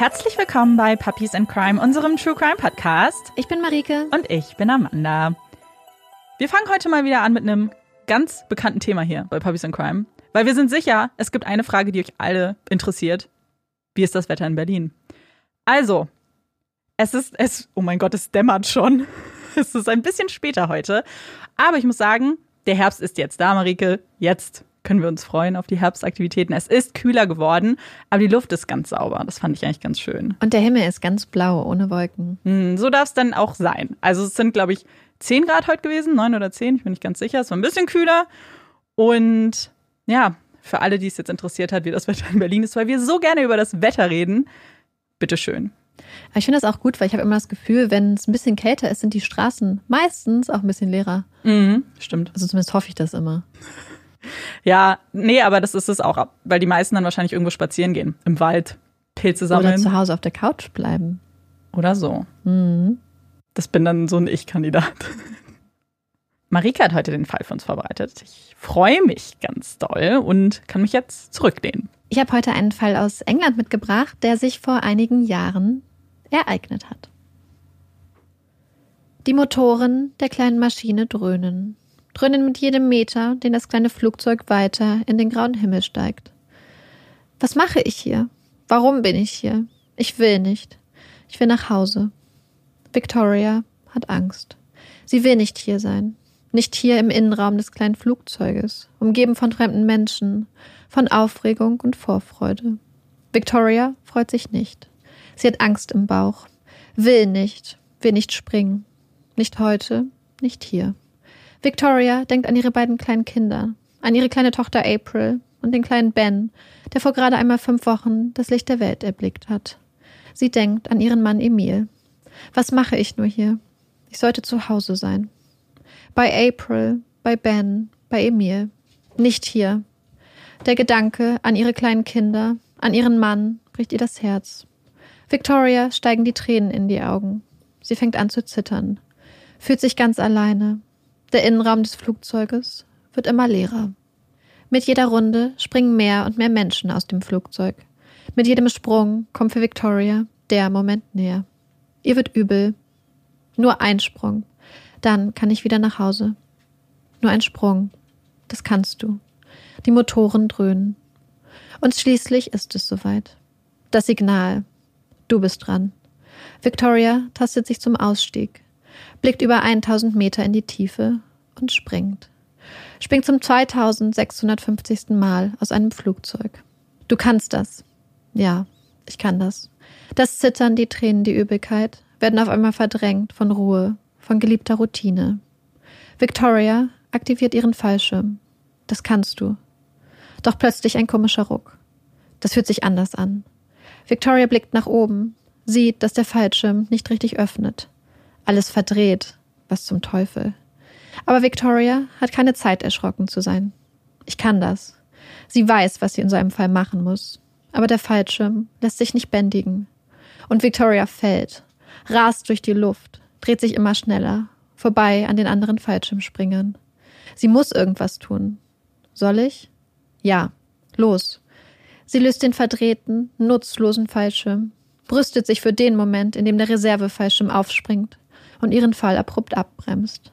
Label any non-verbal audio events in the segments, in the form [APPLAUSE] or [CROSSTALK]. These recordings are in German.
Herzlich willkommen bei Puppies and Crime, unserem True Crime Podcast. Ich bin Marike. Und ich bin Amanda. Wir fangen heute mal wieder an mit einem ganz bekannten Thema hier bei Puppies and Crime. Weil wir sind sicher, es gibt eine Frage, die euch alle interessiert. Wie ist das Wetter in Berlin? Also, es ist, es, oh mein Gott, es dämmert schon. [LAUGHS] Es ist ein bisschen später heute. Aber ich muss sagen, der Herbst ist jetzt da, Marike. Jetzt können wir uns freuen auf die Herbstaktivitäten. Es ist kühler geworden, aber die Luft ist ganz sauber. Das fand ich eigentlich ganz schön. Und der Himmel ist ganz blau, ohne Wolken. Hm, so darf es dann auch sein. Also es sind, glaube ich, 10 Grad heute gewesen, 9 oder 10, ich bin nicht ganz sicher. Es war ein bisschen kühler. Und ja, für alle, die es jetzt interessiert hat, wie das Wetter in Berlin ist, weil wir so gerne über das Wetter reden, bitteschön. Ich finde das auch gut, weil ich habe immer das Gefühl, wenn es ein bisschen kälter ist, sind die Straßen meistens auch ein bisschen leerer. Mhm, stimmt. Also zumindest hoffe ich das immer. Ja, nee, aber das ist es auch, weil die meisten dann wahrscheinlich irgendwo spazieren gehen, im Wald, Pilze sammeln. Oder zu Hause auf der Couch bleiben. Oder so. Mhm. Das bin dann so ein Ich-Kandidat. [LAUGHS] Marika hat heute den Fall für uns vorbereitet. Ich freue mich ganz doll und kann mich jetzt zurücklehnen. Ich habe heute einen Fall aus England mitgebracht, der sich vor einigen Jahren ereignet hat. Die Motoren der kleinen Maschine dröhnen, dröhnen mit jedem Meter, den das kleine Flugzeug weiter in den grauen Himmel steigt. Was mache ich hier? Warum bin ich hier? Ich will nicht. Ich will nach Hause. Victoria hat Angst. Sie will nicht hier sein. Nicht hier im Innenraum des kleinen Flugzeuges, umgeben von fremden Menschen, von Aufregung und Vorfreude. Victoria freut sich nicht. Sie hat Angst im Bauch, will nicht, will nicht springen. Nicht heute, nicht hier. Victoria denkt an ihre beiden kleinen Kinder, an ihre kleine Tochter April und den kleinen Ben, der vor gerade einmal fünf Wochen das Licht der Welt erblickt hat. Sie denkt an ihren Mann Emil. Was mache ich nur hier? Ich sollte zu Hause sein. Bei April, bei Ben, bei Emil. Nicht hier. Der Gedanke an ihre kleinen Kinder, an ihren Mann, bricht ihr das Herz. Victoria steigen die Tränen in die Augen. Sie fängt an zu zittern, fühlt sich ganz alleine. Der Innenraum des Flugzeuges wird immer leerer. Mit jeder Runde springen mehr und mehr Menschen aus dem Flugzeug. Mit jedem Sprung kommt für Victoria der Moment näher. Ihr wird übel. Nur ein Sprung. Dann kann ich wieder nach Hause. Nur ein Sprung. Das kannst du. Die Motoren dröhnen. Und schließlich ist es soweit. Das Signal. Du bist dran. Victoria tastet sich zum Ausstieg, blickt über 1000 Meter in die Tiefe und springt. Springt zum 2650. Mal aus einem Flugzeug. Du kannst das. Ja, ich kann das. Das Zittern, die Tränen, die Übelkeit werden auf einmal verdrängt von Ruhe, von geliebter Routine. Victoria aktiviert ihren Fallschirm. Das kannst du. Doch plötzlich ein komischer Ruck. Das fühlt sich anders an. Victoria blickt nach oben, sieht, dass der Fallschirm nicht richtig öffnet. Alles verdreht. Was zum Teufel. Aber Victoria hat keine Zeit, erschrocken zu sein. Ich kann das. Sie weiß, was sie in so einem Fall machen muss. Aber der Fallschirm lässt sich nicht bändigen. Und Victoria fällt, rast durch die Luft, dreht sich immer schneller, vorbei an den anderen Fallschirmspringern. Sie muss irgendwas tun. Soll ich? Ja. Los. Sie löst den verdrehten, nutzlosen Fallschirm, brüstet sich für den Moment, in dem der Reservefallschirm aufspringt und ihren Fall abrupt abbremst.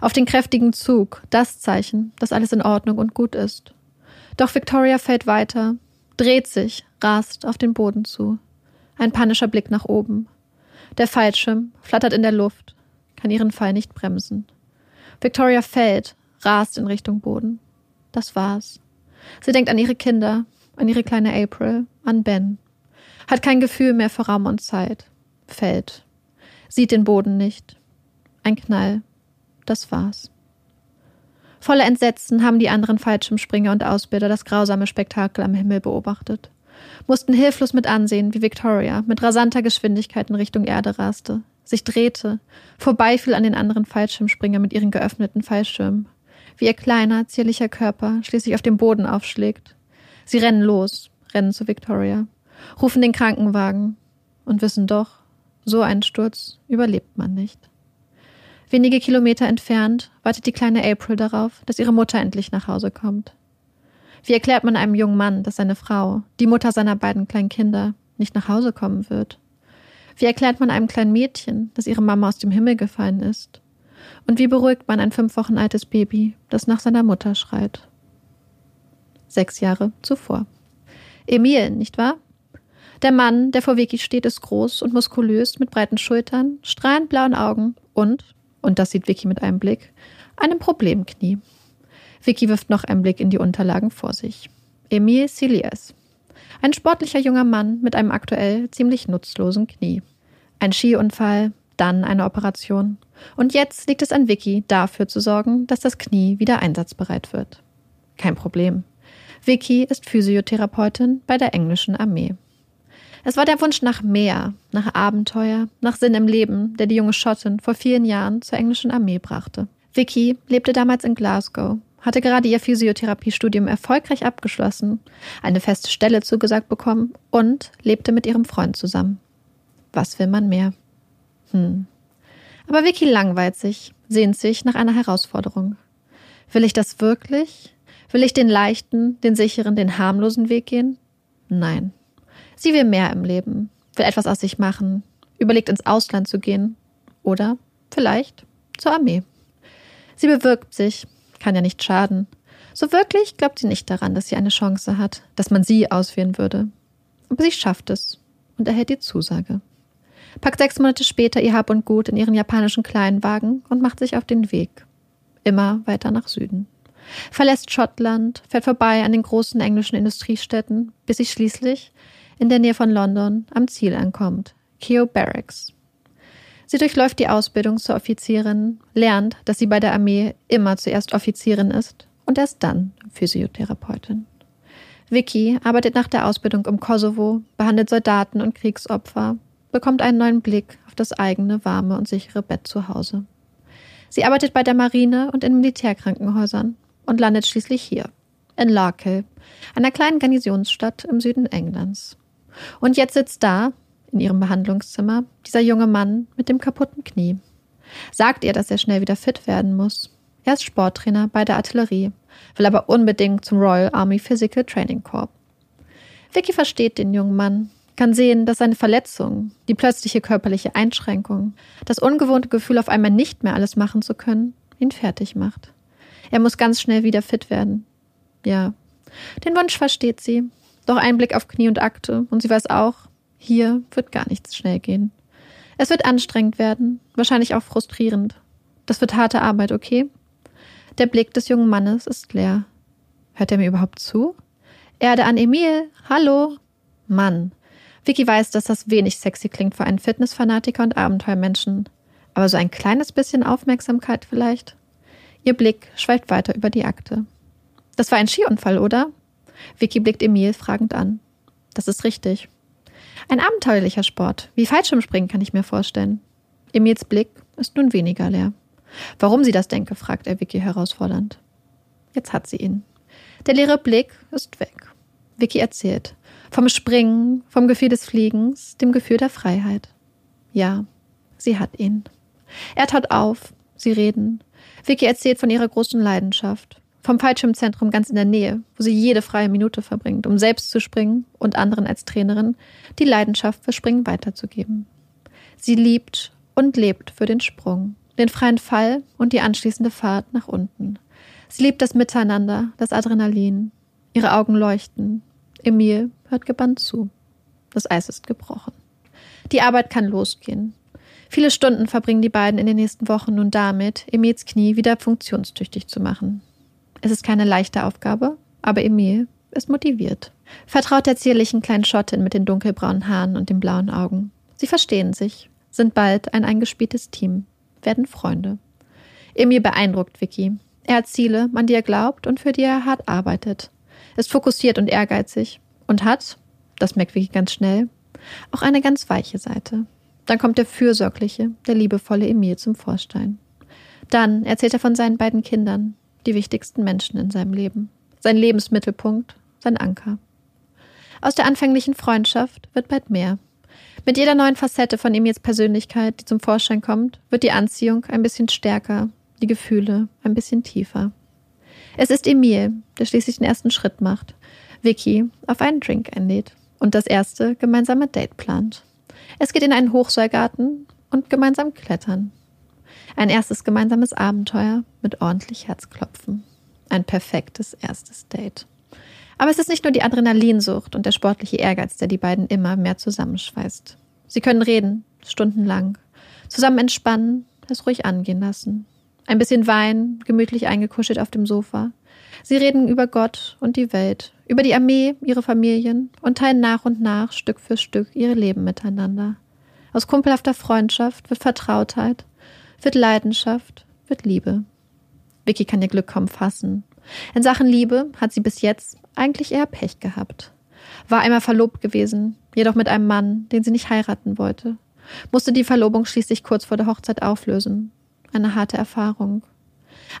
Auf den kräftigen Zug, das Zeichen, dass alles in Ordnung und gut ist. Doch Victoria fällt weiter, dreht sich, rast auf den Boden zu. Ein panischer Blick nach oben. Der Fallschirm flattert in der Luft, kann ihren Fall nicht bremsen. Victoria fällt, rast in Richtung Boden. Das war's. Sie denkt an ihre Kinder, an ihre kleine April, an Ben. Hat kein Gefühl mehr für Raum und Zeit. Fällt. Sieht den Boden nicht. Ein Knall. Das war's. Voller Entsetzen haben die anderen Fallschirmspringer und Ausbilder das grausame Spektakel am Himmel beobachtet mussten hilflos mit ansehen, wie Victoria mit rasanter Geschwindigkeit in Richtung Erde raste, sich drehte, vorbeifiel an den anderen Fallschirmspringer mit ihren geöffneten Fallschirmen, wie ihr kleiner, zierlicher Körper schließlich auf dem Boden aufschlägt. Sie rennen los, rennen zu Victoria, rufen den Krankenwagen und wissen doch, so einen Sturz überlebt man nicht. Wenige Kilometer entfernt wartet die kleine April darauf, dass ihre Mutter endlich nach Hause kommt. Wie erklärt man einem jungen Mann, dass seine Frau, die Mutter seiner beiden kleinen Kinder, nicht nach Hause kommen wird? Wie erklärt man einem kleinen Mädchen, dass ihre Mama aus dem Himmel gefallen ist? Und wie beruhigt man ein fünf Wochen altes Baby, das nach seiner Mutter schreit? Sechs Jahre zuvor. Emil, nicht wahr? Der Mann, der vor Vicky steht, ist groß und muskulös mit breiten Schultern, strahlend blauen Augen und, und das sieht Vicky mit einem Blick, einem Problemknie. Vicky wirft noch einen Blick in die Unterlagen vor sich. Emil Silias. Ein sportlicher junger Mann mit einem aktuell ziemlich nutzlosen Knie. Ein Skiunfall, dann eine Operation. Und jetzt liegt es an Vicky, dafür zu sorgen, dass das Knie wieder einsatzbereit wird. Kein Problem. Vicky ist Physiotherapeutin bei der englischen Armee. Es war der Wunsch nach mehr, nach Abenteuer, nach Sinn im Leben, der die junge Schottin vor vielen Jahren zur englischen Armee brachte. Vicky lebte damals in Glasgow, hatte gerade ihr Physiotherapiestudium erfolgreich abgeschlossen, eine feste Stelle zugesagt bekommen und lebte mit ihrem Freund zusammen. Was will man mehr? Hm. Aber Vicky langweilt sich, sehnt sich nach einer Herausforderung. Will ich das wirklich? Will ich den leichten, den sicheren, den harmlosen Weg gehen? Nein. Sie will mehr im Leben, will etwas aus sich machen, überlegt ins Ausland zu gehen oder vielleicht zur Armee. Sie bewirbt sich, kann ja nicht schaden. So wirklich glaubt sie nicht daran, dass sie eine Chance hat, dass man sie auswählen würde. Aber sie schafft es und erhält die Zusage. Packt sechs Monate später ihr Hab und Gut in ihren japanischen Kleinwagen und macht sich auf den Weg. Immer weiter nach Süden. Verlässt Schottland, fährt vorbei an den großen englischen Industriestädten, bis sie schließlich in der Nähe von London am Ziel ankommt, Keogh Barracks. Sie durchläuft die Ausbildung zur Offizierin, lernt, dass sie bei der Armee immer zuerst Offizierin ist und erst dann Physiotherapeutin. Vicky arbeitet nach der Ausbildung im Kosovo, behandelt Soldaten und Kriegsopfer, bekommt einen neuen Blick auf das eigene warme und sichere Bett zu Hause. Sie arbeitet bei der Marine und in Militärkrankenhäusern und landet schließlich hier, in Larkill, einer kleinen Garnisonsstadt im Süden Englands. Und jetzt sitzt da, in ihrem Behandlungszimmer, dieser junge Mann mit dem kaputten Knie. Sagt ihr, dass er schnell wieder fit werden muss. Er ist Sporttrainer bei der Artillerie, will aber unbedingt zum Royal Army Physical Training Corps. Vicky versteht den jungen Mann, kann sehen, dass seine Verletzung, die plötzliche körperliche Einschränkung, das ungewohnte Gefühl, auf einmal nicht mehr alles machen zu können, ihn fertig macht. Er muss ganz schnell wieder fit werden. Ja, den Wunsch versteht sie. Doch ein Blick auf Knie und Akte und sie weiß auch, hier wird gar nichts schnell gehen. Es wird anstrengend werden, wahrscheinlich auch frustrierend. Das wird harte Arbeit, okay? Der Blick des jungen Mannes ist leer. Hört er mir überhaupt zu? Erde an Emil. Hallo? Mann. Vicky weiß, dass das wenig sexy klingt für einen Fitnessfanatiker und Abenteuermenschen. Aber so ein kleines bisschen Aufmerksamkeit vielleicht? Ihr Blick schweift weiter über die Akte. Das war ein Skiunfall, oder? Vicky blickt Emil fragend an. Das ist richtig. Ein abenteuerlicher Sport. Wie Fallschirmspringen kann ich mir vorstellen. Emils Blick ist nun weniger leer. Warum sie das denke, fragt er Vicky herausfordernd. Jetzt hat sie ihn. Der leere Blick ist weg. Vicky erzählt. Vom Springen, vom Gefühl des Fliegens, dem Gefühl der Freiheit. Ja, sie hat ihn. Er taut auf, sie reden. Vicky erzählt von ihrer großen Leidenschaft, vom Fallschirmzentrum ganz in der Nähe, wo sie jede freie Minute verbringt, um selbst zu springen und anderen als Trainerin die Leidenschaft für Springen weiterzugeben. Sie liebt und lebt für den Sprung, den freien Fall und die anschließende Fahrt nach unten. Sie liebt das Miteinander, das Adrenalin. Ihre Augen leuchten. Emil hört gebannt zu. Das Eis ist gebrochen. Die Arbeit kann losgehen. Viele Stunden verbringen die beiden in den nächsten Wochen nun damit, Emils Knie wieder funktionstüchtig zu machen. Es ist keine leichte Aufgabe, aber Emil ist motiviert. Vertraut der zierlichen kleinen Schottin mit den dunkelbraunen Haaren und den blauen Augen. Sie verstehen sich, sind bald ein eingespieltes Team, werden Freunde. Emil beeindruckt Vicky. Er hat Ziele, an die er glaubt und für die er hart arbeitet. Ist fokussiert und ehrgeizig und hat, das merkt Vicky ganz schnell, auch eine ganz weiche Seite. Dann kommt der fürsorgliche, der liebevolle Emil zum Vorstein. Dann erzählt er von seinen beiden Kindern, die wichtigsten Menschen in seinem Leben, sein Lebensmittelpunkt, sein Anker. Aus der anfänglichen Freundschaft wird bald mehr. Mit jeder neuen Facette von Emils Persönlichkeit, die zum Vorschein kommt, wird die Anziehung ein bisschen stärker, die Gefühle ein bisschen tiefer. Es ist Emil, der schließlich den ersten Schritt macht, Vicky auf einen Drink einlädt. und das erste gemeinsame Date plant. Es geht in einen Hochseilgarten und gemeinsam klettern. Ein erstes gemeinsames Abenteuer mit ordentlich Herzklopfen. Ein perfektes erstes Date. Aber es ist nicht nur die Adrenalinsucht und der sportliche Ehrgeiz, der die beiden immer mehr zusammenschweißt. Sie können reden, stundenlang, zusammen entspannen, es ruhig angehen lassen. Ein bisschen Wein, gemütlich eingekuschelt auf dem Sofa. Sie reden über Gott und die Welt, über die Armee, ihre Familien und teilen nach und nach, Stück für Stück, ihre Leben miteinander. Aus kumpelhafter Freundschaft wird Vertrautheit, wird Leidenschaft, wird Liebe. Vicky kann ihr Glück kaum fassen. In Sachen Liebe hat sie bis jetzt eigentlich eher Pech gehabt. War einmal verlobt gewesen, jedoch mit einem Mann, den sie nicht heiraten wollte. Musste die Verlobung schließlich kurz vor der Hochzeit auflösen. Eine harte Erfahrung.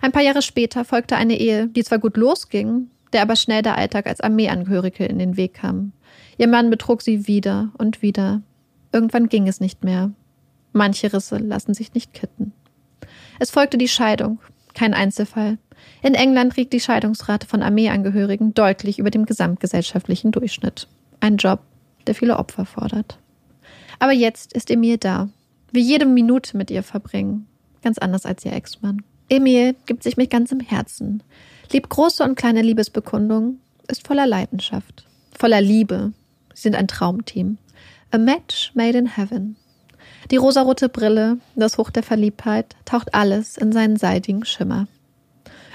Ein paar Jahre später folgte eine Ehe, die zwar gut losging, der aber schnell der Alltag als Armeeangehörige in den Weg kam. Ihr Mann betrug sie wieder und wieder. Irgendwann ging es nicht mehr. Manche Risse lassen sich nicht kitten. Es folgte die Scheidung, kein Einzelfall. In England liegt die Scheidungsrate von Armeeangehörigen deutlich über dem gesamtgesellschaftlichen Durchschnitt. Ein Job, der viele Opfer fordert. Aber jetzt ist Emil da. Wir jede Minute mit ihr verbringen. Ganz anders als ihr Ex-Mann. Emil gibt sich mit ganzem Herzen. Liebt große und kleine Liebesbekundungen, ist voller Leidenschaft, voller Liebe. Sie sind ein Traumteam. A match made in heaven. Die rosarote Brille, das Hoch der Verliebtheit, taucht alles in seinen seidigen Schimmer.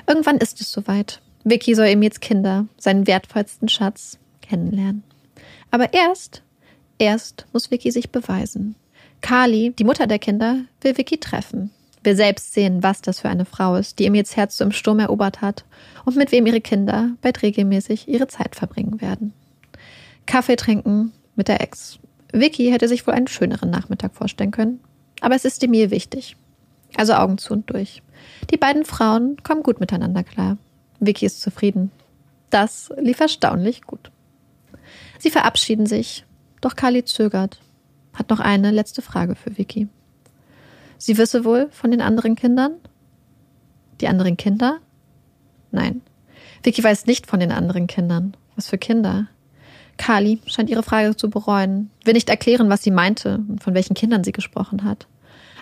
Irgendwann ist es soweit. Vicky soll ihm jetzt Kinder, seinen wertvollsten Schatz, kennenlernen. Aber erst, erst muss Vicky sich beweisen. Kali, die Mutter der Kinder, will Vicky treffen. Will selbst sehen, was das für eine Frau ist, die ihm jetzt Herz so im Sturm erobert hat und mit wem ihre Kinder bald regelmäßig ihre Zeit verbringen werden. Kaffee trinken mit der Ex. Vicky hätte sich wohl einen schöneren Nachmittag vorstellen können. Aber es ist Emil wichtig. Also Augen zu und durch. Die beiden Frauen kommen gut miteinander klar. Vicky ist zufrieden. Das lief erstaunlich gut. Sie verabschieden sich, doch Kali zögert, hat noch eine letzte Frage für Vicky. Sie wisse wohl von den anderen Kindern? Die anderen Kinder? Nein. Vicky weiß nicht von den anderen Kindern. Was für Kinder? Kali scheint ihre Frage zu bereuen, will nicht erklären, was sie meinte und von welchen Kindern sie gesprochen hat.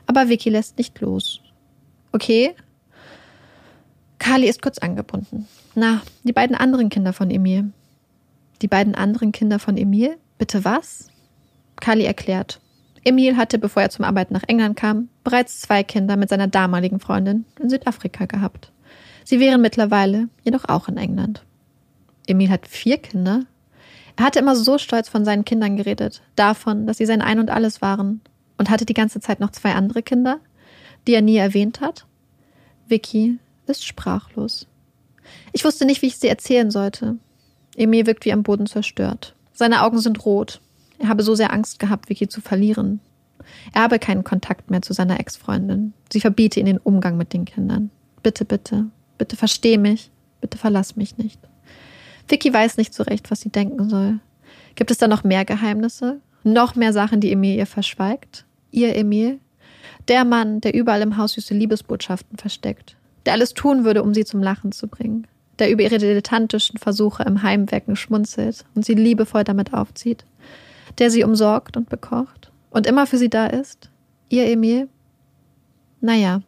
Aber Vicky lässt nicht los. Okay, Kali ist kurz angebunden. Na, die beiden anderen Kinder von Emil. Die beiden anderen Kinder von Emil? Bitte was? Kali erklärt. Emil hatte, bevor er zum Arbeiten nach England kam, bereits zwei Kinder mit seiner damaligen Freundin in Südafrika gehabt. Sie wären mittlerweile jedoch auch in England. Emil hat vier Kinder. Er hatte immer so stolz von seinen Kindern geredet, davon, dass sie sein Ein und alles waren, und hatte die ganze Zeit noch zwei andere Kinder, die er nie erwähnt hat. Vicky ist sprachlos. Ich wusste nicht, wie ich sie erzählen sollte. Emil wirkt wie am Boden zerstört. Seine Augen sind rot. Er habe so sehr Angst gehabt, Vicky zu verlieren. Er habe keinen Kontakt mehr zu seiner Ex-Freundin. Sie verbiete ihn den Umgang mit den Kindern. Bitte, bitte, bitte versteh mich. Bitte verlass mich nicht. Vicky weiß nicht so recht, was sie denken soll. Gibt es da noch mehr Geheimnisse? Noch mehr Sachen, die Emil ihr verschweigt? Ihr Emil? Der Mann, der überall im Haus süße Liebesbotschaften versteckt, der alles tun würde, um sie zum Lachen zu bringen, der über ihre dilettantischen Versuche im Heimwecken schmunzelt und sie liebevoll damit aufzieht, der sie umsorgt und bekocht und immer für sie da ist, ihr Emil? Naja,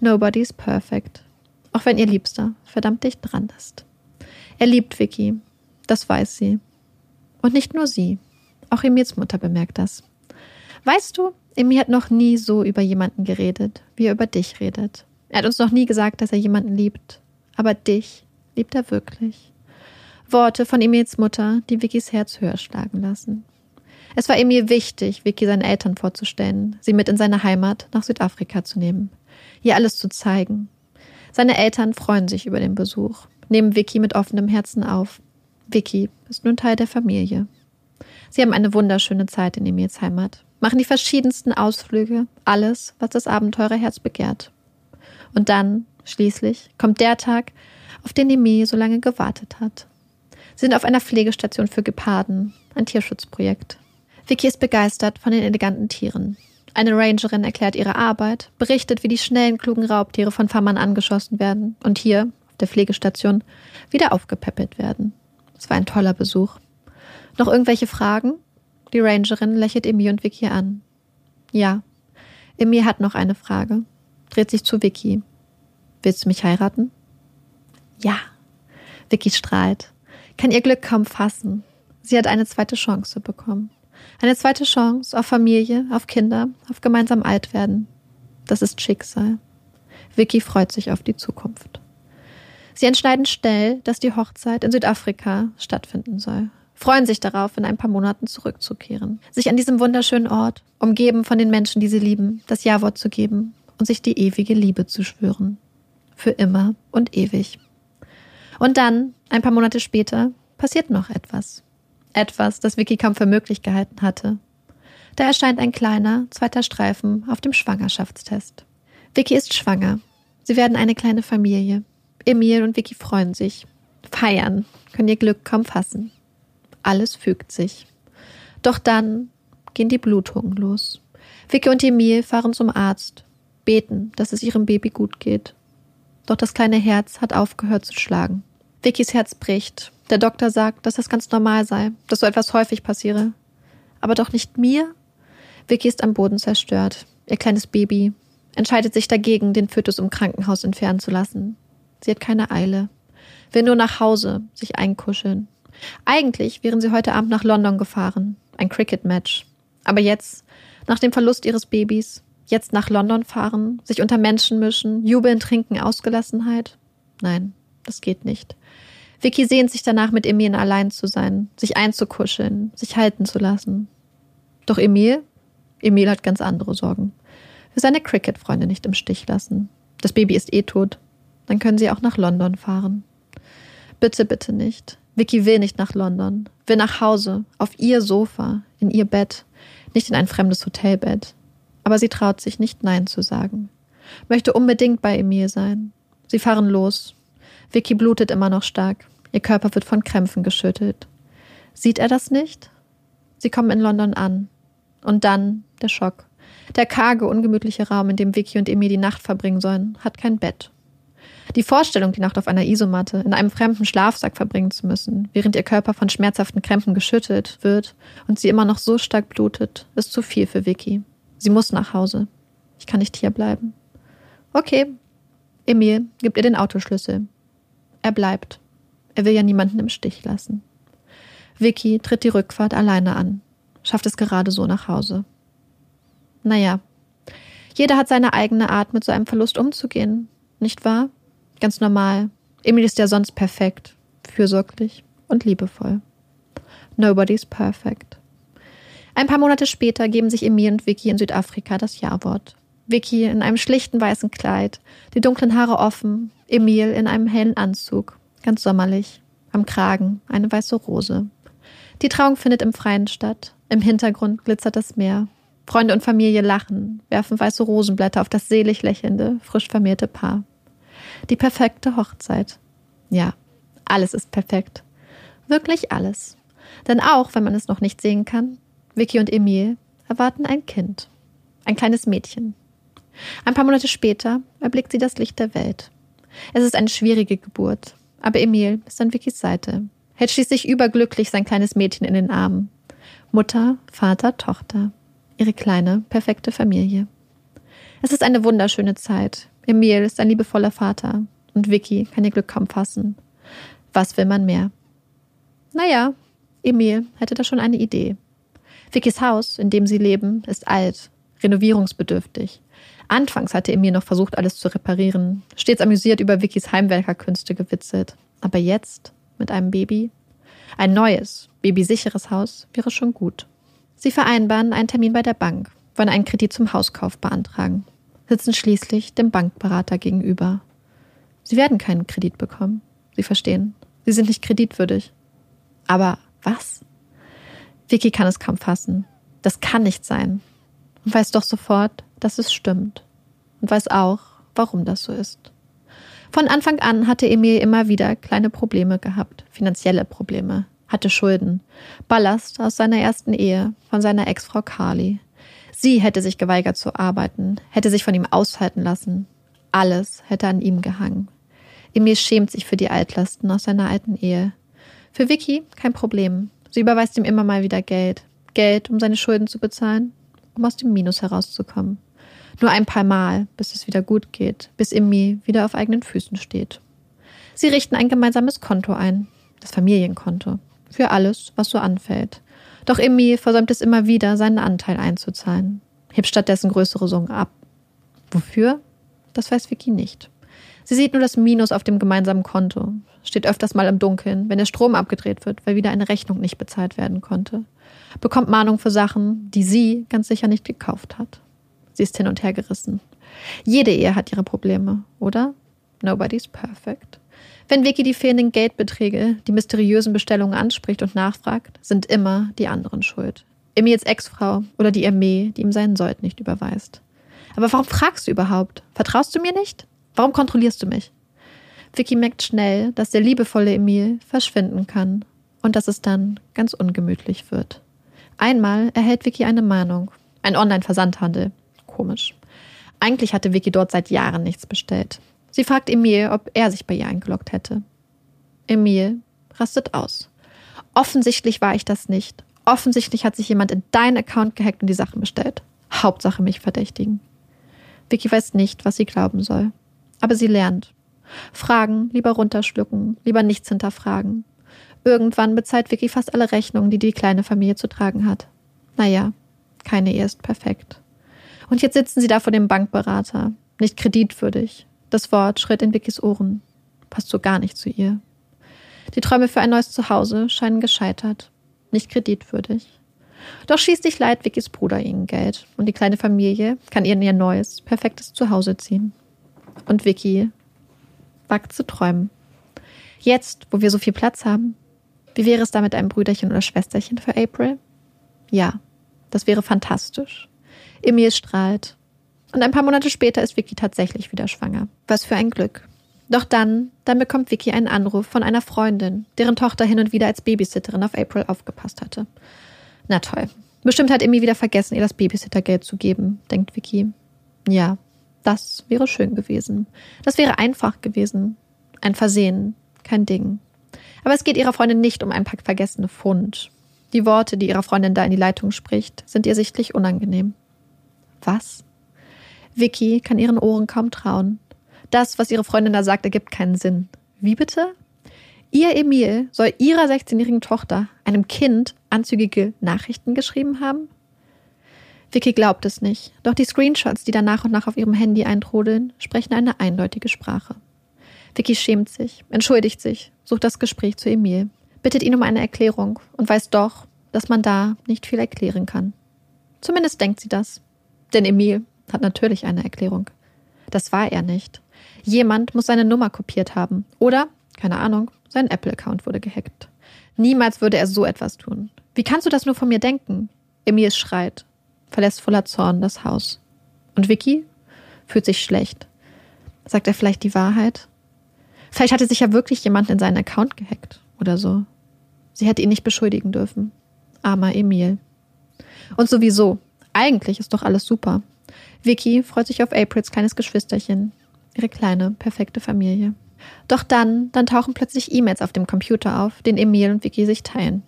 nobody's perfect, auch wenn ihr Liebster verdammt dicht dran ist. Er liebt Vicky, das weiß sie. Und nicht nur sie, auch Emils Mutter bemerkt das. Weißt du, Emil hat noch nie so über jemanden geredet, wie er über dich redet. Er hat uns noch nie gesagt, dass er jemanden liebt. Aber dich liebt er wirklich. Worte von Emils Mutter, die Vickys Herz höher schlagen lassen. Es war Emil wichtig, Vicky seinen Eltern vorzustellen, sie mit in seine Heimat nach Südafrika zu nehmen, ihr alles zu zeigen. Seine Eltern freuen sich über den Besuch, nehmen Vicky mit offenem Herzen auf. Vicky ist nun Teil der Familie. Sie haben eine wunderschöne Zeit in Emils Heimat, machen die verschiedensten Ausflüge, alles, was das Abenteurerherz begehrt. Und dann, schließlich, kommt der Tag, auf den Emil so lange gewartet hat. Sie sind auf einer Pflegestation für Geparden, ein Tierschutzprojekt. Vicky ist begeistert von den eleganten Tieren. Eine Rangerin erklärt ihre Arbeit, berichtet, wie die schnellen, klugen Raubtiere von Farmern angeschossen werden und hier, der Pflegestation, wieder aufgepäppelt werden. Es war ein toller Besuch. Noch irgendwelche Fragen? Die Rangerin lächelt Emmy und Vicky an. Ja. Emmy hat noch eine Frage. Dreht sich zu Vicky. Willst du mich heiraten? Ja. Vicky strahlt. Kann ihr Glück kaum fassen. Sie hat eine zweite Chance bekommen. Eine zweite Chance auf Familie, auf Kinder, auf gemeinsam alt werden. Das ist Schicksal. Vicky freut sich auf die Zukunft. Sie entscheiden schnell, dass die Hochzeit in Südafrika stattfinden soll. Freuen sich darauf, in ein paar Monaten zurückzukehren. Sich an diesem wunderschönen Ort, umgeben von den Menschen, die sie lieben, das Ja-Wort zu geben und sich die ewige Liebe zu schwören. Für immer und ewig. Und dann, ein paar Monate später, passiert noch etwas. Etwas, das Vicky kaum für möglich gehalten hatte. Da erscheint ein kleiner, zweiter Streifen auf dem Schwangerschaftstest. Vicky ist schwanger. Sie werden eine kleine Familie. Emil und Vicky freuen sich, feiern, können ihr Glück kaum fassen. Alles fügt sich. Doch dann gehen die Blutungen los. Vicky und Emil fahren zum Arzt, beten, dass es ihrem Baby gut geht. Doch das kleine Herz hat aufgehört zu schlagen. Vickys Herz bricht. Der Doktor sagt, dass das ganz normal sei, dass so etwas häufig passiere. Aber doch nicht mir? Vicky ist am Boden zerstört. Ihr kleines Baby entscheidet sich dagegen, den Fötus im Krankenhaus entfernen zu lassen. Sie hat keine Eile. Will nur nach Hause, sich einkuscheln. Eigentlich wären sie heute Abend nach London gefahren. Ein Cricket-Match. Aber jetzt, nach dem Verlust ihres Babys, jetzt nach London fahren, sich unter Menschen mischen, jubeln, trinken, Ausgelassenheit? Nein, das geht nicht. Vicky sehnt sich danach, mit Emil allein zu sein, sich einzukuscheln, sich halten zu lassen. Doch Emil? Emil hat ganz andere Sorgen. Will seine Cricket-Freunde nicht im Stich lassen. Das Baby ist eh tot. Dann können sie auch nach London fahren. Bitte, bitte nicht. Vicky will nicht nach London, will nach Hause, auf ihr Sofa, in ihr Bett, nicht in ein fremdes Hotelbett. Aber sie traut sich nicht Nein zu sagen. Möchte unbedingt bei Emil sein. Sie fahren los. Vicky blutet immer noch stark. Ihr Körper wird von Krämpfen geschüttelt. Sieht er das nicht? Sie kommen in London an. Und dann der Schock. Der karge, ungemütliche Raum, in dem Vicky und Emil die Nacht verbringen sollen, hat kein Bett. Die Vorstellung, die Nacht auf einer Isomatte in einem fremden Schlafsack verbringen zu müssen, während ihr Körper von schmerzhaften Krämpfen geschüttelt wird und sie immer noch so stark blutet, ist zu viel für Vicky. Sie muss nach Hause. Ich kann nicht hier bleiben. Okay. Emil gibt ihr den Autoschlüssel. Er bleibt. Er will ja niemanden im Stich lassen. Vicky tritt die Rückfahrt alleine an, schafft es gerade so nach Hause. Naja, jeder hat seine eigene Art, mit so einem Verlust umzugehen, nicht wahr? Ganz normal. Emil ist ja sonst perfekt, fürsorglich und liebevoll. Nobody's perfect. Ein paar Monate später geben sich Emil und Vicky in Südafrika das Ja-Wort. Vicky in einem schlichten weißen Kleid, die dunklen Haare offen, Emil in einem hellen Anzug, ganz sommerlich, am Kragen eine weiße Rose. Die Trauung findet im Freien statt. Im Hintergrund glitzert das Meer. Freunde und Familie lachen, werfen weiße Rosenblätter auf das selig lächelnde, frisch vermählte Paar. Die perfekte Hochzeit. Ja, alles ist perfekt. Wirklich alles. Denn auch wenn man es noch nicht sehen kann, Vicky und Emil erwarten ein Kind. Ein kleines Mädchen. Ein paar Monate später erblickt sie das Licht der Welt. Es ist eine schwierige Geburt, aber Emil ist an Vickys Seite, hält schließlich überglücklich sein kleines Mädchen in den Armen. Mutter, Vater, Tochter. Ihre kleine, perfekte Familie. Es ist eine wunderschöne Zeit, Emil ist ein liebevoller Vater und Vicky kann ihr Glück kaum fassen. Was will man mehr? Naja, Emil hätte da schon eine Idee. Vickys Haus, in dem sie leben, ist alt, renovierungsbedürftig. Anfangs hatte Emil noch versucht, alles zu reparieren, stets amüsiert über Vickys Heimwerkerkünste gewitzelt. Aber jetzt, mit einem Baby, ein neues, babysicheres Haus wäre schon gut. Sie vereinbaren einen Termin bei der Bank, wollen einen Kredit zum Hauskauf beantragen sitzen schließlich dem Bankberater gegenüber. Sie werden keinen Kredit bekommen. Sie verstehen. Sie sind nicht kreditwürdig. Aber was? Vicky kann es kaum fassen. Das kann nicht sein. Und weiß doch sofort, dass es stimmt. Und weiß auch, warum das so ist. Von Anfang an hatte Emil immer wieder kleine Probleme gehabt, finanzielle Probleme, hatte Schulden, Ballast aus seiner ersten Ehe von seiner Ex-Frau Carly, Sie hätte sich geweigert zu arbeiten, hätte sich von ihm aushalten lassen. Alles hätte an ihm gehangen. Emil schämt sich für die Altlasten aus seiner alten Ehe. Für Vicky kein Problem. Sie überweist ihm immer mal wieder Geld. Geld, um seine Schulden zu bezahlen, um aus dem Minus herauszukommen. Nur ein paar Mal, bis es wieder gut geht, bis Immi wieder auf eigenen Füßen steht. Sie richten ein gemeinsames Konto ein, das Familienkonto, für alles, was so anfällt. Doch Immi versäumt es immer wieder, seinen Anteil einzuzahlen, hebt stattdessen größere Summen ab. Wofür? Das weiß Vicky nicht. Sie sieht nur das Minus auf dem gemeinsamen Konto, steht öfters mal im Dunkeln, wenn der Strom abgedreht wird, weil wieder eine Rechnung nicht bezahlt werden konnte, bekommt Mahnung für Sachen, die sie ganz sicher nicht gekauft hat. Sie ist hin und her gerissen. Jede Ehe hat ihre Probleme, oder? Nobody's perfect. Wenn Vicky die fehlenden Geldbeträge, die mysteriösen Bestellungen anspricht und nachfragt, sind immer die anderen schuld. Emils Ex-Frau oder die Armee, die ihm seinen Sold nicht überweist. Aber warum fragst du überhaupt? Vertraust du mir nicht? Warum kontrollierst du mich? Vicky merkt schnell, dass der liebevolle Emil verschwinden kann und dass es dann ganz ungemütlich wird. Einmal erhält Vicky eine Mahnung. Ein Online-Versandhandel. Komisch. Eigentlich hatte Vicky dort seit Jahren nichts bestellt. Sie fragt Emil, ob er sich bei ihr eingeloggt hätte. Emil rastet aus. Offensichtlich war ich das nicht. Offensichtlich hat sich jemand in deinen Account gehackt und die Sachen bestellt. Hauptsache mich verdächtigen. Vicky weiß nicht, was sie glauben soll. Aber sie lernt. Fragen, lieber runterschlucken, lieber nichts hinterfragen. Irgendwann bezahlt Vicky fast alle Rechnungen, die die kleine Familie zu tragen hat. Naja, keine Ehe ist perfekt. Und jetzt sitzen sie da vor dem Bankberater. Nicht kreditwürdig. Das Wort schritt in Vickys Ohren. Passt so gar nicht zu ihr. Die Träume für ein neues Zuhause scheinen gescheitert. Nicht kreditwürdig. Doch schließlich leiht Vickys Bruder ihnen Geld und die kleine Familie kann ihr in ihr neues, perfektes Zuhause ziehen. Und Vicky wagt zu träumen. Jetzt, wo wir so viel Platz haben, wie wäre es da mit einem Brüderchen oder Schwesterchen für April? Ja, das wäre fantastisch. Emil strahlt. Und ein paar Monate später ist Vicky tatsächlich wieder schwanger. Was für ein Glück. Doch dann, dann bekommt Vicky einen Anruf von einer Freundin, deren Tochter hin und wieder als Babysitterin auf April aufgepasst hatte. Na toll. Bestimmt hat Emmy wieder vergessen, ihr das Babysittergeld zu geben, denkt Vicky. Ja, das wäre schön gewesen. Das wäre einfach gewesen. Ein Versehen, kein Ding. Aber es geht ihrer Freundin nicht um ein paar vergessene Pfund. Die Worte, die ihrer Freundin da in die Leitung spricht, sind ihr sichtlich unangenehm. Was? Vicky kann ihren Ohren kaum trauen. Das, was ihre Freundin da sagt, ergibt keinen Sinn. Wie bitte? Ihr Emil soll ihrer 16-jährigen Tochter, einem Kind, anzügige Nachrichten geschrieben haben? Vicky glaubt es nicht, doch die Screenshots, die da nach und nach auf ihrem Handy eintrudeln, sprechen eine eindeutige Sprache. Vicky schämt sich, entschuldigt sich, sucht das Gespräch zu Emil, bittet ihn um eine Erklärung und weiß doch, dass man da nicht viel erklären kann. Zumindest denkt sie das. Denn Emil hat natürlich eine Erklärung. Das war er nicht. Jemand muss seine Nummer kopiert haben. Oder, keine Ahnung, sein Apple-Account wurde gehackt. Niemals würde er so etwas tun. Wie kannst du das nur von mir denken? Emil schreit, verlässt voller Zorn das Haus. Und Vicky fühlt sich schlecht. Sagt er vielleicht die Wahrheit? Vielleicht hatte sich ja wirklich jemand in seinen Account gehackt oder so. Sie hätte ihn nicht beschuldigen dürfen. Armer Emil. Und sowieso, eigentlich ist doch alles super. Vicky freut sich auf Aprils kleines Geschwisterchen, ihre kleine, perfekte Familie. Doch dann, dann tauchen plötzlich E-Mails auf dem Computer auf, den Emil und Vicky sich teilen.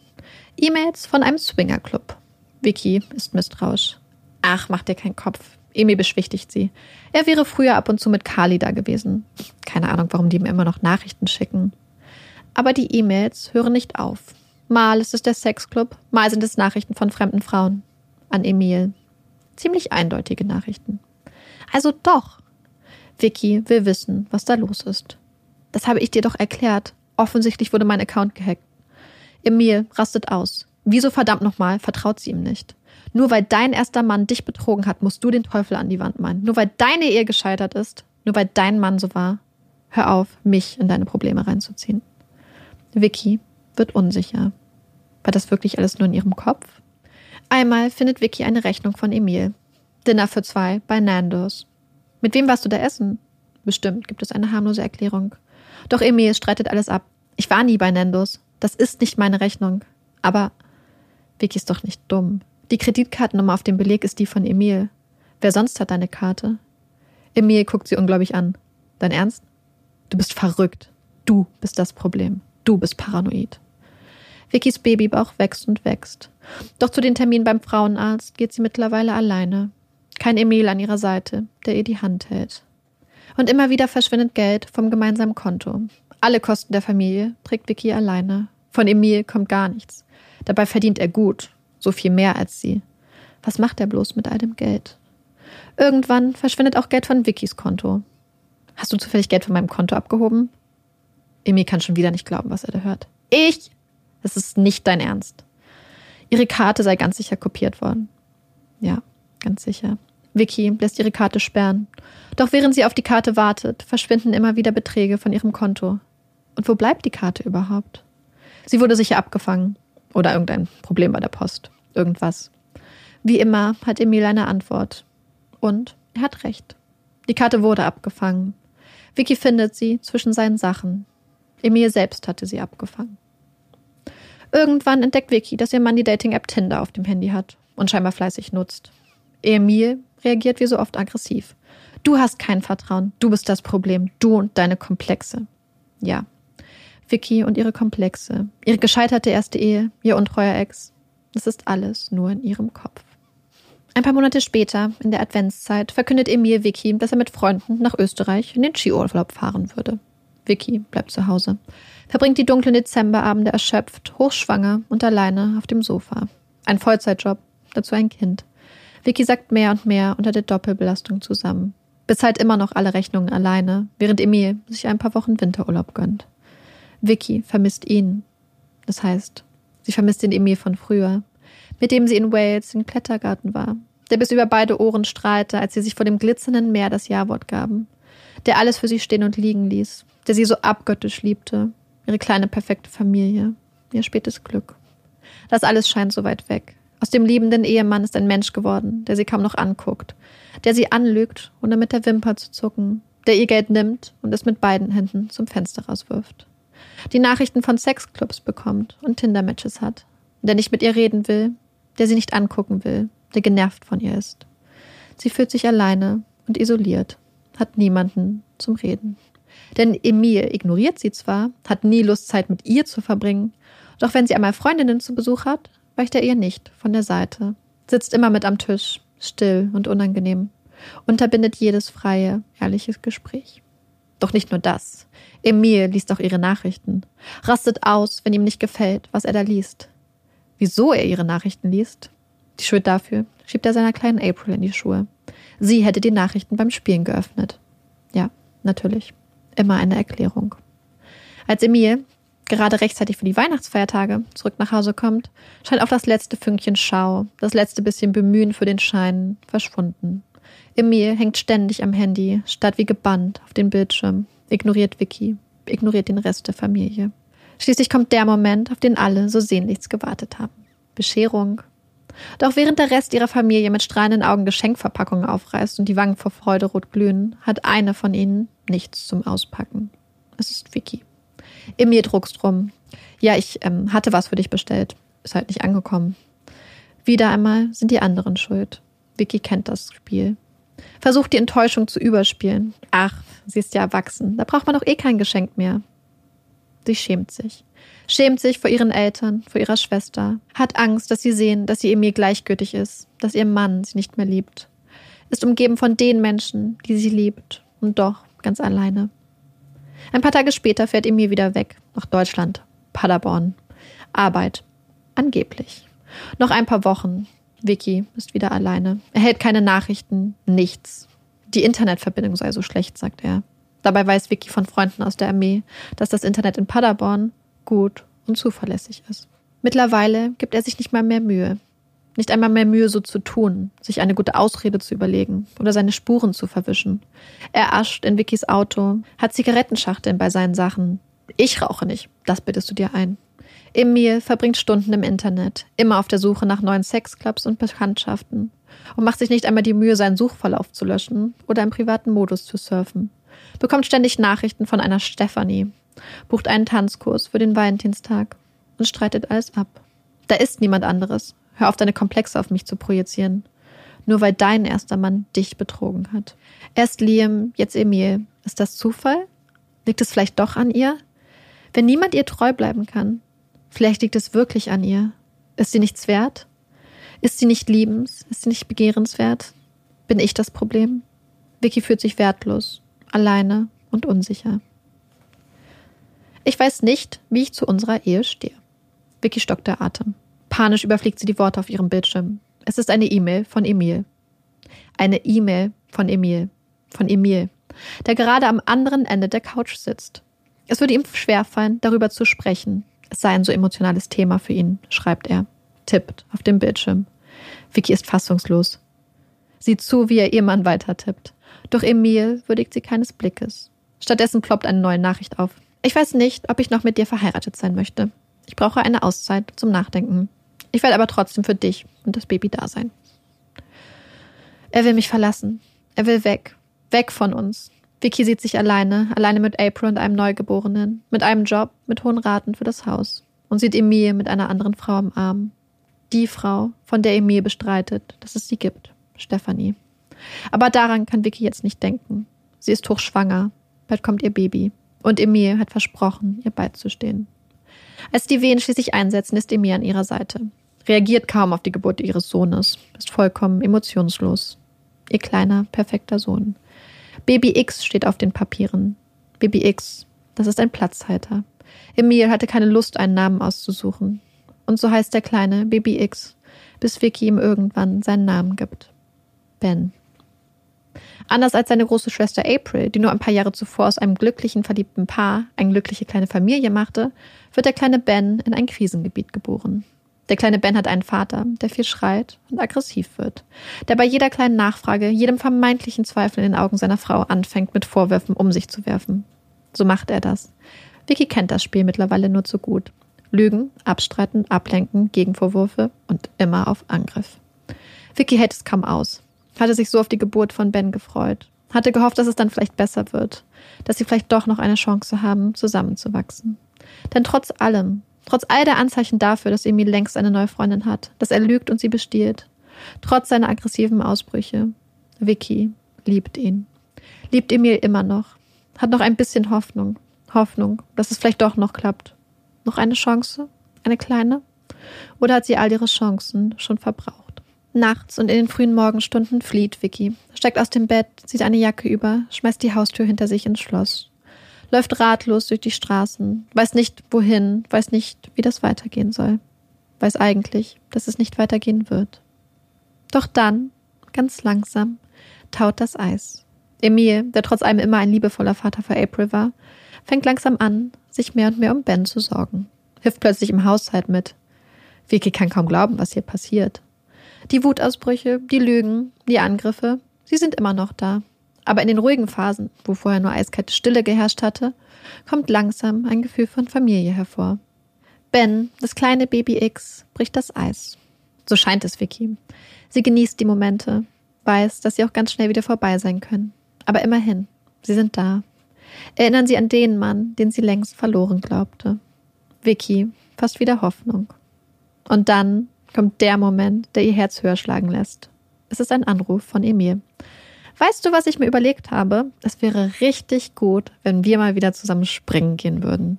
E-Mails von einem Swingerclub. Vicky ist misstrauisch. Ach, mach dir keinen Kopf. Emil beschwichtigt sie. Er wäre früher ab und zu mit Carly da gewesen. Keine Ahnung, warum die ihm immer noch Nachrichten schicken. Aber die E-Mails hören nicht auf. Mal ist es der Sexclub, mal sind es Nachrichten von fremden Frauen. An Emil. Ziemlich eindeutige Nachrichten. Also doch. Vicky will wissen, was da los ist. Das habe ich dir doch erklärt. Offensichtlich wurde mein Account gehackt. Emil rastet aus. Wieso verdammt nochmal vertraut sie ihm nicht? Nur weil dein erster Mann dich betrogen hat, musst du den Teufel an die Wand meinen. Nur weil deine Ehe gescheitert ist, nur weil dein Mann so war. Hör auf, mich in deine Probleme reinzuziehen. Vicky wird unsicher. War das wirklich alles nur in ihrem Kopf? Einmal findet Vicky eine Rechnung von Emil. Dinner für zwei bei Nandos. Mit wem warst du da essen? Bestimmt gibt es eine harmlose Erklärung. Doch Emil streitet alles ab. Ich war nie bei Nandos. Das ist nicht meine Rechnung. Aber Vicky ist doch nicht dumm. Die Kreditkartennummer auf dem Beleg ist die von Emil. Wer sonst hat deine Karte? Emil guckt sie ungläubig an. Dein Ernst? Du bist verrückt. Du bist das Problem. Du bist paranoid. Vickys Babybauch wächst und wächst. Doch zu den Terminen beim Frauenarzt geht sie mittlerweile alleine. Kein Emil an ihrer Seite, der ihr die Hand hält. Und immer wieder verschwindet Geld vom gemeinsamen Konto. Alle Kosten der Familie trägt Vicky alleine. Von Emil kommt gar nichts. Dabei verdient er gut, so viel mehr als sie. Was macht er bloß mit all dem Geld? Irgendwann verschwindet auch Geld von Vickys Konto. Hast du zufällig Geld von meinem Konto abgehoben? Emil kann schon wieder nicht glauben, was er da hört. Ich? Das ist nicht dein Ernst. Ihre Karte sei ganz sicher kopiert worden. Ja, ganz sicher. Vicky lässt ihre Karte sperren. Doch während sie auf die Karte wartet, verschwinden immer wieder Beträge von ihrem Konto. Und wo bleibt die Karte überhaupt? Sie wurde sicher abgefangen. Oder irgendein Problem bei der Post. Irgendwas. Wie immer hat Emil eine Antwort. Und er hat recht. Die Karte wurde abgefangen. Vicky findet sie zwischen seinen Sachen. Emil selbst hatte sie abgefangen. Irgendwann entdeckt Vicky, dass ihr Mann die Dating-App Tinder auf dem Handy hat und scheinbar fleißig nutzt. Emil reagiert wie so oft aggressiv. Du hast kein Vertrauen. Du bist das Problem. Du und deine Komplexe. Ja. Vicky und ihre Komplexe. Ihre gescheiterte erste Ehe. Ihr untreuer Ex. Das ist alles nur in ihrem Kopf. Ein paar Monate später, in der Adventszeit, verkündet Emil Vicky, dass er mit Freunden nach Österreich in den Skiurlaub fahren würde. Vicky bleibt zu Hause, verbringt die dunklen Dezemberabende erschöpft, hochschwanger und alleine auf dem Sofa. Ein Vollzeitjob, dazu ein Kind. Vicky sagt mehr und mehr unter der Doppelbelastung zusammen. Bezahlt immer noch alle Rechnungen alleine, während Emil sich ein paar Wochen Winterurlaub gönnt. Vicky vermisst ihn. Das heißt, sie vermisst den Emil von früher, mit dem sie in Wales im Klettergarten war, der bis über beide Ohren strahlte, als sie sich vor dem glitzernden Meer das Ja-Wort gaben, der alles für sie stehen und liegen ließ, der sie so abgöttisch liebte, ihre kleine perfekte Familie, ihr spätes Glück. Das alles scheint so weit weg. Aus dem liebenden Ehemann ist ein Mensch geworden, der sie kaum noch anguckt, der sie anlügt, ohne mit der Wimper zu zucken, der ihr Geld nimmt und es mit beiden Händen zum Fenster rauswirft. Die Nachrichten von Sexclubs bekommt und Tinder-Matches hat, der nicht mit ihr reden will, der sie nicht angucken will, der genervt von ihr ist. Sie fühlt sich alleine und isoliert, hat niemanden zum Reden. Denn Emil ignoriert sie zwar, hat nie Lust, Zeit mit ihr zu verbringen, doch wenn sie einmal Freundinnen zu Besuch hat, weicht er ihr nicht von der Seite, sitzt immer mit am Tisch, still und unangenehm, unterbindet jedes freie, ehrliches Gespräch. Doch nicht nur das. Emil liest auch ihre Nachrichten, rastet aus, wenn ihm nicht gefällt, was er da liest. Wieso er ihre Nachrichten liest? Die Schuld dafür schiebt er seiner kleinen April in die Schuhe. Sie hätte die Nachrichten beim Spielen geöffnet. Ja, natürlich. Immer eine Erklärung. Als Emil gerade rechtzeitig für die Weihnachtsfeiertage zurück nach Hause kommt, scheint auch das letzte Fünkchen Schau, das letzte bisschen Bemühen für den Schein verschwunden. Emil hängt ständig am Handy, statt wie gebannt auf den Bildschirm, ignoriert Vicky, ignoriert den Rest der Familie. Schließlich kommt der Moment, auf den alle so sehnlichst gewartet haben. Bescherung. Doch während der Rest ihrer Familie mit strahlenden Augen Geschenkverpackungen aufreißt und die Wangen vor Freude rot glühen, hat eine von ihnen nichts zum Auspacken. Es ist Vicky. Emil druckst rum. Ja, ich ähm, hatte was für dich bestellt. Ist halt nicht angekommen. Wieder einmal sind die anderen schuld. Vicky kennt das Spiel. Versucht die Enttäuschung zu überspielen. Ach, sie ist ja erwachsen. Da braucht man doch eh kein Geschenk mehr. Sie schämt sich. Schämt sich vor ihren Eltern, vor ihrer Schwester. Hat Angst, dass sie sehen, dass sie Emil gleichgültig ist, dass ihr Mann sie nicht mehr liebt. Ist umgeben von den Menschen, die sie liebt. Und doch ganz alleine. Ein paar Tage später fährt Emil wieder weg, nach Deutschland, Paderborn. Arbeit. Angeblich. Noch ein paar Wochen. Vicky ist wieder alleine. Er hält keine Nachrichten, nichts. Die Internetverbindung sei so schlecht, sagt er. Dabei weiß Vicky von Freunden aus der Armee, dass das Internet in Paderborn gut und zuverlässig ist. Mittlerweile gibt er sich nicht mal mehr Mühe. Nicht einmal mehr Mühe, so zu tun, sich eine gute Ausrede zu überlegen oder seine Spuren zu verwischen. Er ascht in Vickys Auto, hat Zigarettenschachteln bei seinen Sachen. Ich rauche nicht, das bittest du dir ein. Emil verbringt Stunden im Internet, immer auf der Suche nach neuen Sexclubs und Bekanntschaften und macht sich nicht einmal die Mühe, seinen Suchverlauf zu löschen oder im privaten Modus zu surfen. Bekommt ständig Nachrichten von einer Stephanie, bucht einen Tanzkurs für den Valentinstag und streitet alles ab. Da ist niemand anderes. Hör auf, deine Komplexe auf mich zu projizieren. Nur weil dein erster Mann dich betrogen hat. Erst Liam, jetzt Emil. Ist das Zufall? Liegt es vielleicht doch an ihr? Wenn niemand ihr treu bleiben kann, Vielleicht liegt es wirklich an ihr. Ist sie nichts wert? Ist sie nicht liebens? Ist sie nicht begehrenswert? Bin ich das Problem? Vicky fühlt sich wertlos, alleine und unsicher. Ich weiß nicht, wie ich zu unserer Ehe stehe. Vicky stockt der Atem. Panisch überfliegt sie die Worte auf ihrem Bildschirm. Es ist eine E-Mail von Emil. Eine E-Mail von Emil. Von Emil, der gerade am anderen Ende der Couch sitzt. Es würde ihm schwerfallen, darüber zu sprechen. Es sei ein so emotionales Thema für ihn, schreibt er, tippt auf dem Bildschirm. Vicky ist fassungslos. Sieht zu, wie ihr Ehemann weiter tippt. Doch Emil würdigt sie keines Blickes. Stattdessen ploppt eine neue Nachricht auf. Ich weiß nicht, ob ich noch mit dir verheiratet sein möchte. Ich brauche eine Auszeit zum Nachdenken. Ich werde aber trotzdem für dich und das Baby da sein. Er will mich verlassen. Er will weg. Weg von uns. Vicky sieht sich alleine, alleine mit April und einem Neugeborenen, mit einem Job, mit hohen Raten für das Haus und sieht Emil mit einer anderen Frau im Arm. Die Frau, von der Emil bestreitet, dass es sie gibt. Stephanie. Aber daran kann Vicky jetzt nicht denken. Sie ist hochschwanger. Bald kommt ihr Baby. Und Emil hat versprochen, ihr beizustehen. Als die Wehen schließlich einsetzen, ist Emil an ihrer Seite. Reagiert kaum auf die Geburt ihres Sohnes. Ist vollkommen emotionslos. Ihr kleiner, perfekter Sohn. Baby X steht auf den Papieren. Baby X, das ist ein Platzhalter. Emil hatte keine Lust, einen Namen auszusuchen. Und so heißt der kleine Baby X, bis Vicky ihm irgendwann seinen Namen gibt. Ben. Anders als seine große Schwester April, die nur ein paar Jahre zuvor aus einem glücklichen, verliebten Paar eine glückliche kleine Familie machte, wird der kleine Ben in ein Krisengebiet geboren. Der kleine Ben hat einen Vater, der viel schreit und aggressiv wird, der bei jeder kleinen Nachfrage, jedem vermeintlichen Zweifel in den Augen seiner Frau anfängt, mit Vorwürfen um sich zu werfen. So macht er das. Vicky kennt das Spiel mittlerweile nur zu gut. Lügen, abstreiten, ablenken, Gegenvorwürfe und immer auf Angriff. Vicky hält es kaum aus hatte sich so auf die Geburt von Ben gefreut, hatte gehofft, dass es dann vielleicht besser wird, dass sie vielleicht doch noch eine Chance haben, zusammenzuwachsen. Denn trotz allem, trotz all der Anzeichen dafür, dass Emil längst eine neue Freundin hat, dass er lügt und sie bestiehlt, trotz seiner aggressiven Ausbrüche, Vicky liebt ihn. Liebt Emil immer noch, hat noch ein bisschen Hoffnung, Hoffnung, dass es vielleicht doch noch klappt. Noch eine Chance? Eine kleine? Oder hat sie all ihre Chancen schon verbraucht? Nachts und in den frühen Morgenstunden flieht Vicky, steigt aus dem Bett, zieht eine Jacke über, schmeißt die Haustür hinter sich ins Schloss, läuft ratlos durch die Straßen, weiß nicht wohin, weiß nicht, wie das weitergehen soll, weiß eigentlich, dass es nicht weitergehen wird. Doch dann, ganz langsam, taut das Eis. Emil, der trotz allem immer ein liebevoller Vater für April war, fängt langsam an, sich mehr und mehr um Ben zu sorgen, hilft plötzlich im Haushalt mit. Vicky kann kaum glauben, was hier passiert. Die Wutausbrüche, die Lügen, die Angriffe, sie sind immer noch da. Aber in den ruhigen Phasen, wo vorher nur eiskalte Stille geherrscht hatte, kommt langsam ein Gefühl von Familie hervor. Ben, das kleine Baby X, bricht das Eis. So scheint es Vicky. Sie genießt die Momente, weiß, dass sie auch ganz schnell wieder vorbei sein können. Aber immerhin, sie sind da. Erinnern sie an den Mann, den sie längst verloren glaubte. Vicky, fast wieder Hoffnung. Und dann kommt der Moment, der ihr Herz höher schlagen lässt. Es ist ein Anruf von Emil. Weißt du, was ich mir überlegt habe? Es wäre richtig gut, wenn wir mal wieder zusammen springen gehen würden.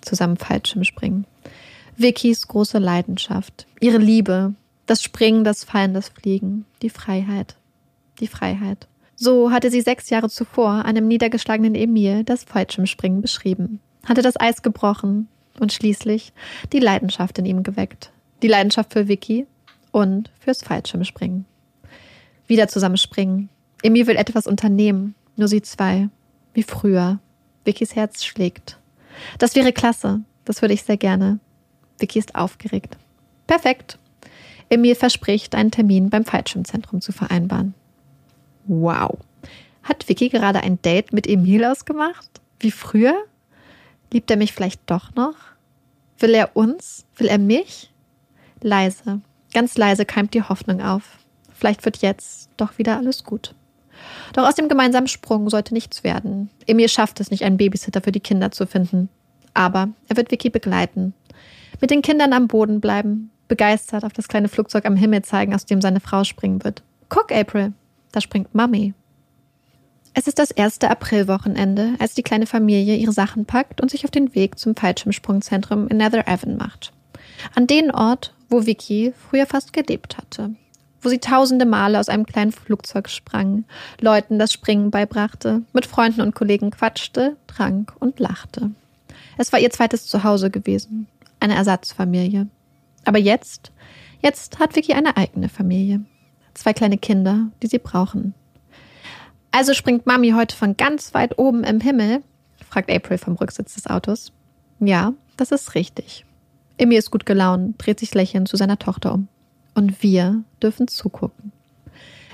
Zusammen Fallschirm springen. Vickys große Leidenschaft, ihre Liebe, das Springen, das Fallen, das Fliegen, die Freiheit. Die Freiheit. So hatte sie sechs Jahre zuvor einem niedergeschlagenen Emil das Fallschirmspringen beschrieben, hatte das Eis gebrochen und schließlich die Leidenschaft in ihm geweckt, die Leidenschaft für Vicky und fürs Fallschirmspringen. Wieder zusammen springen. Emil will etwas unternehmen, nur sie zwei. Wie früher. Vickys Herz schlägt. Das wäre klasse. Das würde ich sehr gerne. Vicky ist aufgeregt. Perfekt. Emil verspricht, einen Termin beim Fallschirmzentrum zu vereinbaren. Wow. Hat Vicky gerade ein Date mit Emil ausgemacht? Wie früher? Liebt er mich vielleicht doch noch? Will er uns? Will er mich? Leise, ganz leise keimt die Hoffnung auf. Vielleicht wird jetzt doch wieder alles gut. Doch aus dem gemeinsamen Sprung sollte nichts werden. Emil schafft es nicht, einen Babysitter für die Kinder zu finden. Aber er wird Vicky begleiten. Mit den Kindern am Boden bleiben, begeistert auf das kleine Flugzeug am Himmel zeigen, aus dem seine Frau springen wird. Guck, April, da springt Mami. Es ist das erste Aprilwochenende, als die kleine Familie ihre Sachen packt und sich auf den Weg zum Fallschirmsprungzentrum in Nether Avon macht. An den Ort, wo Vicky früher fast gelebt hatte. Wo sie tausende Male aus einem kleinen Flugzeug sprang, Leuten das Springen beibrachte, mit Freunden und Kollegen quatschte, trank und lachte. Es war ihr zweites Zuhause gewesen, eine Ersatzfamilie. Aber jetzt, jetzt hat Vicky eine eigene Familie. Zwei kleine Kinder, die sie brauchen. Also springt Mami heute von ganz weit oben im Himmel? fragt April vom Rücksitz des Autos. Ja, das ist richtig. Emmy ist gut gelaunt, dreht sich lächelnd zu seiner Tochter um. Und wir dürfen zugucken.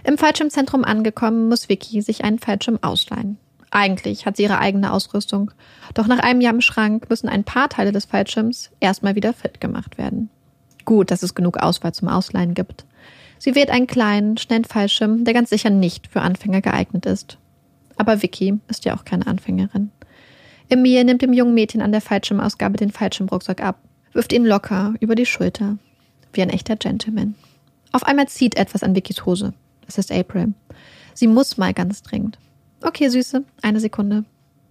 Im Fallschirmzentrum angekommen, muss Vicky sich einen Fallschirm ausleihen. Eigentlich hat sie ihre eigene Ausrüstung, doch nach einem Jahr im Schrank müssen ein paar Teile des Fallschirms erstmal wieder fit gemacht werden. Gut, dass es genug Auswahl zum Ausleihen gibt. Sie wählt einen kleinen, schnellen Fallschirm, der ganz sicher nicht für Anfänger geeignet ist. Aber Vicky ist ja auch keine Anfängerin. Emil nimmt dem jungen Mädchen an der Fallschirmausgabe den Fallschirmrucksack ab, wirft ihn locker über die Schulter. Wie ein echter Gentleman. Auf einmal zieht etwas an Vickys Hose. Das ist April. Sie muss mal ganz dringend. Okay, Süße, eine Sekunde.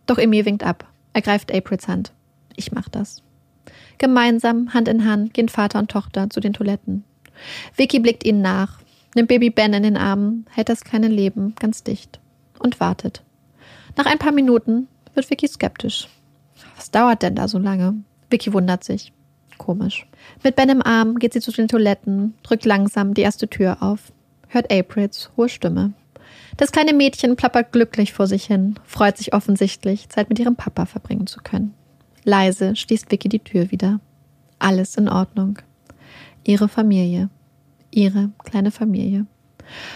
Doch Emil winkt ab. Er greift Aprils Hand. Ich mach das. Gemeinsam, Hand in Hand, gehen Vater und Tochter zu den Toiletten. Vicky blickt ihnen nach, nimmt Baby Ben in den Arm, hält das kleine Leben ganz dicht und wartet. Nach ein paar Minuten wird Vicky skeptisch. Was dauert denn da so lange? Vicky wundert sich. Komisch. Mit Ben im Arm geht sie zu den Toiletten, drückt langsam die erste Tür auf, hört Aprils hohe Stimme. Das kleine Mädchen plappert glücklich vor sich hin, freut sich offensichtlich, Zeit mit ihrem Papa verbringen zu können. Leise schließt Vicky die Tür wieder. Alles in Ordnung ihre Familie, ihre kleine Familie.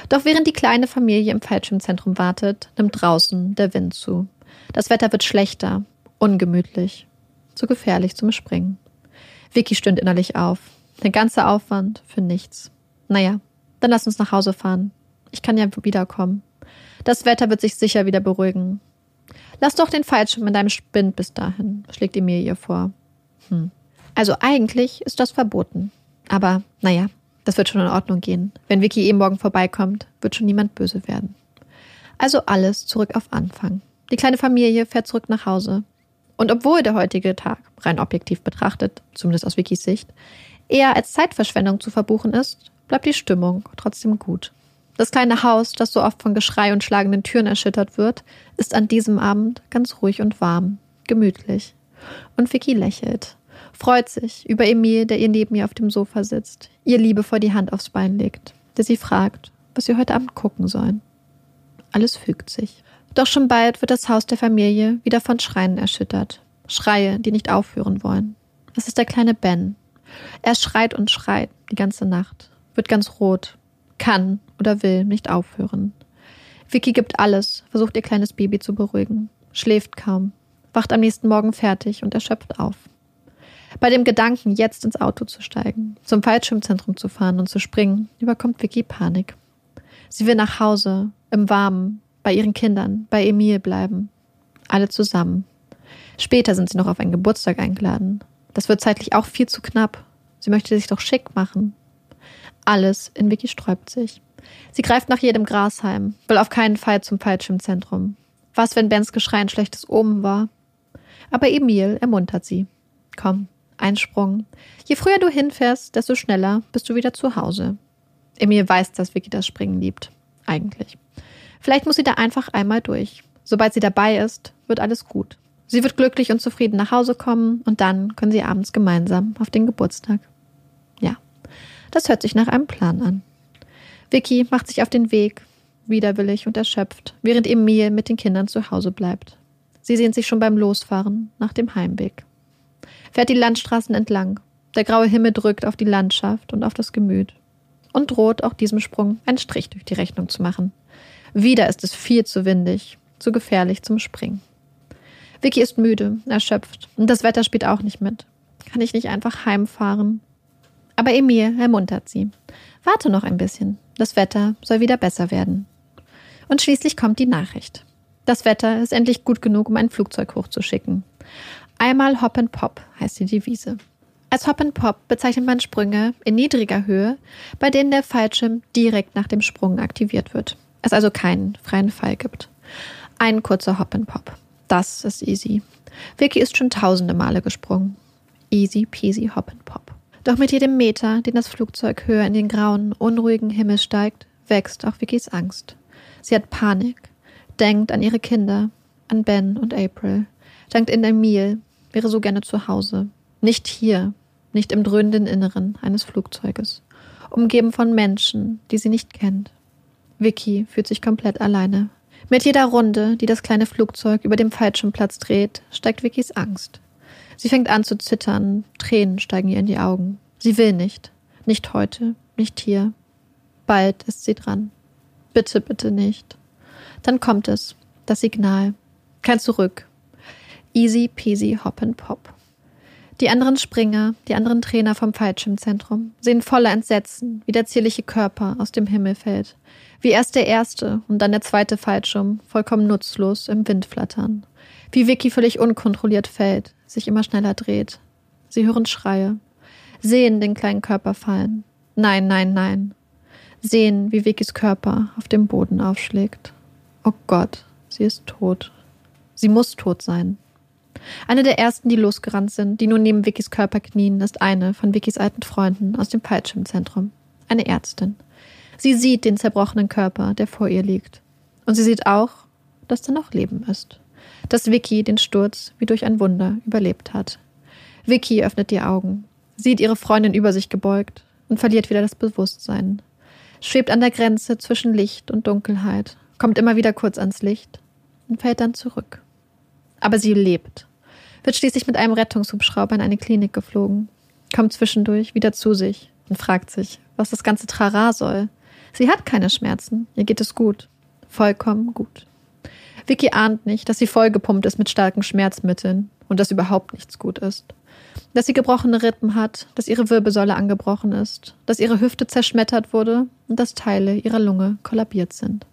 Doch während die kleine Familie im Fallschirmzentrum wartet, nimmt draußen der Wind zu. Das Wetter wird schlechter, ungemütlich, zu gefährlich zum Springen. Vicky stöhnt innerlich auf. Der ganze Aufwand für nichts. Naja, dann lass uns nach Hause fahren. Ich kann ja wiederkommen. Das Wetter wird sich sicher wieder beruhigen. Lass doch den Fallschirm in deinem Spind bis dahin, schlägt Emilie vor. Hm. Also eigentlich ist das verboten. Aber naja, das wird schon in Ordnung gehen. Wenn Vicky eben morgen vorbeikommt, wird schon niemand böse werden. Also alles zurück auf Anfang. Die kleine Familie fährt zurück nach Hause. Und obwohl der heutige Tag, rein objektiv betrachtet, zumindest aus Vickys Sicht, eher als Zeitverschwendung zu verbuchen ist, bleibt die Stimmung trotzdem gut. Das kleine Haus, das so oft von Geschrei und schlagenden Türen erschüttert wird, ist an diesem Abend ganz ruhig und warm, gemütlich. Und Vicky lächelt freut sich über Emil, der ihr neben ihr auf dem Sofa sitzt, ihr liebevoll die Hand aufs Bein legt, der sie fragt, was sie heute Abend gucken sollen. Alles fügt sich. Doch schon bald wird das Haus der Familie wieder von Schreien erschüttert. Schreie, die nicht aufhören wollen. Es ist der kleine Ben. Er schreit und schreit die ganze Nacht, wird ganz rot, kann oder will nicht aufhören. Vicky gibt alles, versucht ihr kleines Baby zu beruhigen, schläft kaum, wacht am nächsten Morgen fertig und erschöpft auf. Bei dem Gedanken, jetzt ins Auto zu steigen, zum Fallschirmzentrum zu fahren und zu springen, überkommt Vicky Panik. Sie will nach Hause, im Warmen, bei ihren Kindern, bei Emil bleiben. Alle zusammen. Später sind sie noch auf einen Geburtstag eingeladen. Das wird zeitlich auch viel zu knapp. Sie möchte sich doch schick machen. Alles in Vicky sträubt sich. Sie greift nach jedem Grashalm, will auf keinen Fall zum Fallschirmzentrum. Was, wenn Bens Geschrei ein schlechtes Omen war? Aber Emil ermuntert sie. Komm, Einsprung. Je früher du hinfährst, desto schneller bist du wieder zu Hause. Emil weiß, dass Vicky das Springen liebt. Eigentlich. Vielleicht muss sie da einfach einmal durch. Sobald sie dabei ist, wird alles gut. Sie wird glücklich und zufrieden nach Hause kommen und dann können sie abends gemeinsam auf den Geburtstag. Ja, das hört sich nach einem Plan an. Vicky macht sich auf den Weg, widerwillig und erschöpft, während Emil mit den Kindern zu Hause bleibt. Sie sehnt sich schon beim Losfahren nach dem Heimweg fährt die Landstraßen entlang. Der graue Himmel drückt auf die Landschaft und auf das Gemüt und droht auch diesem Sprung einen Strich durch die Rechnung zu machen. Wieder ist es viel zu windig, zu gefährlich zum Springen. Vicky ist müde, erschöpft und das Wetter spielt auch nicht mit. Kann ich nicht einfach heimfahren? Aber Emil ermuntert sie. Warte noch ein bisschen. Das Wetter soll wieder besser werden. Und schließlich kommt die Nachricht. Das Wetter ist endlich gut genug, um ein Flugzeug hochzuschicken. Einmal Hop and Pop heißt die Devise. Als Hop and Pop bezeichnet man Sprünge in niedriger Höhe, bei denen der Fallschirm direkt nach dem Sprung aktiviert wird. Es also keinen freien Fall gibt. Ein kurzer Hop and Pop. Das ist easy. Vicky ist schon tausende Male gesprungen. Easy peasy Hop and Pop. Doch mit jedem Meter, den das Flugzeug höher in den grauen, unruhigen Himmel steigt, wächst auch Vickys Angst. Sie hat Panik, denkt an ihre Kinder, an Ben und April, denkt in Emil, wäre so gerne zu Hause. Nicht hier, nicht im dröhnenden Inneren eines Flugzeuges, umgeben von Menschen, die sie nicht kennt. Vicky fühlt sich komplett alleine. Mit jeder Runde, die das kleine Flugzeug über dem Fallschirmplatz dreht, steigt Vickys Angst. Sie fängt an zu zittern, Tränen steigen ihr in die Augen. Sie will nicht. Nicht heute, nicht hier. Bald ist sie dran. Bitte, bitte nicht. Dann kommt es, das Signal. Kein Zurück. Easy peasy hop and pop. Die anderen Springer, die anderen Trainer vom Fallschirmzentrum sehen voller Entsetzen, wie der zierliche Körper aus dem Himmel fällt. Wie erst der erste und dann der zweite Fallschirm vollkommen nutzlos im Wind flattern. Wie Vicky völlig unkontrolliert fällt, sich immer schneller dreht. Sie hören Schreie, sehen den kleinen Körper fallen. Nein, nein, nein. Sehen, wie Vickys Körper auf dem Boden aufschlägt. Oh Gott, sie ist tot. Sie muss tot sein. Eine der ersten, die losgerannt sind, die nun neben Vickys Körper knien, ist eine von Vickys alten Freunden aus dem Fallschirmzentrum. Eine Ärztin. Sie sieht den zerbrochenen Körper, der vor ihr liegt. Und sie sieht auch, dass da noch Leben ist. Dass Vicky den Sturz wie durch ein Wunder überlebt hat. Vicky öffnet die Augen, sieht ihre Freundin über sich gebeugt und verliert wieder das Bewusstsein. Schwebt an der Grenze zwischen Licht und Dunkelheit, kommt immer wieder kurz ans Licht und fällt dann zurück. Aber sie lebt, wird schließlich mit einem Rettungshubschrauber in eine Klinik geflogen, kommt zwischendurch wieder zu sich und fragt sich, was das ganze Trara soll. Sie hat keine Schmerzen, ihr geht es gut, vollkommen gut. Vicky ahnt nicht, dass sie vollgepumpt ist mit starken Schmerzmitteln und dass überhaupt nichts gut ist. Dass sie gebrochene Rippen hat, dass ihre Wirbelsäule angebrochen ist, dass ihre Hüfte zerschmettert wurde und dass Teile ihrer Lunge kollabiert sind.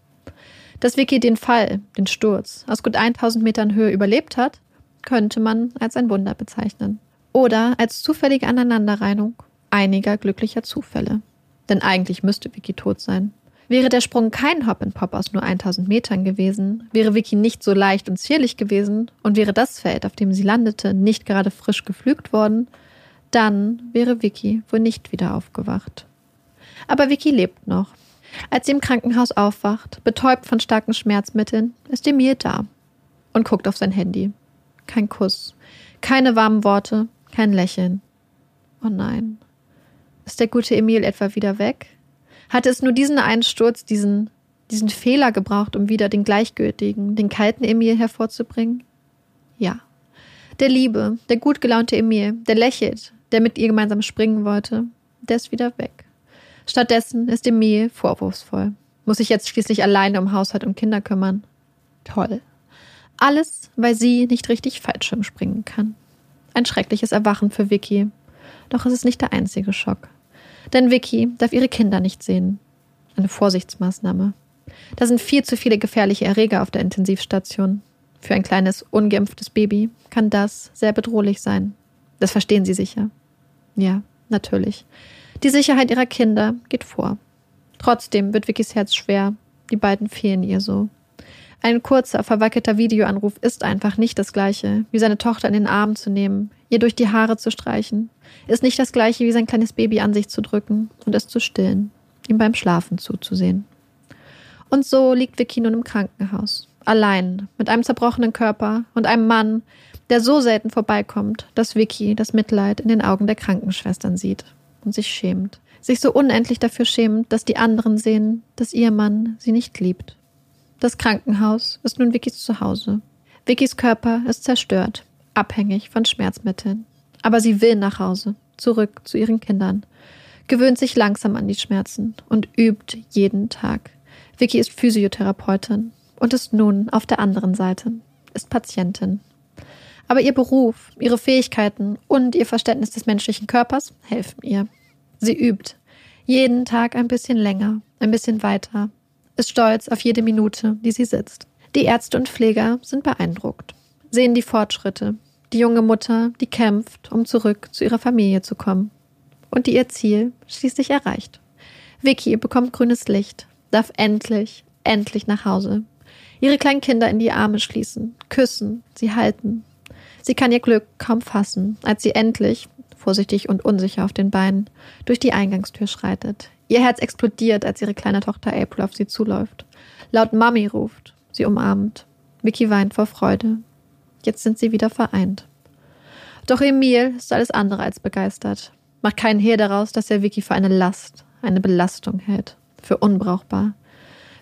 Dass Vicky den Fall, den Sturz, aus gut 1000 Metern Höhe überlebt hat, könnte man als ein Wunder bezeichnen. Oder als zufällige Aneinanderreihung einiger glücklicher Zufälle. Denn eigentlich müsste Vicky tot sein. Wäre der Sprung kein Hop and Pop aus nur 1000 Metern gewesen, wäre Vicky nicht so leicht und zierlich gewesen und wäre das Feld, auf dem sie landete, nicht gerade frisch geflügt worden, dann wäre Vicky wohl nicht wieder aufgewacht. Aber Vicky lebt noch als sie im Krankenhaus aufwacht, betäubt von starken Schmerzmitteln, ist Emil da und guckt auf sein Handy. Kein Kuss, keine warmen Worte, kein Lächeln. Oh nein. Ist der gute Emil etwa wieder weg? Hatte es nur diesen Einsturz, diesen, diesen Fehler gebraucht, um wieder den gleichgültigen, den kalten Emil hervorzubringen? Ja. Der liebe, der gut gelaunte Emil, der lächelt, der mit ihr gemeinsam springen wollte, der ist wieder weg. Stattdessen ist Emil vorwurfsvoll. Muss sich jetzt schließlich alleine um Haushalt und Kinder kümmern. Toll. Alles, weil sie nicht richtig Fallschirm springen kann. Ein schreckliches Erwachen für Vicky. Doch es ist nicht der einzige Schock. Denn Vicky darf ihre Kinder nicht sehen. Eine Vorsichtsmaßnahme. Da sind viel zu viele gefährliche Erreger auf der Intensivstation. Für ein kleines, ungeimpftes Baby kann das sehr bedrohlich sein. Das verstehen Sie sicher. Ja, natürlich. Die Sicherheit ihrer Kinder geht vor. Trotzdem wird Vickys Herz schwer. Die beiden fehlen ihr so. Ein kurzer, verwackelter Videoanruf ist einfach nicht das gleiche, wie seine Tochter in den Arm zu nehmen, ihr durch die Haare zu streichen, ist nicht das gleiche, wie sein kleines Baby an sich zu drücken und es zu stillen, ihm beim Schlafen zuzusehen. Und so liegt Vicky nun im Krankenhaus, allein, mit einem zerbrochenen Körper und einem Mann, der so selten vorbeikommt, dass Vicky das Mitleid in den Augen der Krankenschwestern sieht und sich schämt. Sich so unendlich dafür schämt, dass die anderen sehen, dass ihr Mann sie nicht liebt. Das Krankenhaus ist nun Vickys Zuhause. Vickys Körper ist zerstört, abhängig von Schmerzmitteln. Aber sie will nach Hause, zurück zu ihren Kindern, gewöhnt sich langsam an die Schmerzen und übt jeden Tag. Vicky ist Physiotherapeutin und ist nun auf der anderen Seite, ist Patientin. Aber ihr Beruf, ihre Fähigkeiten und ihr Verständnis des menschlichen Körpers helfen ihr. Sie übt. Jeden Tag ein bisschen länger, ein bisschen weiter. Ist stolz auf jede Minute, die sie sitzt. Die Ärzte und Pfleger sind beeindruckt, sehen die Fortschritte. Die junge Mutter, die kämpft, um zurück zu ihrer Familie zu kommen. Und die ihr Ziel schließlich erreicht. Vicky bekommt grünes Licht, darf endlich, endlich nach Hause. ihre kleinen Kinder in die Arme schließen, küssen, sie halten. Sie kann ihr Glück kaum fassen, als sie endlich, vorsichtig und unsicher auf den Beinen, durch die Eingangstür schreitet. Ihr Herz explodiert, als ihre kleine Tochter April auf sie zuläuft. Laut Mami ruft, sie umarmt. Vicky weint vor Freude. Jetzt sind sie wieder vereint. Doch Emil ist alles andere als begeistert. Macht keinen Hehl daraus, dass er Vicky für eine Last, eine Belastung hält. Für unbrauchbar.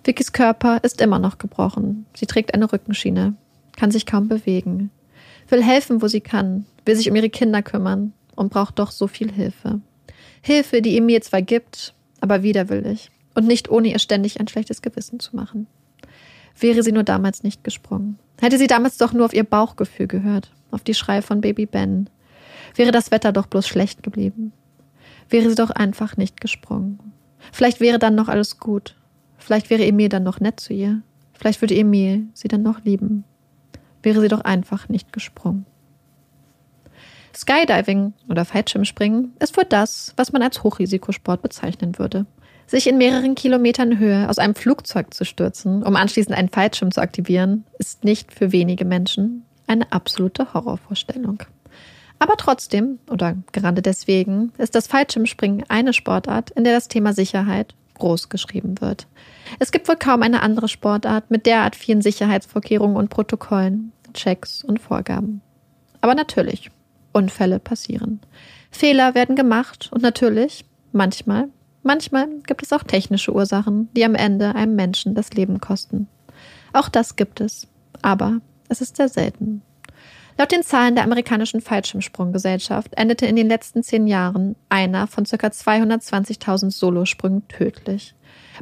Vickys Körper ist immer noch gebrochen. Sie trägt eine Rückenschiene, kann sich kaum bewegen, will helfen, wo sie kann, will sich um ihre Kinder kümmern und braucht doch so viel Hilfe. Hilfe, die Emil zwar gibt, aber widerwillig und nicht ohne ihr ständig ein schlechtes Gewissen zu machen. Wäre sie nur damals nicht gesprungen. Hätte sie damals doch nur auf ihr Bauchgefühl gehört, auf die Schreie von Baby Ben. Wäre das Wetter doch bloß schlecht geblieben. Wäre sie doch einfach nicht gesprungen. Vielleicht wäre dann noch alles gut. Vielleicht wäre Emil dann noch nett zu ihr. Vielleicht würde Emil sie dann noch lieben. Wäre sie doch einfach nicht gesprungen. Skydiving oder Fallschirmspringen ist wohl das, was man als Hochrisikosport bezeichnen würde. Sich in mehreren Kilometern Höhe aus einem Flugzeug zu stürzen, um anschließend einen Fallschirm zu aktivieren, ist nicht für wenige Menschen eine absolute Horrorvorstellung. Aber trotzdem, oder gerade deswegen, ist das Fallschirmspringen eine Sportart, in der das Thema Sicherheit groß geschrieben wird. Es gibt wohl kaum eine andere Sportart mit derart vielen Sicherheitsvorkehrungen und Protokollen, Checks und Vorgaben. Aber natürlich, Unfälle passieren. Fehler werden gemacht und natürlich, manchmal, manchmal gibt es auch technische Ursachen, die am Ende einem Menschen das Leben kosten. Auch das gibt es, aber es ist sehr selten. Laut den Zahlen der amerikanischen Fallschirmsprunggesellschaft endete in den letzten zehn Jahren einer von ca. 220.000 Solosprüngen tödlich.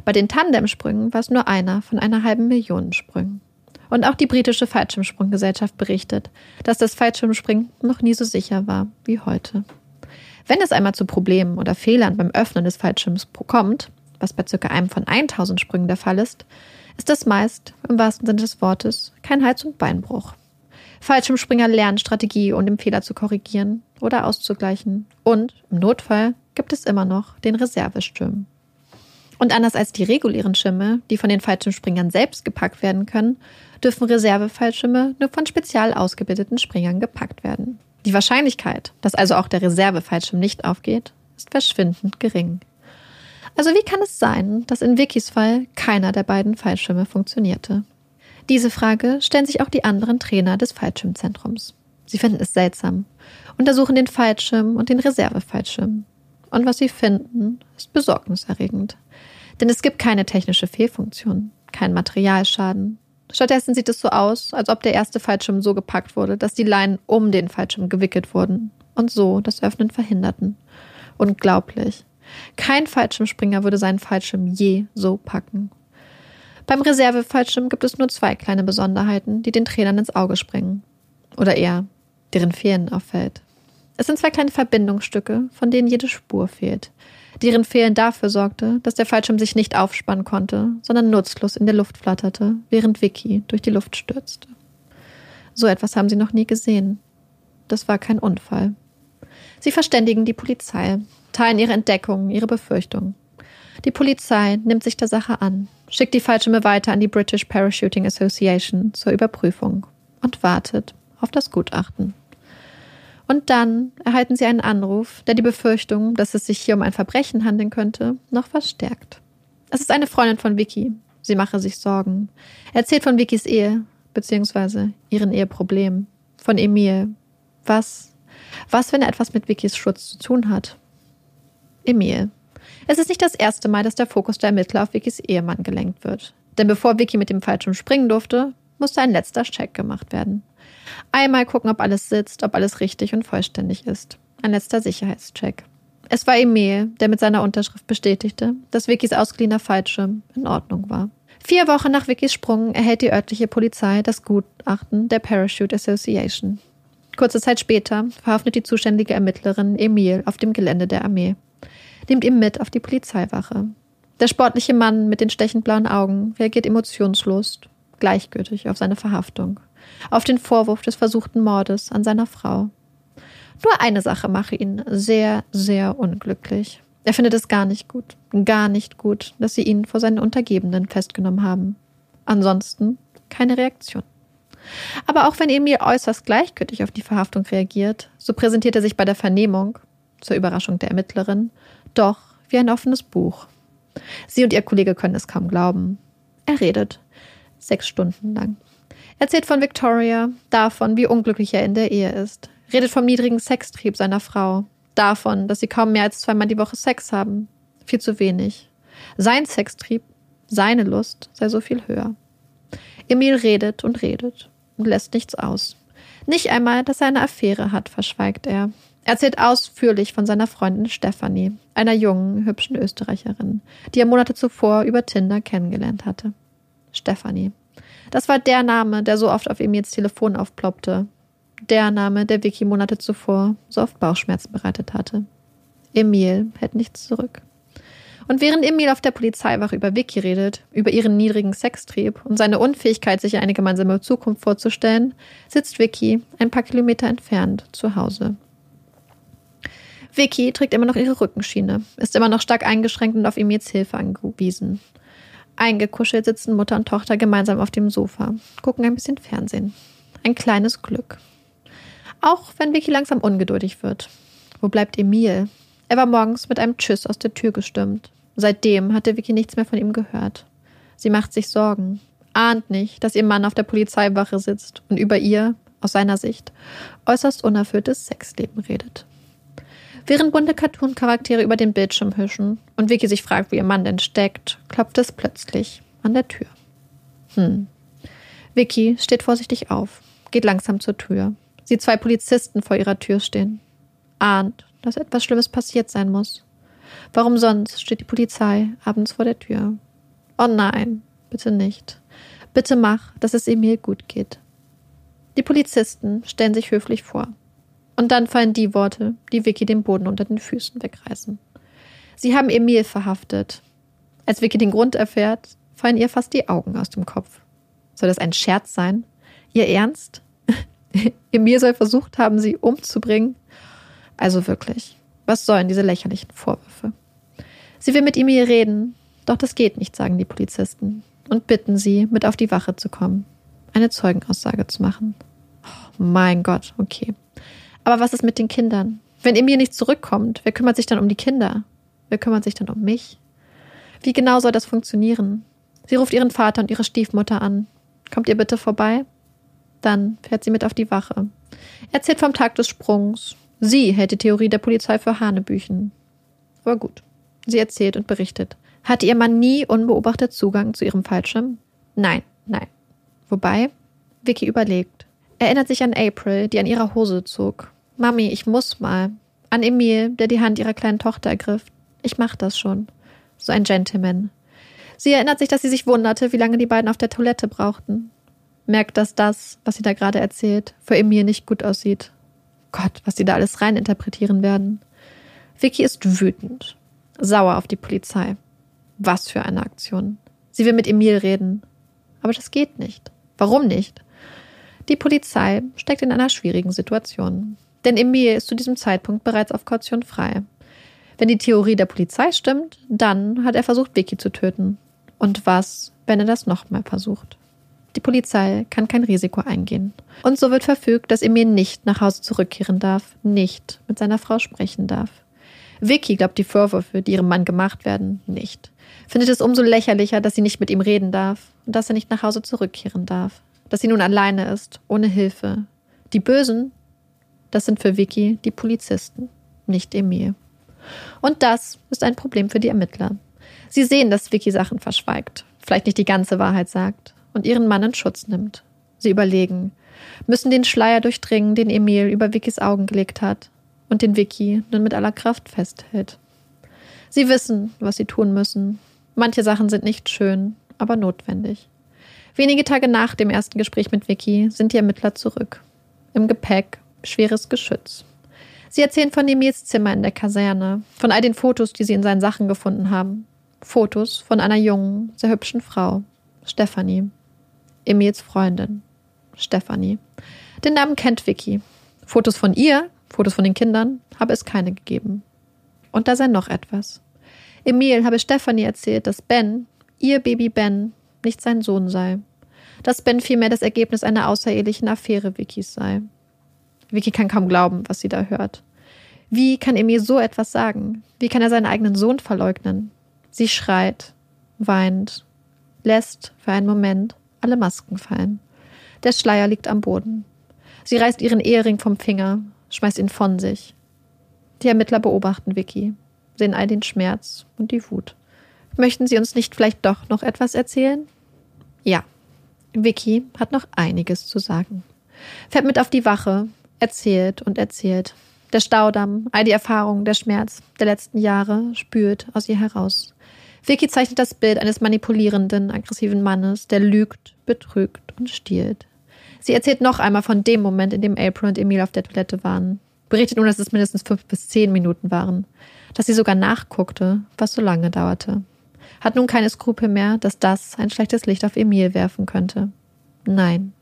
Bei den Tandemsprüngen war es nur einer von einer halben Million Sprüngen. Und auch die britische Fallschirmsprunggesellschaft berichtet, dass das Fallschirmspringen noch nie so sicher war wie heute. Wenn es einmal zu Problemen oder Fehlern beim Öffnen des Fallschirms kommt, was bei ca. einem von 1000 Sprüngen der Fall ist, ist das meist, im wahrsten Sinne des Wortes, kein Hals- und Beinbruch. Fallschirmspringer lernen Strategie, um den Fehler zu korrigieren oder auszugleichen. Und im Notfall gibt es immer noch den Reservesturm. Und anders als die regulären Schirme, die von den Fallschirmspringern selbst gepackt werden können, dürfen Reservefallschirme nur von spezial ausgebildeten Springern gepackt werden. Die Wahrscheinlichkeit, dass also auch der Reservefallschirm nicht aufgeht, ist verschwindend gering. Also wie kann es sein, dass in Vickys Fall keiner der beiden Fallschirme funktionierte? Diese Frage stellen sich auch die anderen Trainer des Fallschirmzentrums. Sie finden es seltsam, untersuchen den Fallschirm und den Reservefallschirm. Und was sie finden, ist besorgniserregend. Denn es gibt keine technische Fehlfunktion, kein Materialschaden. Stattdessen sieht es so aus, als ob der erste Fallschirm so gepackt wurde, dass die Leinen um den Fallschirm gewickelt wurden und so das Öffnen verhinderten. Unglaublich. Kein Fallschirmspringer würde seinen Fallschirm je so packen. Beim Reservefallschirm gibt es nur zwei kleine Besonderheiten, die den Trainern ins Auge springen. Oder eher, deren Fehlen auffällt. Es sind zwei kleine Verbindungsstücke, von denen jede Spur fehlt deren Fehlen dafür sorgte, dass der Fallschirm sich nicht aufspannen konnte, sondern nutzlos in der Luft flatterte, während Vicky durch die Luft stürzte. So etwas haben sie noch nie gesehen. Das war kein Unfall. Sie verständigen die Polizei, teilen ihre Entdeckungen, ihre Befürchtungen. Die Polizei nimmt sich der Sache an, schickt die Fallschirme weiter an die British Parachuting Association zur Überprüfung und wartet auf das Gutachten. Und dann erhalten sie einen Anruf, der die Befürchtung, dass es sich hier um ein Verbrechen handeln könnte, noch verstärkt. Es ist eine Freundin von Vicky. Sie mache sich Sorgen. Er erzählt von Vickys Ehe, beziehungsweise ihren Eheproblemen. Von Emil. Was? Was, wenn er etwas mit Vickys Schutz zu tun hat? Emil. Es ist nicht das erste Mal, dass der Fokus der Ermittler auf Vickys Ehemann gelenkt wird. Denn bevor Vicky mit dem Fallschirm springen durfte, musste ein letzter Check gemacht werden. Einmal gucken, ob alles sitzt, ob alles richtig und vollständig ist. Ein letzter Sicherheitscheck. Es war Emil, der mit seiner Unterschrift bestätigte, dass Vickys ausgeliehener Fallschirm in Ordnung war. Vier Wochen nach Vickys Sprung erhält die örtliche Polizei das Gutachten der Parachute Association. Kurze Zeit später verhaftet die zuständige Ermittlerin Emil auf dem Gelände der Armee, nimmt ihn mit auf die Polizeiwache. Der sportliche Mann mit den stechend blauen Augen reagiert emotionslos, gleichgültig auf seine Verhaftung auf den Vorwurf des versuchten Mordes an seiner Frau. Nur eine Sache mache ihn sehr, sehr unglücklich. Er findet es gar nicht gut, gar nicht gut, dass sie ihn vor seinen Untergebenen festgenommen haben. Ansonsten Keine Reaktion. Aber auch wenn Emil äußerst gleichgültig auf die Verhaftung reagiert, so präsentiert er sich bei der Vernehmung, zur Überraschung der Ermittlerin, doch wie ein offenes Buch. Sie und ihr Kollege können es kaum glauben. Er redet. Sechs Stunden lang. Erzählt von Victoria, davon, wie unglücklich er in der Ehe ist. Redet vom niedrigen Sextrieb seiner Frau. Davon, dass sie kaum mehr als zweimal die Woche Sex haben. Viel zu wenig. Sein Sextrieb, seine Lust sei so viel höher. Emil redet und redet und lässt nichts aus. Nicht einmal, dass er eine Affäre hat, verschweigt er. Er erzählt ausführlich von seiner Freundin Stephanie, einer jungen, hübschen Österreicherin, die er Monate zuvor über Tinder kennengelernt hatte. Stephanie. Das war der Name, der so oft auf Emils Telefon aufploppte. Der Name, der Vicky Monate zuvor so oft Bauchschmerzen bereitet hatte. Emil hält nichts zurück. Und während Emil auf der Polizeiwache über Vicky redet, über ihren niedrigen Sextrieb und seine Unfähigkeit, sich eine gemeinsame Zukunft vorzustellen, sitzt Vicky ein paar Kilometer entfernt zu Hause. Vicky trägt immer noch ihre Rückenschiene, ist immer noch stark eingeschränkt und auf Emils Hilfe angewiesen. Eingekuschelt sitzen Mutter und Tochter gemeinsam auf dem Sofa, gucken ein bisschen Fernsehen. Ein kleines Glück. Auch wenn Vicky langsam ungeduldig wird. Wo bleibt Emil? Er war morgens mit einem Tschüss aus der Tür gestimmt. Seitdem hatte Vicky nichts mehr von ihm gehört. Sie macht sich Sorgen, ahnt nicht, dass ihr Mann auf der Polizeiwache sitzt und über ihr, aus seiner Sicht, äußerst unerfülltes Sexleben redet. Während bunte Cartoon-Charaktere über den Bildschirm hüschen und Vicky sich fragt, wie ihr Mann denn steckt, klopft es plötzlich an der Tür. Hm. Vicky steht vorsichtig auf, geht langsam zur Tür. Sieht zwei Polizisten vor ihrer Tür stehen. Ahnt, dass etwas Schlimmes passiert sein muss. Warum sonst steht die Polizei abends vor der Tür? Oh nein, bitte nicht. Bitte mach, dass es Emil gut geht. Die Polizisten stellen sich höflich vor. Und dann fallen die Worte, die Vicky den Boden unter den Füßen wegreißen. Sie haben Emil verhaftet. Als Vicky den Grund erfährt, fallen ihr fast die Augen aus dem Kopf. Soll das ein Scherz sein? Ihr Ernst? [LAUGHS] Emil soll versucht haben, sie umzubringen. Also wirklich. Was sollen diese lächerlichen Vorwürfe? Sie will mit hier reden, doch das geht nicht, sagen die Polizisten und bitten sie, mit auf die Wache zu kommen, eine Zeugenaussage zu machen. Oh, mein Gott, okay. Aber was ist mit den Kindern? Wenn Emil nicht zurückkommt, wer kümmert sich dann um die Kinder? Wer kümmert sich dann um mich? Wie genau soll das funktionieren? Sie ruft ihren Vater und ihre Stiefmutter an. Kommt ihr bitte vorbei? Dann fährt sie mit auf die Wache. Erzählt vom Tag des Sprungs, Sie hält die Theorie der Polizei für Hanebüchen. Aber gut. Sie erzählt und berichtet. Hatte ihr Mann nie unbeobachtet Zugang zu ihrem Fallschirm? Nein, nein. Wobei, Vicky überlegt. Erinnert sich an April, die an ihrer Hose zog. Mami, ich muss mal. An Emil, der die Hand ihrer kleinen Tochter ergriff. Ich mach das schon. So ein Gentleman. Sie erinnert sich, dass sie sich wunderte, wie lange die beiden auf der Toilette brauchten. Merkt, dass das, was sie da gerade erzählt, für Emil nicht gut aussieht Gott, was sie da alles reininterpretieren werden. Vicky ist wütend, sauer auf die Polizei. Was für eine Aktion. Sie will mit Emil reden. Aber das geht nicht. Warum nicht? Die Polizei steckt in einer schwierigen Situation. Denn Emil ist zu diesem Zeitpunkt bereits auf Kaution frei. Wenn die Theorie der Polizei stimmt, dann hat er versucht, Vicky zu töten. Und was, wenn er das nochmal versucht? Die Polizei kann kein Risiko eingehen. Und so wird verfügt, dass Emil nicht nach Hause zurückkehren darf, nicht mit seiner Frau sprechen darf. Vicky glaubt die Vorwürfe, die ihrem Mann gemacht werden, nicht. Findet es umso lächerlicher, dass sie nicht mit ihm reden darf und dass er nicht nach Hause zurückkehren darf. Dass sie nun alleine ist, ohne Hilfe. Die Bösen, das sind für Vicky die Polizisten, nicht Emil. Und das ist ein Problem für die Ermittler. Sie sehen, dass Vicky Sachen verschweigt, vielleicht nicht die ganze Wahrheit sagt, und ihren Mann in Schutz nimmt. Sie überlegen, müssen den Schleier durchdringen, den Emil über Vickys Augen gelegt hat und den Vicky nun mit aller Kraft festhält. Sie wissen, was sie tun müssen. Manche Sachen sind nicht schön, aber notwendig. Wenige Tage nach dem ersten Gespräch mit Vicky sind die Ermittler zurück. Im Gepäck schweres Geschütz. Sie erzählen von Emils Zimmer in der Kaserne, von all den Fotos, die sie in seinen Sachen gefunden haben. Fotos von einer jungen, sehr hübschen Frau, Stephanie. Emils Freundin, Stefanie. Den Namen kennt Vicky. Fotos von ihr, Fotos von den Kindern, habe es keine gegeben. Und da sei noch etwas. Emil habe Stefanie erzählt, dass Ben, ihr Baby Ben, nicht sein Sohn sei. dass Ben vielmehr das Ergebnis einer außerehelichen Affäre Vickys sei. Vicky kann kaum glauben, was sie da hört. Wie kann Emil so etwas sagen? Wie kann er seinen eigenen Sohn verleugnen? Sie schreit, weint, lässt für einen Moment alle Masken fallen. Der Schleier liegt am Boden. Sie reißt ihren Ehering vom Finger, schmeißt ihn von sich. Die Ermittler beobachten Vicky, sehen all den Schmerz und die Wut. Möchten Sie uns nicht vielleicht doch noch etwas erzählen? Ja. Vicky hat noch einiges zu sagen. Fährt mit auf die Wache, erzählt und erzählt. Der Staudamm, all die Erfahrungen, der Schmerz der letzten Jahre spült aus ihr heraus. Vicky zeichnet das Bild eines manipulierenden, aggressiven Mannes, der lügt, betrügt und stiehlt. Sie erzählt noch einmal von dem Moment, in dem April und Emil auf der Toilette waren. Berichtet nun, dass es mindestens fünf bis zehn Minuten waren. Dass sie sogar nachguckte, was so lange dauerte. Hat nun keine Skrupel mehr, dass das ein schlechtes Licht auf Emil werfen könnte. Nein,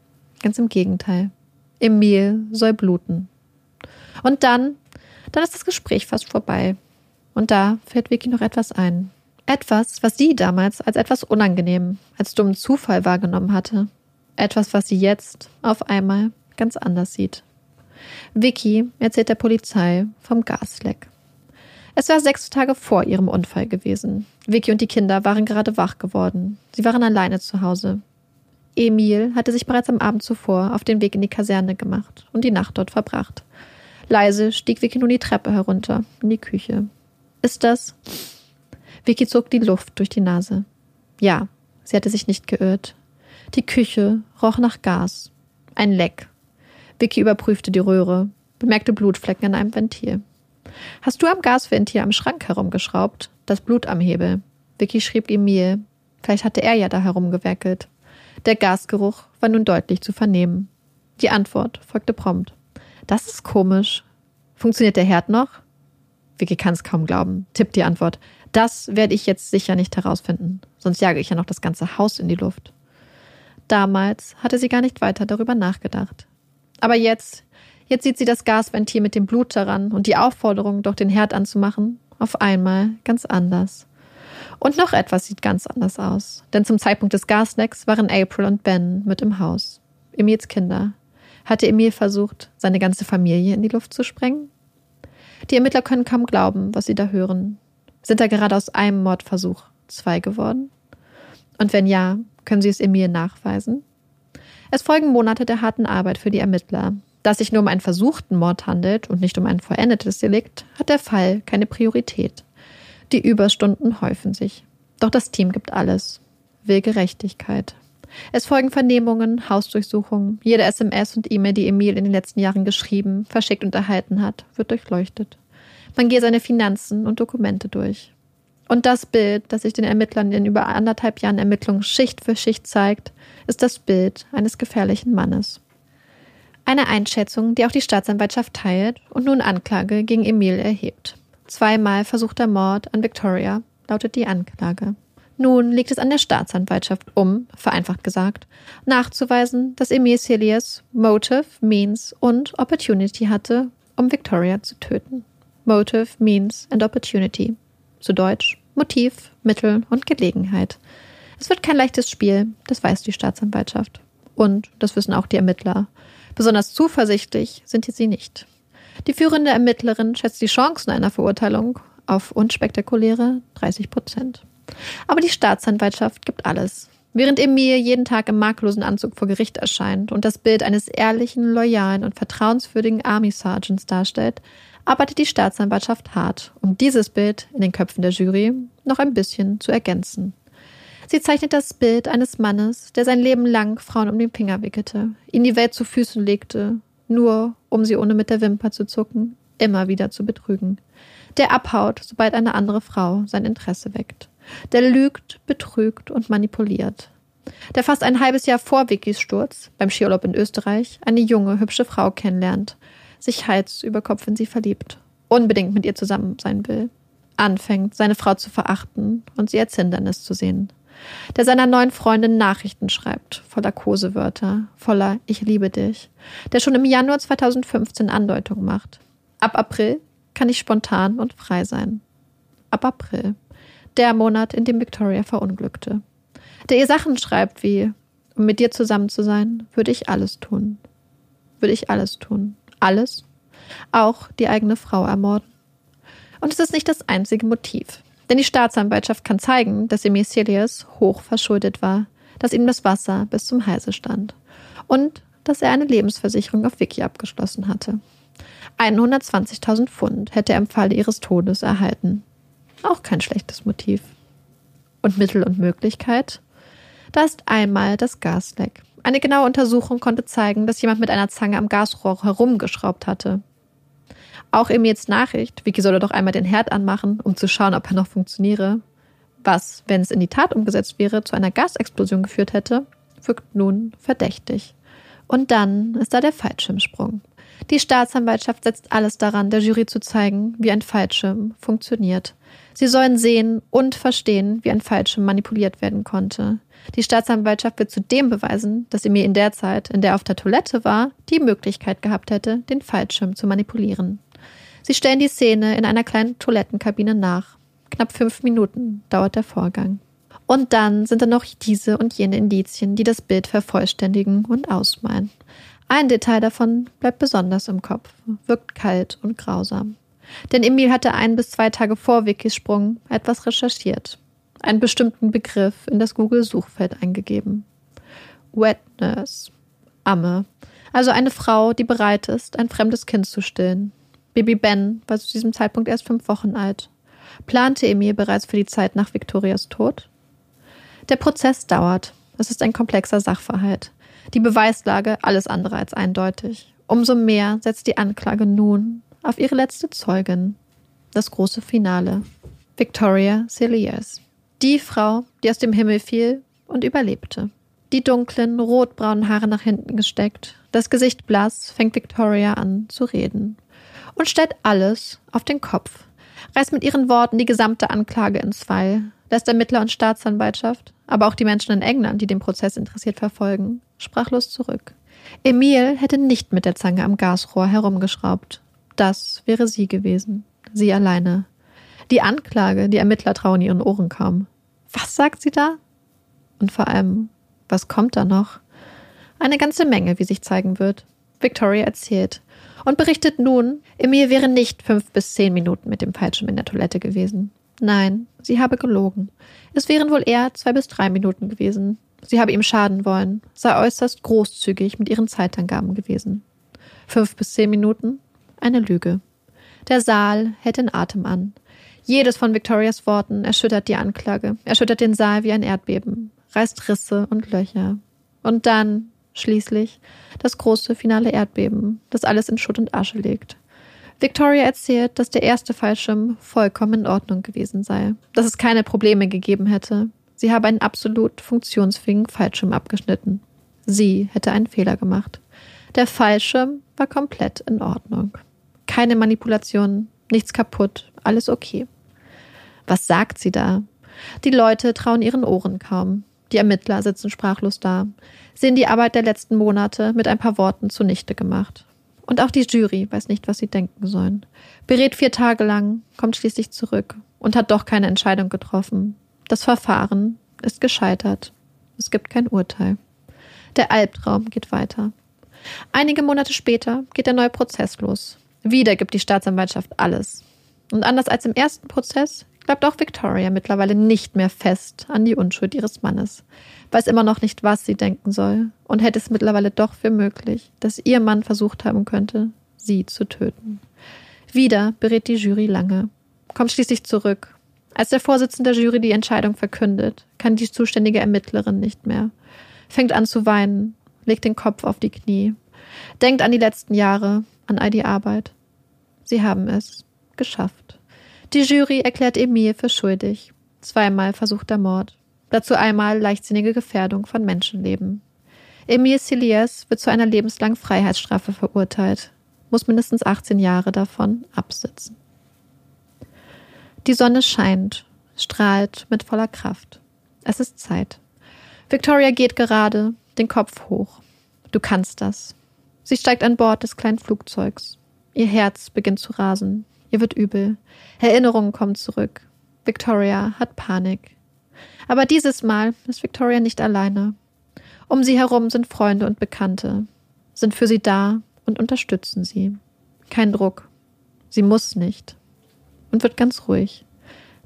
ganz im Gegenteil. Emil soll bluten. Und dann, dann ist das Gespräch fast vorbei. Und da fällt Vicky noch etwas ein. Etwas, was sie damals als etwas unangenehm, als dummen Zufall wahrgenommen hatte. Etwas, was sie jetzt auf einmal ganz anders sieht. Vicky erzählt der Polizei vom Gasleck. Es war sechs Tage vor ihrem Unfall gewesen. Vicky und die Kinder waren gerade wach geworden. Sie waren alleine zu Hause. Emil hatte sich bereits am Abend zuvor auf den Weg in die Kaserne gemacht und die Nacht dort verbracht. Leise stieg Vicky nun die Treppe herunter in die Küche. Ist das? Vicky zog die Luft durch die Nase. Ja, sie hatte sich nicht geirrt. Die Küche roch nach Gas. Ein Leck. Vicky überprüfte die Röhre, bemerkte Blutflecken an einem Ventil. Hast du am Gasventil am Schrank herumgeschraubt? Das Blut am Hebel. Vicky schrieb Emil. Vielleicht hatte er ja da herumgewerkelt. Der Gasgeruch war nun deutlich zu vernehmen. Die Antwort folgte prompt. Das ist komisch. Funktioniert der Herd noch? Vicky kann es kaum glauben, tippt die Antwort. Das werde ich jetzt sicher nicht herausfinden, sonst jage ich ja noch das ganze Haus in die Luft. Damals hatte sie gar nicht weiter darüber nachgedacht. Aber jetzt, jetzt sieht sie das Gasventil mit dem Blut daran und die Aufforderung, doch den Herd anzumachen, auf einmal ganz anders. Und noch etwas sieht ganz anders aus, denn zum Zeitpunkt des Gaslecks waren April und Ben mit im Haus. Emils Kinder. Hatte Emil versucht, seine ganze Familie in die Luft zu sprengen? Die Ermittler können kaum glauben, was sie da hören. Sind da gerade aus einem Mordversuch zwei geworden? Und wenn ja, können sie es Emil nachweisen? Es folgen Monate der harten Arbeit für die Ermittler. Da es sich nur um einen versuchten Mord handelt und nicht um ein vollendetes Delikt, hat der Fall keine Priorität. Die Überstunden häufen sich. Doch das Team gibt alles. Will Gerechtigkeit. Es folgen Vernehmungen, Hausdurchsuchungen. Jede SMS und E-Mail, die Emil in den letzten Jahren geschrieben, verschickt und erhalten hat, wird durchleuchtet. Man geht seine Finanzen und Dokumente durch. Und das Bild, das sich den Ermittlern in über anderthalb Jahren Ermittlungen Schicht für Schicht zeigt, ist das Bild eines gefährlichen Mannes. Eine Einschätzung, die auch die Staatsanwaltschaft teilt und nun Anklage gegen Emil erhebt. Zweimal versuchter Mord an Victoria lautet die Anklage. Nun liegt es an der Staatsanwaltschaft, um, vereinfacht gesagt, nachzuweisen, dass Emil Celias Motive, Means und Opportunity hatte, um Victoria zu töten. Motive, Means and Opportunity. Zu Deutsch Motiv, Mittel und Gelegenheit. Es wird kein leichtes Spiel, das weiß die Staatsanwaltschaft. Und das wissen auch die Ermittler. Besonders zuversichtlich sind sie nicht. Die führende Ermittlerin schätzt die Chancen einer Verurteilung auf unspektakuläre 30 Prozent. Aber die Staatsanwaltschaft gibt alles. Während Emil jeden Tag im makellosen Anzug vor Gericht erscheint und das Bild eines ehrlichen, loyalen und vertrauenswürdigen Army Sergeants darstellt, arbeitet die Staatsanwaltschaft hart, um dieses Bild in den Köpfen der Jury noch ein bisschen zu ergänzen. Sie zeichnet das Bild eines Mannes, der sein Leben lang Frauen um den Finger wickelte, ihnen die Welt zu Füßen legte, nur um sie ohne mit der Wimper zu zucken, immer wieder zu betrügen. Der abhaut, sobald eine andere Frau sein Interesse weckt. Der lügt, betrügt und manipuliert. Der fast ein halbes Jahr vor Vickys Sturz, beim Skiurlaub in Österreich, eine junge, hübsche Frau kennenlernt, sich Hals über Kopf in sie verliebt, unbedingt mit ihr zusammen sein will, anfängt, seine Frau zu verachten und sie als Hindernis zu sehen. Der seiner neuen Freundin Nachrichten schreibt, voller Kosewörter, voller Ich liebe dich, der schon im Januar 2015 Andeutung macht. Ab April kann ich spontan und frei sein. Ab April der Monat, in dem Victoria verunglückte. Der ihr Sachen schreibt wie Um mit dir zusammen zu sein, würde ich alles tun. Würde ich alles tun. Alles. Auch die eigene Frau ermorden. Und es ist nicht das einzige Motiv. Denn die Staatsanwaltschaft kann zeigen, dass Emicelius hoch verschuldet war, dass ihm das Wasser bis zum Halse stand und dass er eine Lebensversicherung auf Vicky abgeschlossen hatte. 120.000 Pfund hätte er im Falle ihres Todes erhalten. Auch kein schlechtes Motiv. Und Mittel und Möglichkeit? Da ist einmal das Gasleck. Eine genaue Untersuchung konnte zeigen, dass jemand mit einer Zange am Gasrohr herumgeschraubt hatte. Auch Emils Nachricht, Vicky solle doch einmal den Herd anmachen, um zu schauen, ob er noch funktioniere, was, wenn es in die Tat umgesetzt wäre, zu einer Gasexplosion geführt hätte, wirkt nun verdächtig. Und dann ist da der Fallschirmsprung. Die Staatsanwaltschaft setzt alles daran, der Jury zu zeigen, wie ein Fallschirm funktioniert. Sie sollen sehen und verstehen, wie ein Fallschirm manipuliert werden konnte. Die Staatsanwaltschaft wird zudem beweisen, dass sie mir in der Zeit, in der er auf der Toilette war, die Möglichkeit gehabt hätte, den Fallschirm zu manipulieren. Sie stellen die Szene in einer kleinen Toilettenkabine nach. Knapp fünf Minuten dauert der Vorgang. Und dann sind da noch diese und jene Indizien, die das Bild vervollständigen und ausmalen. Ein Detail davon bleibt besonders im Kopf, wirkt kalt und grausam. Denn Emil hatte ein bis zwei Tage vor Vickys Sprung etwas recherchiert, einen bestimmten Begriff in das Google-Suchfeld eingegeben. Wet Nurse, Amme, also eine Frau, die bereit ist, ein fremdes Kind zu stillen. Baby Ben war zu diesem Zeitpunkt erst fünf Wochen alt. Plante Emil bereits für die Zeit nach Victorias Tod? Der Prozess dauert. Es ist ein komplexer Sachverhalt. Die Beweislage alles andere als eindeutig. Umso mehr setzt die Anklage nun auf ihre letzte Zeugin. Das große Finale. Victoria Cilliers. Die Frau, die aus dem Himmel fiel und überlebte. Die dunklen, rotbraunen Haare nach hinten gesteckt, das Gesicht blass, fängt Victoria an zu reden. Und stellt alles auf den Kopf. Reißt mit ihren Worten die gesamte Anklage in zwei, lässt Ermittler und Staatsanwaltschaft, aber auch die Menschen in England, die den Prozess interessiert verfolgen, sprachlos zurück. Emil hätte nicht mit der Zange am Gasrohr herumgeschraubt. Das wäre sie gewesen. Sie alleine. Die Anklage, die Ermittler trauen ihren Ohren kaum. Was sagt sie da? Und vor allem, was kommt da noch? Eine ganze Menge, wie sich zeigen wird. Victoria erzählt und berichtet nun, Emil wäre nicht fünf bis zehn Minuten mit dem Fallschirm in der Toilette gewesen. Nein, sie habe gelogen. Es wären wohl eher zwei bis drei Minuten gewesen. Sie habe ihm schaden wollen, sei äußerst großzügig mit ihren Zeitangaben gewesen. Fünf bis zehn Minuten? Eine Lüge. Der Saal hält den Atem an. Jedes von Victorias Worten erschüttert die Anklage, erschüttert den Saal wie ein Erdbeben, reißt Risse und Löcher. Und dann, schließlich, das große finale Erdbeben, das alles in Schutt und Asche legt. Victoria erzählt, dass der erste Fallschirm vollkommen in Ordnung gewesen sei, dass es keine Probleme gegeben hätte. Sie habe einen absolut funktionsfähigen Fallschirm abgeschnitten. Sie hätte einen Fehler gemacht. Der Fallschirm war komplett in Ordnung. Keine Manipulation, nichts kaputt, alles okay. Was sagt sie da? Die Leute trauen ihren Ohren kaum. Die Ermittler sitzen sprachlos da, sehen die Arbeit der letzten Monate mit ein paar Worten zunichte gemacht. Und auch die Jury weiß nicht, was sie denken sollen. Berät vier Tage lang, kommt schließlich zurück und hat doch keine Entscheidung getroffen. Das Verfahren ist gescheitert. Es gibt kein Urteil. Der Albtraum geht weiter. Einige Monate später geht der neue Prozess los. Wieder gibt die Staatsanwaltschaft alles. Und anders als im ersten Prozess bleibt auch Victoria mittlerweile nicht mehr fest an die Unschuld ihres Mannes, weiß immer noch nicht, was sie denken soll und hält es mittlerweile doch für möglich, dass ihr Mann versucht haben könnte, sie zu töten. Wieder berät die Jury lange, kommt schließlich zurück. Als der Vorsitzende der Jury die Entscheidung verkündet, kann die zuständige Ermittlerin nicht mehr, fängt an zu weinen, legt den Kopf auf die Knie, denkt an die letzten Jahre, an all die Arbeit. Sie haben es geschafft. Die Jury erklärt Emil für schuldig. Zweimal versuchter Mord. Dazu einmal leichtsinnige Gefährdung von Menschenleben. Emil Siliers wird zu einer lebenslangen Freiheitsstrafe verurteilt, muss mindestens 18 Jahre davon absitzen. Die Sonne scheint, strahlt mit voller Kraft. Es ist Zeit. Victoria geht gerade, den Kopf hoch. Du kannst das. Sie steigt an Bord des kleinen Flugzeugs. Ihr Herz beginnt zu rasen. Ihr wird übel. Erinnerungen kommen zurück. Victoria hat Panik. Aber dieses Mal ist Victoria nicht alleine. Um sie herum sind Freunde und Bekannte, sind für sie da und unterstützen sie. Kein Druck. Sie muss nicht. Und wird ganz ruhig.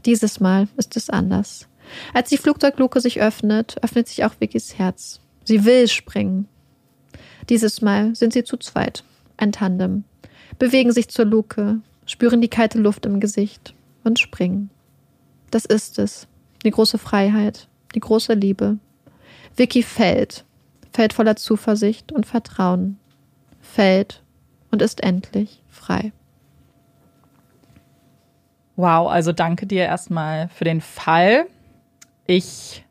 Dieses Mal ist es anders. Als die Flugzeugluke sich öffnet, öffnet sich auch Vickys Herz. Sie will springen. Dieses Mal sind sie zu zweit, ein Tandem, bewegen sich zur Luke, spüren die kalte Luft im Gesicht und springen. Das ist es. Die große Freiheit, die große Liebe. Vicky fällt, fällt voller Zuversicht und Vertrauen, fällt und ist endlich frei. Wow, also danke dir erstmal für den Fall. Ich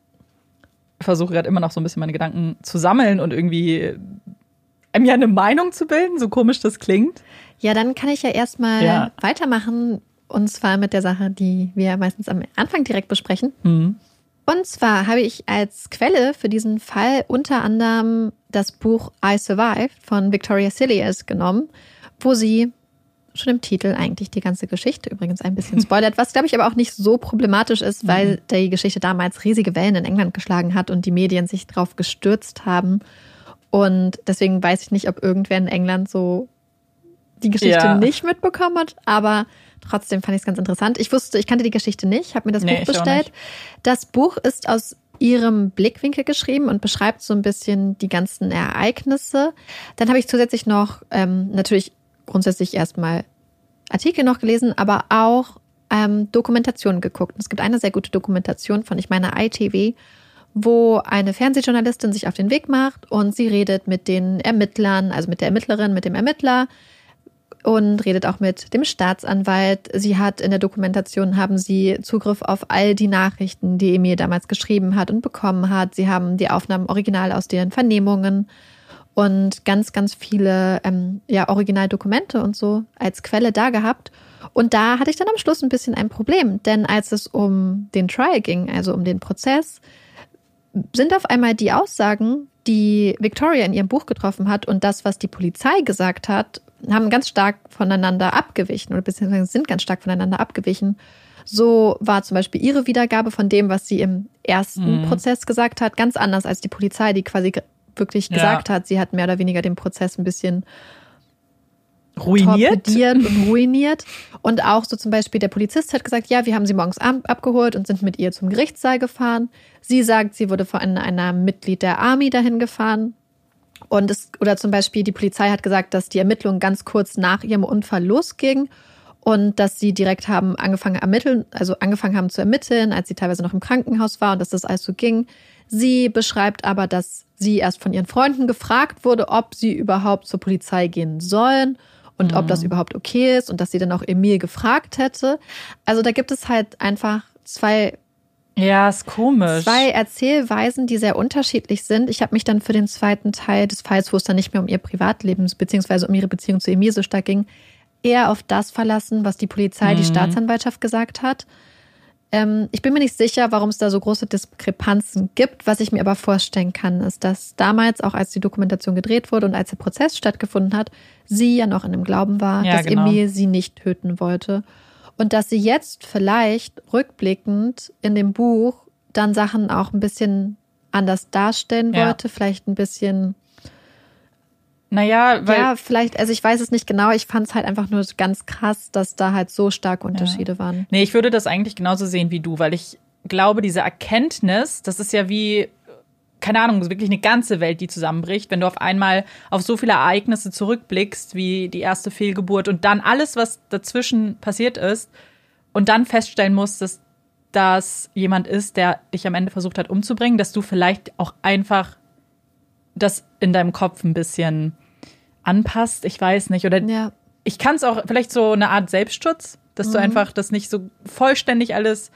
versuche gerade immer noch so ein bisschen meine Gedanken zu sammeln und irgendwie mir eine Meinung zu bilden, so komisch das klingt. Ja, dann kann ich ja erstmal ja. weitermachen. Und zwar mit der Sache, die wir meistens am Anfang direkt besprechen. Mhm. Und zwar habe ich als Quelle für diesen Fall unter anderem das Buch I Survived von Victoria Cilliers genommen, wo sie schon im Titel eigentlich die ganze Geschichte übrigens ein bisschen [LAUGHS] spoilert, was glaube ich aber auch nicht so problematisch ist, weil mhm. die Geschichte damals riesige Wellen in England geschlagen hat und die Medien sich drauf gestürzt haben. Und deswegen weiß ich nicht, ob irgendwer in England so die Geschichte ja. nicht mitbekommen hat, aber trotzdem fand ich es ganz interessant. Ich wusste, ich kannte die Geschichte nicht, habe mir das nee, Buch bestellt. Das Buch ist aus ihrem Blickwinkel geschrieben und beschreibt so ein bisschen die ganzen Ereignisse. Dann habe ich zusätzlich noch ähm, natürlich grundsätzlich erstmal Artikel noch gelesen, aber auch ähm, Dokumentationen geguckt. es gibt eine sehr gute Dokumentation von, ich meine, ITV, wo eine Fernsehjournalistin sich auf den Weg macht und sie redet mit den Ermittlern, also mit der Ermittlerin, mit dem Ermittler und redet auch mit dem Staatsanwalt. Sie hat in der Dokumentation haben sie Zugriff auf all die Nachrichten, die Emil damals geschrieben hat und bekommen hat. Sie haben die Aufnahmen original aus den Vernehmungen und ganz, ganz viele ähm, ja, Originaldokumente und so als Quelle da gehabt. Und da hatte ich dann am Schluss ein bisschen ein Problem, denn als es um den Trial ging, also um den Prozess, sind auf einmal die Aussagen, die Victoria in ihrem Buch getroffen hat und das, was die Polizei gesagt hat, haben ganz stark voneinander abgewichen oder beziehungsweise sind ganz stark voneinander abgewichen. So war zum Beispiel ihre Wiedergabe von dem, was sie im ersten mhm. Prozess gesagt hat, ganz anders als die Polizei, die quasi wirklich ja. gesagt hat, sie hat mehr oder weniger den Prozess ein bisschen ruiniert und [LAUGHS] ruiniert. Und auch so zum Beispiel der Polizist hat gesagt, ja, wir haben sie morgens abgeholt und sind mit ihr zum Gerichtssaal gefahren. Sie sagt, sie wurde von einer Mitglied der Army dahin gefahren. Und es, oder zum Beispiel die Polizei hat gesagt, dass die Ermittlungen ganz kurz nach ihrem Unfall losgingen und dass sie direkt haben angefangen ermitteln, also angefangen haben zu ermitteln, als sie teilweise noch im Krankenhaus war und dass das alles so ging. Sie beschreibt aber, dass sie erst von ihren Freunden gefragt wurde, ob sie überhaupt zur Polizei gehen sollen und mhm. ob das mhm. überhaupt okay ist und dass sie dann auch Emil gefragt hätte. Also da gibt es halt einfach zwei ja, ist komisch. Zwei Erzählweisen, die sehr unterschiedlich sind. Ich habe mich dann für den zweiten Teil des Falls, wo es dann nicht mehr um ihr Privatleben beziehungsweise um ihre Beziehung zu Emil so stark ging, eher auf das verlassen, was die Polizei, mhm. die Staatsanwaltschaft gesagt hat. Ähm, ich bin mir nicht sicher, warum es da so große Diskrepanzen gibt. Was ich mir aber vorstellen kann, ist, dass damals, auch als die Dokumentation gedreht wurde und als der Prozess stattgefunden hat, sie ja noch in dem Glauben war, ja, dass genau. Emil sie nicht töten wollte. Und dass sie jetzt vielleicht rückblickend in dem Buch dann Sachen auch ein bisschen anders darstellen ja. wollte, vielleicht ein bisschen naja, weil. Ja, vielleicht, also ich weiß es nicht genau. Ich fand es halt einfach nur ganz krass, dass da halt so starke Unterschiede ja. waren. Nee, ich würde das eigentlich genauso sehen wie du, weil ich glaube, diese Erkenntnis, das ist ja wie, keine Ahnung, wirklich eine ganze Welt, die zusammenbricht, wenn du auf einmal auf so viele Ereignisse zurückblickst, wie die erste Fehlgeburt und dann alles, was dazwischen passiert ist, und dann feststellen musst, dass das jemand ist, der dich am Ende versucht hat umzubringen, dass du vielleicht auch einfach das in deinem Kopf ein bisschen anpasst. Ich weiß nicht. Oder ja. ich kann es auch vielleicht so eine Art Selbstschutz, dass mhm. du einfach das nicht so vollständig alles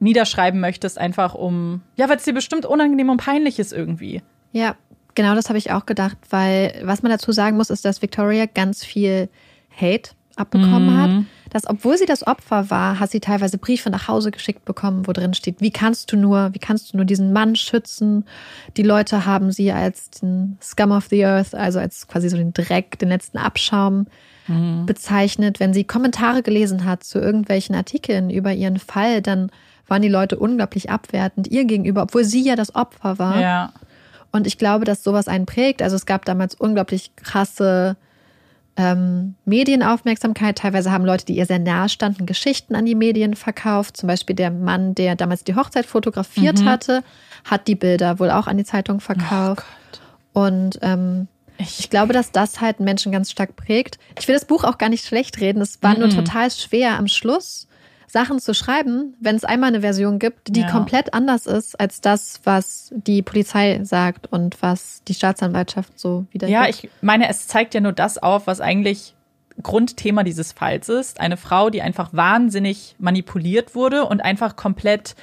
niederschreiben möchtest, einfach um, ja, weil es dir bestimmt unangenehm und peinlich ist irgendwie. Ja, genau das habe ich auch gedacht, weil was man dazu sagen muss, ist, dass Victoria ganz viel Hate abbekommen mhm. hat. Dass, obwohl sie das Opfer war, hat sie teilweise Briefe nach Hause geschickt bekommen, wo drin steht, wie kannst du nur, wie kannst du nur diesen Mann schützen? Die Leute haben sie als den Scum of the Earth, also als quasi so den Dreck, den letzten Abschaum mhm. bezeichnet. Wenn sie Kommentare gelesen hat zu irgendwelchen Artikeln über ihren Fall, dann waren die Leute unglaublich abwertend ihr gegenüber, obwohl sie ja das Opfer war. Ja. Und ich glaube, dass sowas einen prägt. Also es gab damals unglaublich krasse ähm, Medienaufmerksamkeit. Teilweise haben Leute, die ihr sehr nahe standen, Geschichten an die Medien verkauft. Zum Beispiel der Mann, der damals die Hochzeit fotografiert mhm. hatte, hat die Bilder wohl auch an die Zeitung verkauft. Oh Und ähm, ich, ich glaube, dass das halt Menschen ganz stark prägt. Ich will das Buch auch gar nicht schlecht reden. Es war mhm. nur total schwer am Schluss Sachen zu schreiben, wenn es einmal eine Version gibt, die ja. komplett anders ist als das, was die Polizei sagt und was die Staatsanwaltschaft so wieder. Ja, ich meine, es zeigt ja nur das auf, was eigentlich Grundthema dieses Falls ist. Eine Frau, die einfach wahnsinnig manipuliert wurde und einfach komplett,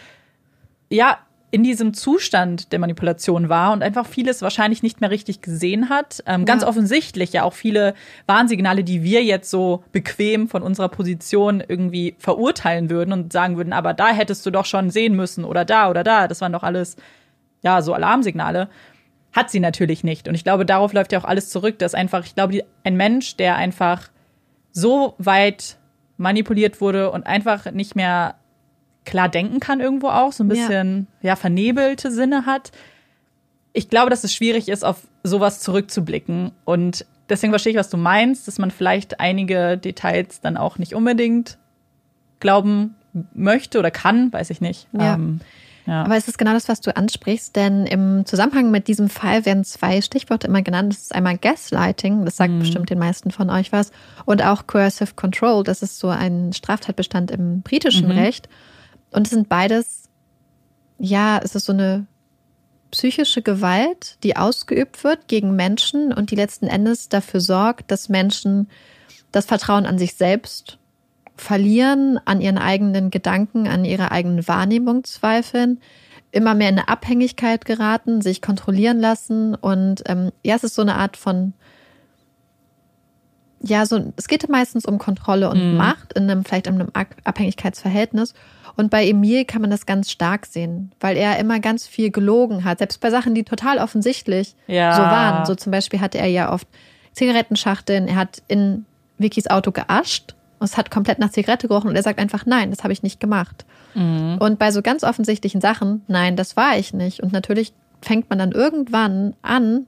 ja, in diesem Zustand der Manipulation war und einfach vieles wahrscheinlich nicht mehr richtig gesehen hat. Ähm, ganz offensichtlich ja auch viele Warnsignale, die wir jetzt so bequem von unserer Position irgendwie verurteilen würden und sagen würden, aber da hättest du doch schon sehen müssen oder da oder da. Das waren doch alles, ja, so Alarmsignale. Hat sie natürlich nicht. Und ich glaube, darauf läuft ja auch alles zurück, dass einfach, ich glaube, ein Mensch, der einfach so weit manipuliert wurde und einfach nicht mehr klar denken kann irgendwo auch, so ein bisschen ja, ja vernebelte Sinne hat. Ich glaube, dass es schwierig ist, auf sowas zurückzublicken. Und deswegen verstehe ich, was du meinst, dass man vielleicht einige Details dann auch nicht unbedingt glauben möchte oder kann, weiß ich nicht. Ja. Ähm, ja. Aber es ist genau das, was du ansprichst, denn im Zusammenhang mit diesem Fall werden zwei Stichworte immer genannt. Das ist einmal Gaslighting, das sagt mhm. bestimmt den meisten von euch was, und auch Coercive Control, das ist so ein Straftatbestand im britischen mhm. Recht. Und es sind beides, ja, es ist so eine psychische Gewalt, die ausgeübt wird gegen Menschen und die letzten Endes dafür sorgt, dass Menschen das Vertrauen an sich selbst verlieren, an ihren eigenen Gedanken, an ihre eigene Wahrnehmung zweifeln, immer mehr in eine Abhängigkeit geraten, sich kontrollieren lassen und ähm, ja, es ist so eine Art von ja, so es geht meistens um Kontrolle und mhm. Macht in einem vielleicht in einem Abhängigkeitsverhältnis und bei Emil kann man das ganz stark sehen, weil er immer ganz viel gelogen hat, selbst bei Sachen, die total offensichtlich ja. so waren. So zum Beispiel hatte er ja oft Zigarettenschachteln, er hat in Vickys Auto geascht und es hat komplett nach Zigarette gerochen und er sagt einfach, nein, das habe ich nicht gemacht. Mhm. Und bei so ganz offensichtlichen Sachen, nein, das war ich nicht. Und natürlich fängt man dann irgendwann an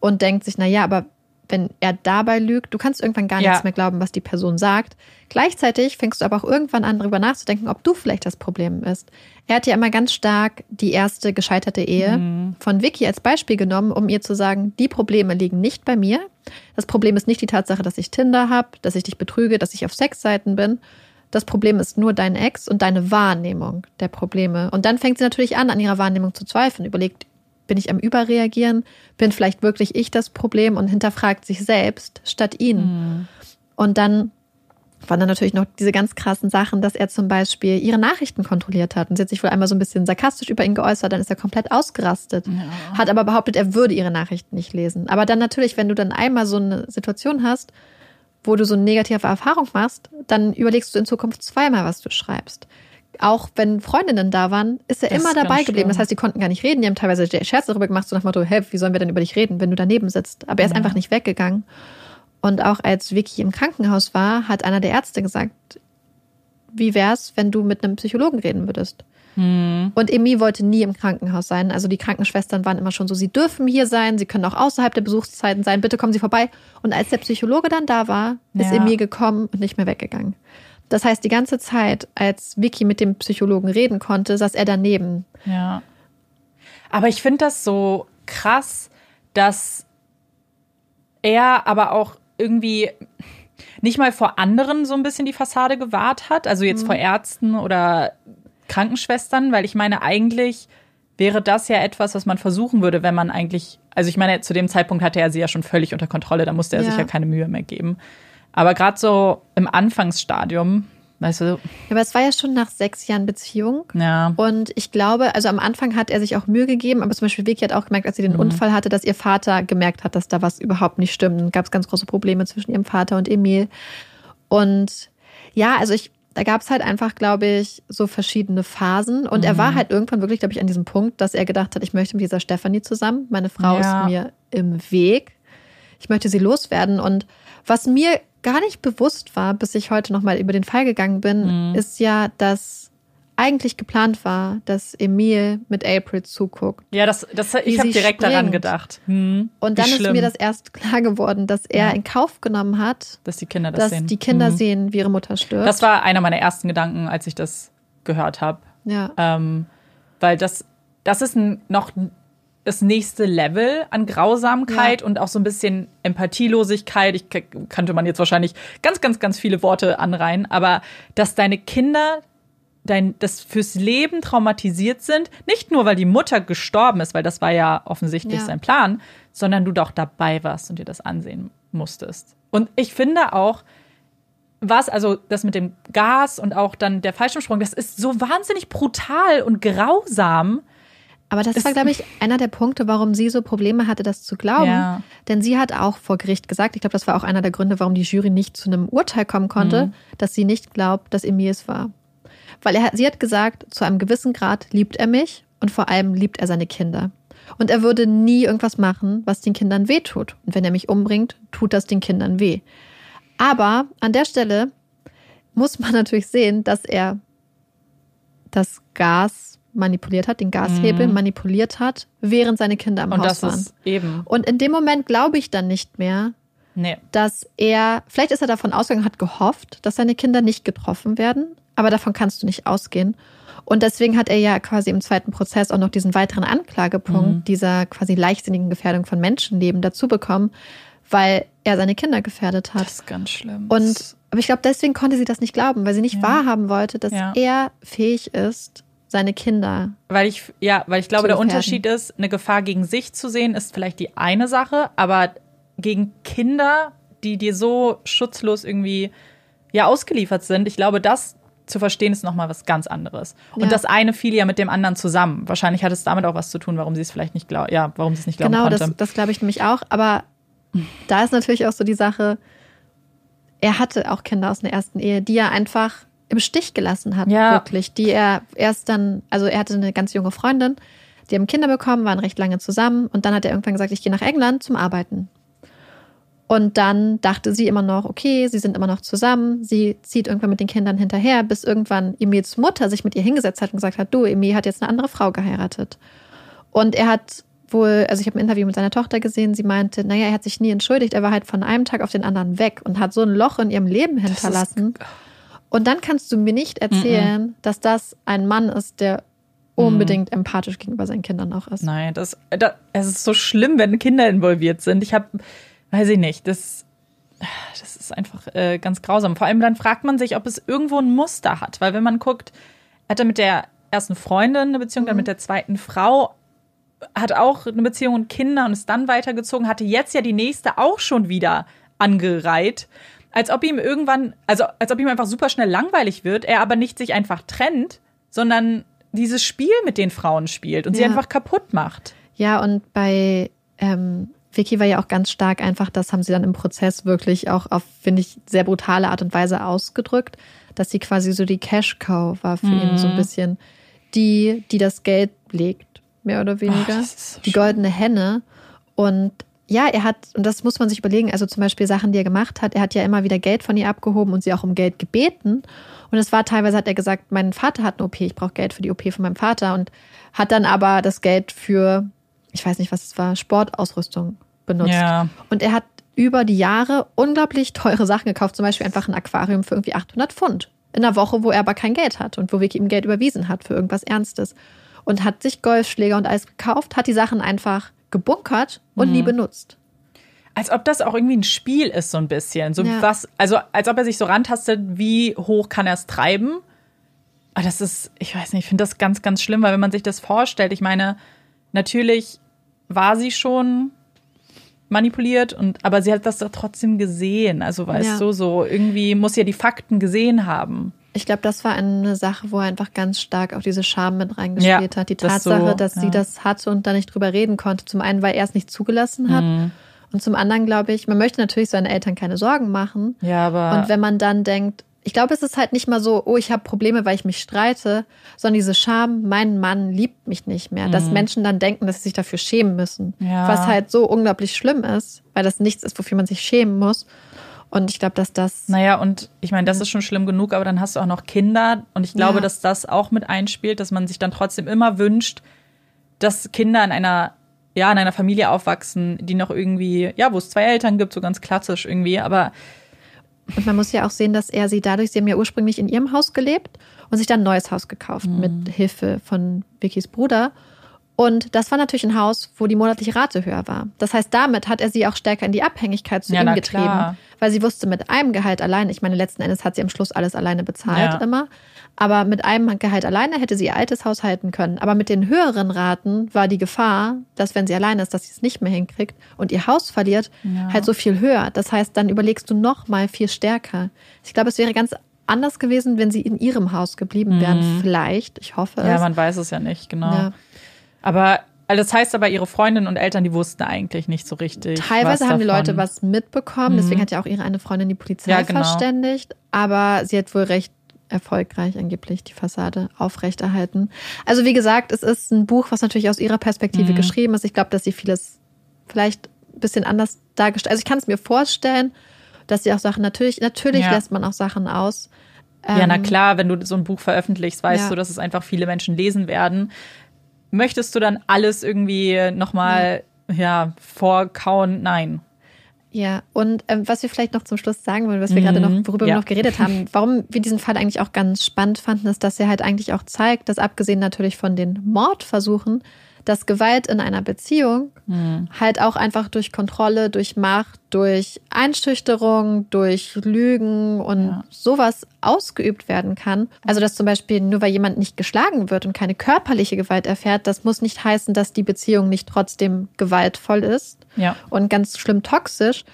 und denkt sich, na ja, aber wenn er dabei lügt, du kannst irgendwann gar ja. nichts mehr glauben, was die Person sagt. Gleichzeitig fängst du aber auch irgendwann an, darüber nachzudenken, ob du vielleicht das Problem bist. Er hat ja immer ganz stark die erste gescheiterte Ehe mhm. von Vicky als Beispiel genommen, um ihr zu sagen, die Probleme liegen nicht bei mir. Das Problem ist nicht die Tatsache, dass ich Tinder habe, dass ich dich betrüge, dass ich auf Sexseiten bin. Das Problem ist nur dein Ex und deine Wahrnehmung der Probleme. Und dann fängt sie natürlich an, an ihrer Wahrnehmung zu zweifeln, überlegt, bin ich am Überreagieren? Bin vielleicht wirklich ich das Problem und hinterfragt sich selbst statt ihn? Mhm. Und dann waren dann natürlich noch diese ganz krassen Sachen, dass er zum Beispiel ihre Nachrichten kontrolliert hat. Und sie hat sich wohl einmal so ein bisschen sarkastisch über ihn geäußert, dann ist er komplett ausgerastet. Ja. Hat aber behauptet, er würde ihre Nachrichten nicht lesen. Aber dann natürlich, wenn du dann einmal so eine Situation hast, wo du so eine negative Erfahrung machst, dann überlegst du in Zukunft zweimal, was du schreibst auch wenn Freundinnen da waren, ist er das immer dabei geblieben. Das heißt, die konnten gar nicht reden. Die haben teilweise Scherz darüber gemacht, so nach dem Motto, hey, wie sollen wir denn über dich reden, wenn du daneben sitzt? Aber er ist ja. einfach nicht weggegangen. Und auch als Vicky im Krankenhaus war, hat einer der Ärzte gesagt, wie wär's, wenn du mit einem Psychologen reden würdest? Hm. Und Emi wollte nie im Krankenhaus sein. Also die Krankenschwestern waren immer schon so, sie dürfen hier sein, sie können auch außerhalb der Besuchszeiten sein, bitte kommen Sie vorbei. Und als der Psychologe dann da war, ist ja. Emi gekommen und nicht mehr weggegangen. Das heißt, die ganze Zeit, als Vicky mit dem Psychologen reden konnte, saß er daneben. Ja. Aber ich finde das so krass, dass er aber auch irgendwie nicht mal vor anderen so ein bisschen die Fassade gewahrt hat, also jetzt mhm. vor Ärzten oder Krankenschwestern, weil ich meine, eigentlich wäre das ja etwas, was man versuchen würde, wenn man eigentlich, also ich meine, zu dem Zeitpunkt hatte er sie ja schon völlig unter Kontrolle, da musste er ja. sich ja keine Mühe mehr geben. Aber gerade so im Anfangsstadium, weißt du. Ja, aber es war ja schon nach sechs Jahren Beziehung. Ja. Und ich glaube, also am Anfang hat er sich auch Mühe gegeben, aber zum Beispiel Vicky hat auch gemerkt, als sie den mhm. Unfall hatte, dass ihr Vater gemerkt hat, dass da was überhaupt nicht stimmt. Dann gab es ganz große Probleme zwischen ihrem Vater und Emil. Und ja, also ich, da gab es halt einfach, glaube ich, so verschiedene Phasen. Und mhm. er war halt irgendwann wirklich, glaube ich, an diesem Punkt, dass er gedacht hat, ich möchte mit dieser Stefanie zusammen. Meine Frau ja. ist mir im Weg. Ich möchte sie loswerden. Und was mir gar nicht bewusst war, bis ich heute nochmal über den Fall gegangen bin, mhm. ist ja, dass eigentlich geplant war, dass Emil mit April zuguckt. Ja, das, das, ich habe direkt daran springt. gedacht. Hm, Und dann ist mir das erst klar geworden, dass er Ja. in Kauf genommen hat, dass die Kinder das dass sehen. die Kinder Mhm. sehen, wie ihre Mutter stirbt. Das war einer meiner ersten Gedanken, als ich das gehört habe. ja. Ähm, weil das, das ist ein, noch das nächste Level an Grausamkeit Ja. und auch so ein bisschen Empathielosigkeit. Ich könnte man jetzt wahrscheinlich ganz, ganz, ganz viele Worte anreihen, aber dass deine Kinder dein, das fürs Leben traumatisiert sind, nicht nur, weil die Mutter gestorben ist, weil das war ja offensichtlich Ja. sein Plan, sondern du doch dabei warst und dir das ansehen musstest. Und ich finde auch, was, also das mit dem Gas und auch dann der Fallschirmsprung, das ist so wahnsinnig brutal und grausam. Aber das war, glaube ich, einer der Punkte, warum sie so Probleme hatte, das zu glauben. Ja. Denn sie hat auch vor Gericht gesagt, ich glaube, das war auch einer der Gründe, warum die Jury nicht zu einem Urteil kommen konnte, Mhm. dass sie nicht glaubt, dass Emil es war. Weil er, sie hat gesagt, zu einem gewissen Grad liebt er mich und vor allem liebt er seine Kinder. Und er würde nie irgendwas machen, was den Kindern wehtut. Und wenn er mich umbringt, tut das den Kindern weh. Aber an der Stelle muss man natürlich sehen, dass er das Gas manipuliert hat, den Gashebel manipuliert hat, während seine Kinder im Mhm. Und Haus das waren. ist eben. Und in dem Moment glaube ich dann nicht mehr, Nee. dass er, vielleicht ist er davon ausgegangen, hat gehofft, dass seine Kinder nicht getroffen werden, aber davon kannst du nicht ausgehen. Und deswegen hat er ja quasi im zweiten Prozess auch noch diesen weiteren Anklagepunkt Mhm. dieser quasi leichtsinnigen Gefährdung von Menschenleben dazu bekommen, weil er seine Kinder gefährdet hat. Das ist ganz schlimm. Und aber ich glaube, deswegen konnte sie das nicht glauben, weil sie nicht Ja. wahrhaben wollte, dass Ja. er fähig ist, seine Kinder. Weil ich, ja, weil ich glaube, der. Unterschied ist, eine Gefahr gegen sich zu sehen, ist vielleicht die eine Sache, aber gegen Kinder, die dir so schutzlos irgendwie ja ausgeliefert sind, ich glaube, das zu verstehen ist nochmal was ganz anderes. Und Ja. das eine fiel ja mit dem anderen zusammen. Wahrscheinlich hat es damit auch was zu tun, warum sie es vielleicht nicht glauben, ja, warum sie es nicht glauben Genau, konnte. das, das glaube ich nämlich auch. Aber da ist natürlich auch so die Sache, er hatte auch Kinder aus einer ersten Ehe, die er einfach im Stich gelassen hat, Ja. wirklich. Die er erst dann, also er hatte eine ganz junge Freundin, die haben Kinder bekommen, waren recht lange zusammen und dann hat er irgendwann gesagt, ich gehe nach England zum Arbeiten. Und dann dachte sie immer noch, okay, sie sind immer noch zusammen. Sie zieht irgendwann mit den Kindern hinterher, bis irgendwann Emils Mutter sich mit ihr hingesetzt hat und gesagt hat, du, Emil hat jetzt eine andere Frau geheiratet. Und er hat wohl, also ich habe ein Interview mit seiner Tochter gesehen, sie meinte, naja, er hat sich nie entschuldigt, er war halt von einem Tag auf den anderen weg und hat so ein Loch in ihrem Leben hinterlassen. Und dann kannst du mir nicht erzählen, dass das ein Mann ist, der unbedingt empathisch gegenüber seinen Kindern auch ist. Nein, das, das, es ist so schlimm, wenn Kinder involviert sind. Ich habe, weiß ich nicht, das, das ist einfach äh, ganz grausam. Vor allem dann fragt man sich, ob es irgendwo ein Muster hat. Weil wenn man guckt, hat er mit der ersten Freundin eine Beziehung, dann mit der zweiten Frau, hat auch eine Beziehung und Kinder und ist dann weitergezogen, hatte jetzt ja die nächste auch schon wieder angereiht. Als ob ihm irgendwann, also als ob ihm einfach super schnell langweilig wird, er aber nicht sich einfach trennt, sondern dieses Spiel mit den Frauen spielt und sie Ja. einfach kaputt macht. Ja, und bei ähm, Vicky war ja auch ganz stark einfach, das haben sie dann im Prozess wirklich auch auf, finde ich, sehr brutale Art und Weise ausgedrückt, dass sie quasi so die Cash-Cow war für ihn Mhm. so ein bisschen. Die, die das Geld legt, mehr oder weniger. ist so die goldene Henne. Und ja, er hat, und das muss man sich überlegen, also zum Beispiel Sachen, die er gemacht hat, er hat ja immer wieder Geld von ihr abgehoben und sie auch um Geld gebeten. Und es war teilweise, hat er gesagt, mein Vater hat eine OP, ich brauche Geld für die OP von meinem Vater und hat dann aber das Geld für, ich weiß nicht, was es war, Sportausrüstung benutzt. Ja. Und er hat über die Jahre unglaublich teure Sachen gekauft, zum Beispiel einfach ein Aquarium für irgendwie 800 Pfund. In einer Woche, wo er aber kein Geld hat und wo Vicky ihm Geld überwiesen hat für irgendwas Ernstes. Und hat sich Golfschläger und alles gekauft, hat die Sachen einfach gebunkert und Mhm. nie benutzt. Als ob das auch irgendwie ein Spiel ist, so ein bisschen. So Ja. was, also als ob er sich so rantastet, wie hoch kann er es treiben. Aber das ist, ich weiß nicht, ich finde das ganz, ganz schlimm, weil wenn man sich das vorstellt, ich meine, natürlich war sie schon manipuliert und aber sie hat das doch trotzdem gesehen. Also weißt Ja. du, so irgendwie muss sie ja die Fakten gesehen haben. Ich glaube, das war eine Sache, wo er einfach ganz stark auch diese Scham mit reingespielt Ja, hat. Die das so, Tatsache, dass ja. sie das hatte und da nicht drüber reden konnte. Zum einen, weil er es nicht zugelassen hat. Mhm. Und zum anderen, glaube ich, man möchte natürlich seinen Eltern keine Sorgen machen. Ja, aber Und wenn man dann denkt, ich glaube, es ist halt nicht mal so, oh, ich habe Probleme, weil ich mich streite, sondern diese Scham, mein Mann liebt mich nicht mehr. Dass Menschen dann denken, dass sie sich dafür schämen müssen. Mhm. Ja. Was halt so unglaublich schlimm ist, weil das nichts ist, wofür man sich schämen muss. Und ich glaube, dass das. Naja, und ich meine, das ist schon schlimm genug, aber dann hast du auch noch Kinder. Und ich glaube, Ja. dass das auch mit einspielt, dass man sich dann trotzdem immer wünscht, dass Kinder in einer, ja, in einer Familie aufwachsen, die noch irgendwie, ja, wo es zwei Eltern gibt, so ganz klassisch irgendwie. Aber Und man muss ja auch sehen, dass er sie dadurch, sie haben ja ursprünglich in ihrem Haus gelebt und sich dann ein neues Haus gekauft mit Hilfe von Vickys Bruder. Und das war natürlich ein Haus, wo die monatliche Rate höher war. Das heißt, damit hat er sie auch stärker in die Abhängigkeit zu Ja, ihm getrieben. klar. Weil sie wusste, mit einem Gehalt allein, ich meine, letzten Endes hat sie am Schluss alles alleine bezahlt Ja. immer. Aber mit einem Gehalt alleine hätte sie ihr altes Haus halten können. Aber mit den höheren Raten war die Gefahr, dass wenn sie alleine ist, dass sie es nicht mehr hinkriegt und ihr Haus verliert, Ja. halt so viel höher. Das heißt, dann überlegst du noch mal viel stärker. Ich glaube, es wäre ganz anders gewesen, wenn sie in ihrem Haus geblieben wären. Vielleicht, ich hoffe Mhm. ja, es. man weiß es ja nicht, genau. Aber also das heißt aber, ihre Freundinnen und Eltern, die wussten eigentlich nicht so richtig. Teilweise haben die davon. Leute was mitbekommen, deswegen hat ja auch ihre eine Freundin die Polizei Ja, genau. verständigt, aber sie hat wohl recht erfolgreich angeblich die Fassade aufrechterhalten. Also wie gesagt, es ist ein Buch, was natürlich aus ihrer Mhm. Perspektive geschrieben ist. Ich glaube, dass sie vieles vielleicht ein bisschen anders dargestellt. Also ich kann es mir vorstellen, dass sie auch Sachen natürlich natürlich Ja. lässt man auch Sachen aus. Ja, na Ähm, klar, wenn du so ein Buch veröffentlichst, weißt Ja. du, dass es einfach viele Menschen lesen werden. Möchtest du dann alles irgendwie nochmal, ja, vorkauen? Nein. Ja, und ähm, was wir vielleicht noch zum Schluss sagen wollen, was wir gerade noch, worüber Mhm. Ja. wir noch geredet haben, [LAUGHS] warum wir diesen Fall eigentlich auch ganz spannend fanden, ist, dass er halt eigentlich auch zeigt, dass abgesehen natürlich von den Mordversuchen, dass Gewalt in einer Beziehung Mhm. halt auch einfach durch Kontrolle, durch Macht, durch Einschüchterung, durch Lügen und Ja. sowas ausgeübt werden kann. Also dass zum Beispiel nur weil jemand nicht geschlagen wird und keine körperliche Gewalt erfährt, das muss nicht heißen, dass die Beziehung nicht trotzdem gewaltvoll ist Ja. und ganz schlimm toxisch.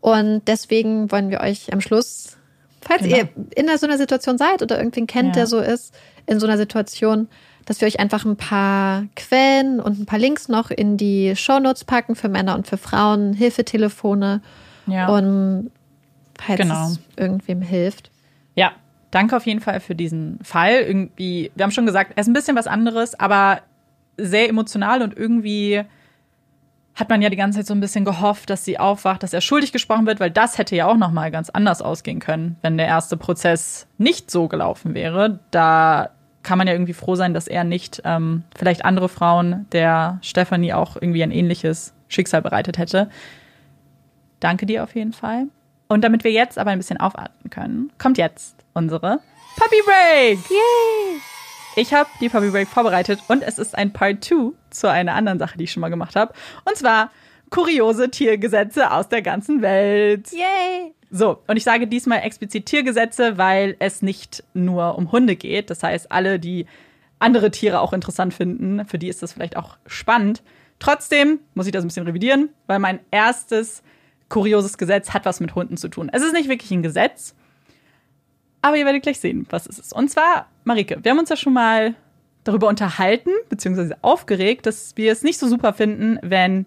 Und deswegen wollen wir euch am Schluss, falls Genau. ihr in so einer Situation seid oder irgendwen kennt, Ja. der so ist, in so einer Situation, dass wir euch einfach ein paar Quellen und ein paar Links noch in die Shownotes packen für Männer und für Frauen, Hilfetelefone Ja. und falls Genau. es irgendwem hilft. Ja, danke auf jeden Fall für diesen Fall. Irgendwie, wir haben schon gesagt, er ist ein bisschen was anderes, aber sehr emotional und irgendwie hat man ja die ganze Zeit so ein bisschen gehofft, dass sie aufwacht, dass er schuldig gesprochen wird, weil das hätte ja auch noch mal ganz anders ausgehen können, wenn der erste Prozess nicht so gelaufen wäre. Da kann man ja irgendwie froh sein, dass er nicht ähm, vielleicht andere Frauen der Stephanie auch irgendwie ein ähnliches Schicksal bereitet hätte. Danke dir auf jeden Fall. Und damit wir jetzt aber ein bisschen aufatmen können, kommt jetzt unsere Puppy Break. Yay! Ich habe die Puppy Break vorbereitet und es ist ein Part 2 zu einer anderen Sache, die ich schon mal gemacht habe. Und zwar kuriose Tiergesetze aus der ganzen Welt. Yay! So, und ich sage diesmal explizit Tiergesetze, weil es nicht nur um Hunde geht. Das heißt, alle, die andere Tiere auch interessant finden, für die ist das vielleicht auch spannend. Trotzdem muss ich das ein bisschen revidieren, weil mein erstes kurioses Gesetz hat was mit Hunden zu tun. Es ist nicht wirklich ein Gesetz, aber ihr werdet gleich sehen, was es ist. Und zwar, Marike, wir haben uns ja schon mal darüber unterhalten, beziehungsweise aufgeregt, dass wir es nicht so super finden, wenn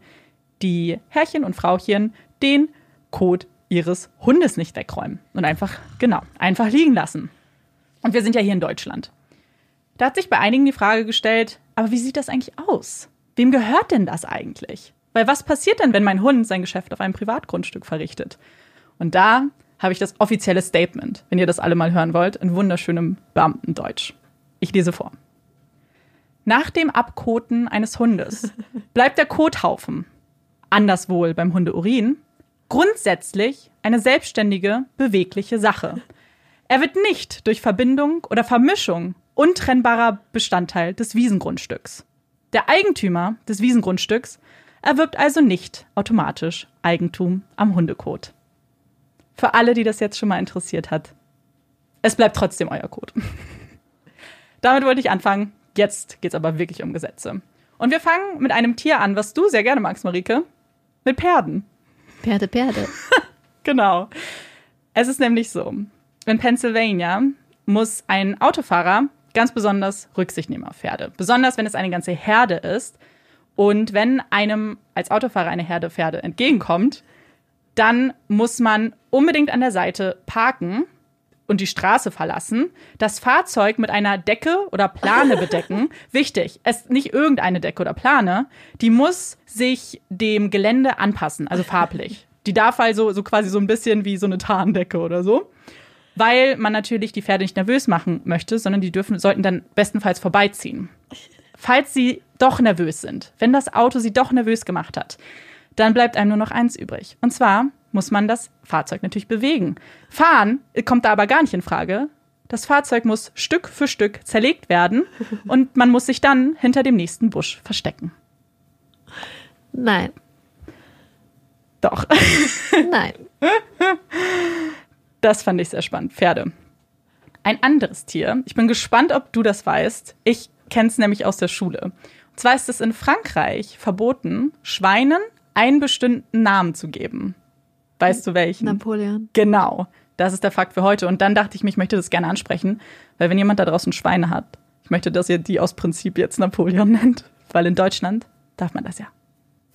die Herrchen und Frauchen den Kot ihres Hundes nicht wegräumen und einfach, genau, einfach liegen lassen. Und wir sind ja hier in Deutschland. Da hat sich bei einigen die Frage gestellt, aber wie sieht das eigentlich aus? Wem gehört denn das eigentlich? Weil was passiert denn, wenn mein Hund sein Geschäft auf einem Privatgrundstück verrichtet? Und da habe ich das offizielle Statement, wenn ihr das alle mal hören wollt, in wunderschönem Beamtendeutsch. Ich lese vor. Nach dem Abkoten eines Hundes bleibt der Kothaufen, anders wohl beim Hundeurin, grundsätzlich eine selbstständige, bewegliche Sache. Er wird nicht durch Verbindung oder Vermischung untrennbarer Bestandteil des Wiesengrundstücks. Der Eigentümer des Wiesengrundstücks erwirbt also nicht automatisch Eigentum am Hundekot. Für alle, die das jetzt schon mal interessiert hat, es bleibt trotzdem euer Kot. [LAUGHS] Damit wollte ich anfangen. Jetzt geht's aber wirklich um Gesetze. Und wir fangen mit einem Tier an, was du sehr gerne magst, Marike. Mit Pferden. Perde, Perde. [LAUGHS] Genau. Es ist nämlich so, in Pennsylvania muss ein Autofahrer ganz besonders Rücksicht nehmen auf Pferde. Besonders wenn es eine ganze Herde ist. Und wenn einem als Autofahrer eine Herde Pferde entgegenkommt, dann muss man unbedingt an der Seite parken und die Straße verlassen, das Fahrzeug mit einer Decke oder Plane [LAUGHS] bedecken. Wichtig, es nicht irgendeine Decke oder Plane, die muss sich dem Gelände anpassen, also farblich. Die darf also so quasi so ein bisschen wie so eine Tarndecke oder so. Weil man natürlich die Pferde nicht nervös machen möchte, sondern die dürfen, sollten dann bestenfalls vorbeiziehen. Falls sie doch nervös sind, wenn das Auto sie doch nervös gemacht hat, dann bleibt einem nur noch eins übrig. Und zwar muss man das Fahrzeug natürlich bewegen. Fahren kommt da aber gar nicht in Frage. Das Fahrzeug muss Stück für Stück zerlegt werden [LAUGHS] und man muss sich dann hinter dem nächsten Busch verstecken. Nein. Doch. Nein. Das fand ich sehr spannend. Pferde. Ein anderes Tier. Ich bin gespannt, ob du das weißt. Ich kenne es nämlich aus der Schule. Und zwar ist es in Frankreich verboten, Schweinen einen bestimmten Namen zu geben. Weißt du welchen? Napoleon. Genau. Das ist der Fakt für heute. Und dann dachte ich mir, ich möchte das gerne ansprechen, weil wenn jemand da draußen Schweine hat, ich möchte, dass ihr die aus Prinzip jetzt Napoleon [LAUGHS] nennt, weil in Deutschland darf man das ja.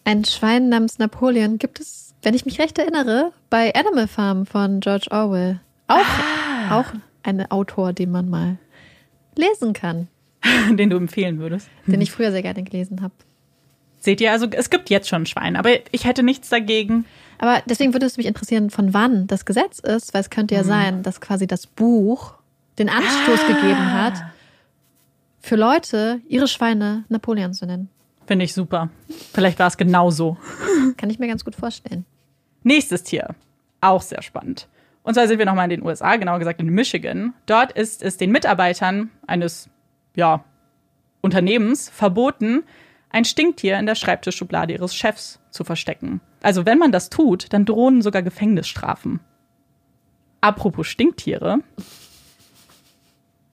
Ein Schwein namens Napoleon gibt es, wenn ich mich recht erinnere, bei Animal Farm von George Orwell. Auch, Ah. auch ein Autor, den man mal lesen kann, [LAUGHS] Den du empfehlen würdest. den ich früher sehr gerne gelesen habe. Seht ihr, also es gibt jetzt schon Schweine, aber ich hätte nichts dagegen. Aber deswegen würde es mich interessieren, von wann das Gesetz ist, weil es könnte ja sein, dass quasi das Buch den Anstoß gegeben hat, für Leute ihre Schweine Napoleon zu nennen. Finde ich super. Vielleicht war es genau so. Kann ich mir ganz gut vorstellen. Nächstes Tier. Auch sehr spannend. Und zwar sind wir nochmal in den USA, genauer gesagt in Michigan. Dort ist es den Mitarbeitern eines, ja, Unternehmens verboten, ein Stinktier in der Schreibtischschublade ihres Chefs zu verstecken. Also wenn man das tut, dann drohen sogar Gefängnisstrafen. Apropos Stinktiere.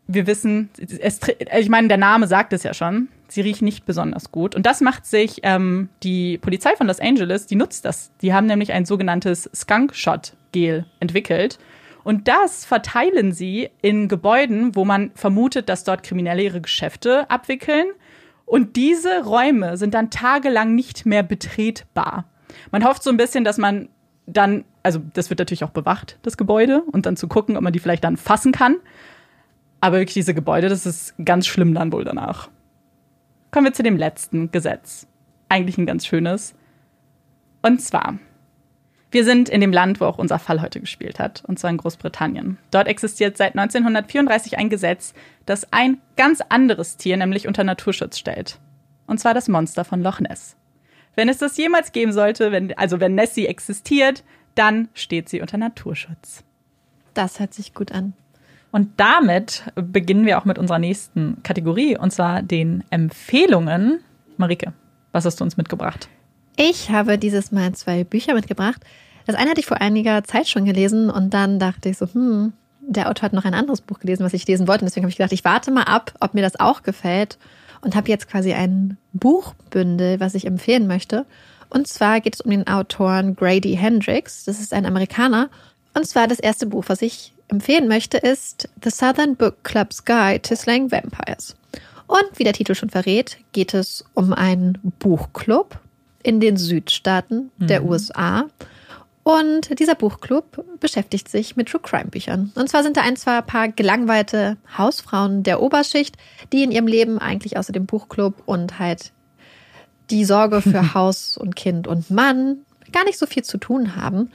Wir wissen, es, ich meine, der Name sagt es ja schon. Sie riechen nicht besonders gut. Und das macht sich ähm, die Polizei von Los Angeles, die nutzt das. Die haben nämlich ein sogenanntes Skunk-Shot-Gel entwickelt. Und das verteilen sie in Gebäuden, wo man vermutet, dass dort Kriminelle ihre Geschäfte abwickeln. Und diese Räume sind dann tagelang nicht mehr betretbar. Man hofft so ein bisschen, dass man dann, also das wird natürlich auch bewacht, das Gebäude, und dann zu gucken, ob man die vielleicht dann fassen kann. Aber wirklich diese Gebäude, das ist ganz schlimm dann wohl danach. Kommen wir zu dem letzten Gesetz. Eigentlich ein ganz schönes. Und zwar, wir sind in dem Land, wo auch unser Fall heute gespielt hat, und zwar in Großbritannien. Dort existiert seit 1934 ein Gesetz, das ein ganz anderes Tier nämlich unter Naturschutz stellt. Und zwar das Monster von Loch Ness. Wenn es das jemals geben sollte, wenn, also wenn Nessie existiert, dann steht sie unter Naturschutz. Das hört sich gut an. Und damit beginnen wir auch mit unserer nächsten Kategorie, und zwar den Empfehlungen. Marike, was hast du uns mitgebracht? Ich habe dieses Mal zwei Bücher mitgebracht. Das eine hatte ich vor einiger Zeit schon gelesen und dann dachte ich so, hm, der Autor hat noch ein anderes Buch gelesen, was ich lesen wollte. Und deswegen habe ich gedacht, ich warte mal ab, ob mir das auch gefällt und habe jetzt quasi ein Buchbündel, was ich empfehlen möchte. Und zwar geht es um den Autoren Grady Hendrix. Das ist ein Amerikaner. Und zwar das erste Buch, was ich empfehlen möchte, ist The Southern Book Club's Guide to Slaying Vampires. Und wie der Titel schon verrät, geht es um einen Buchclub in den Südstaaten der USA. Und dieser Buchclub beschäftigt sich mit True Crime Büchern. Und zwar sind da ein, zwei paar gelangweilte Hausfrauen der Oberschicht, die in ihrem Leben eigentlich außer dem Buchclub und halt die Sorge für [LAUGHS] Haus und Kind und Mann gar nicht so viel zu tun haben.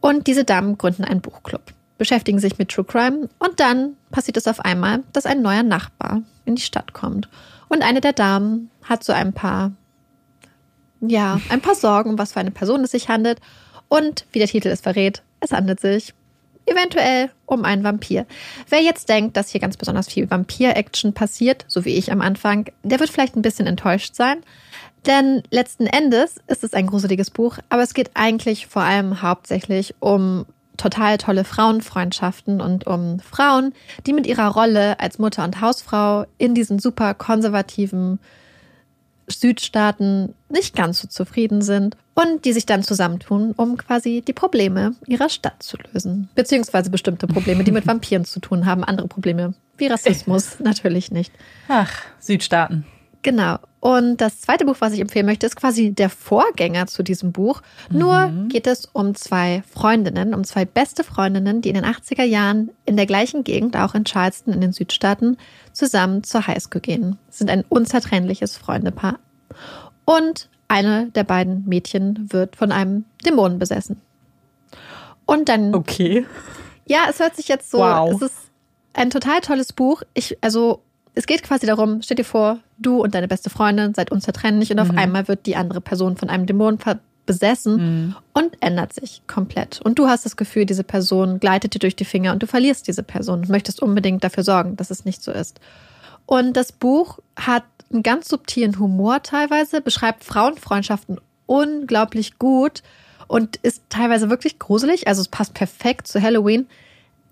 Und diese Damen gründen einen Buchclub, beschäftigen sich mit True Crime und dann passiert es auf einmal, dass ein neuer Nachbar in die Stadt kommt. Und eine der Damen hat so ein paar, ja, ein paar Sorgen, um was für eine Person es sich handelt. Und wie der Titel es verrät, es handelt sich eventuell um einen Vampir. Wer jetzt denkt, dass hier ganz besonders viel Vampir-Action passiert, so wie ich am Anfang, der wird vielleicht ein bisschen enttäuscht sein. Denn letzten Endes ist es ein gruseliges Buch, aber es geht eigentlich vor allem hauptsächlich um total tolle Frauenfreundschaften und um Frauen, die mit ihrer Rolle als Mutter und Hausfrau in diesen super konservativen Südstaaten nicht ganz so zufrieden sind und die sich dann zusammentun, um quasi die Probleme ihrer Stadt zu lösen. Beziehungsweise bestimmte Probleme, die mit [LAUGHS] Vampiren zu tun haben, andere Probleme wie Rassismus [LAUGHS] natürlich nicht. Ach, Südstaaten. Genau. Und das zweite Buch, was ich empfehlen möchte, ist quasi der Vorgänger zu diesem Buch. Nur geht es um zwei Freundinnen, um zwei beste Freundinnen, die in den 80er Jahren in der gleichen Gegend, auch in Charleston in den Südstaaten, zusammen zur Highschool gehen. Sind ein unzertrennliches Freundepaar. Und eine der beiden Mädchen wird von einem Dämonen besessen. Und dann. Okay. Ja, es hört sich jetzt so. Wow. Es ist ein total tolles Buch. Ich, also, es geht quasi darum, stell dir vor, du und deine beste Freundin seid unzertrennlich und auf einmal wird die andere Person von einem Dämon besessen und ändert sich komplett. Und du hast das Gefühl, diese Person gleitet dir durch die Finger und du verlierst diese Person und möchtest unbedingt dafür sorgen, dass es nicht so ist. Und das Buch hat einen ganz subtilen Humor teilweise, beschreibt Frauenfreundschaften unglaublich gut und ist teilweise wirklich gruselig. Also es passt perfekt zu Halloween.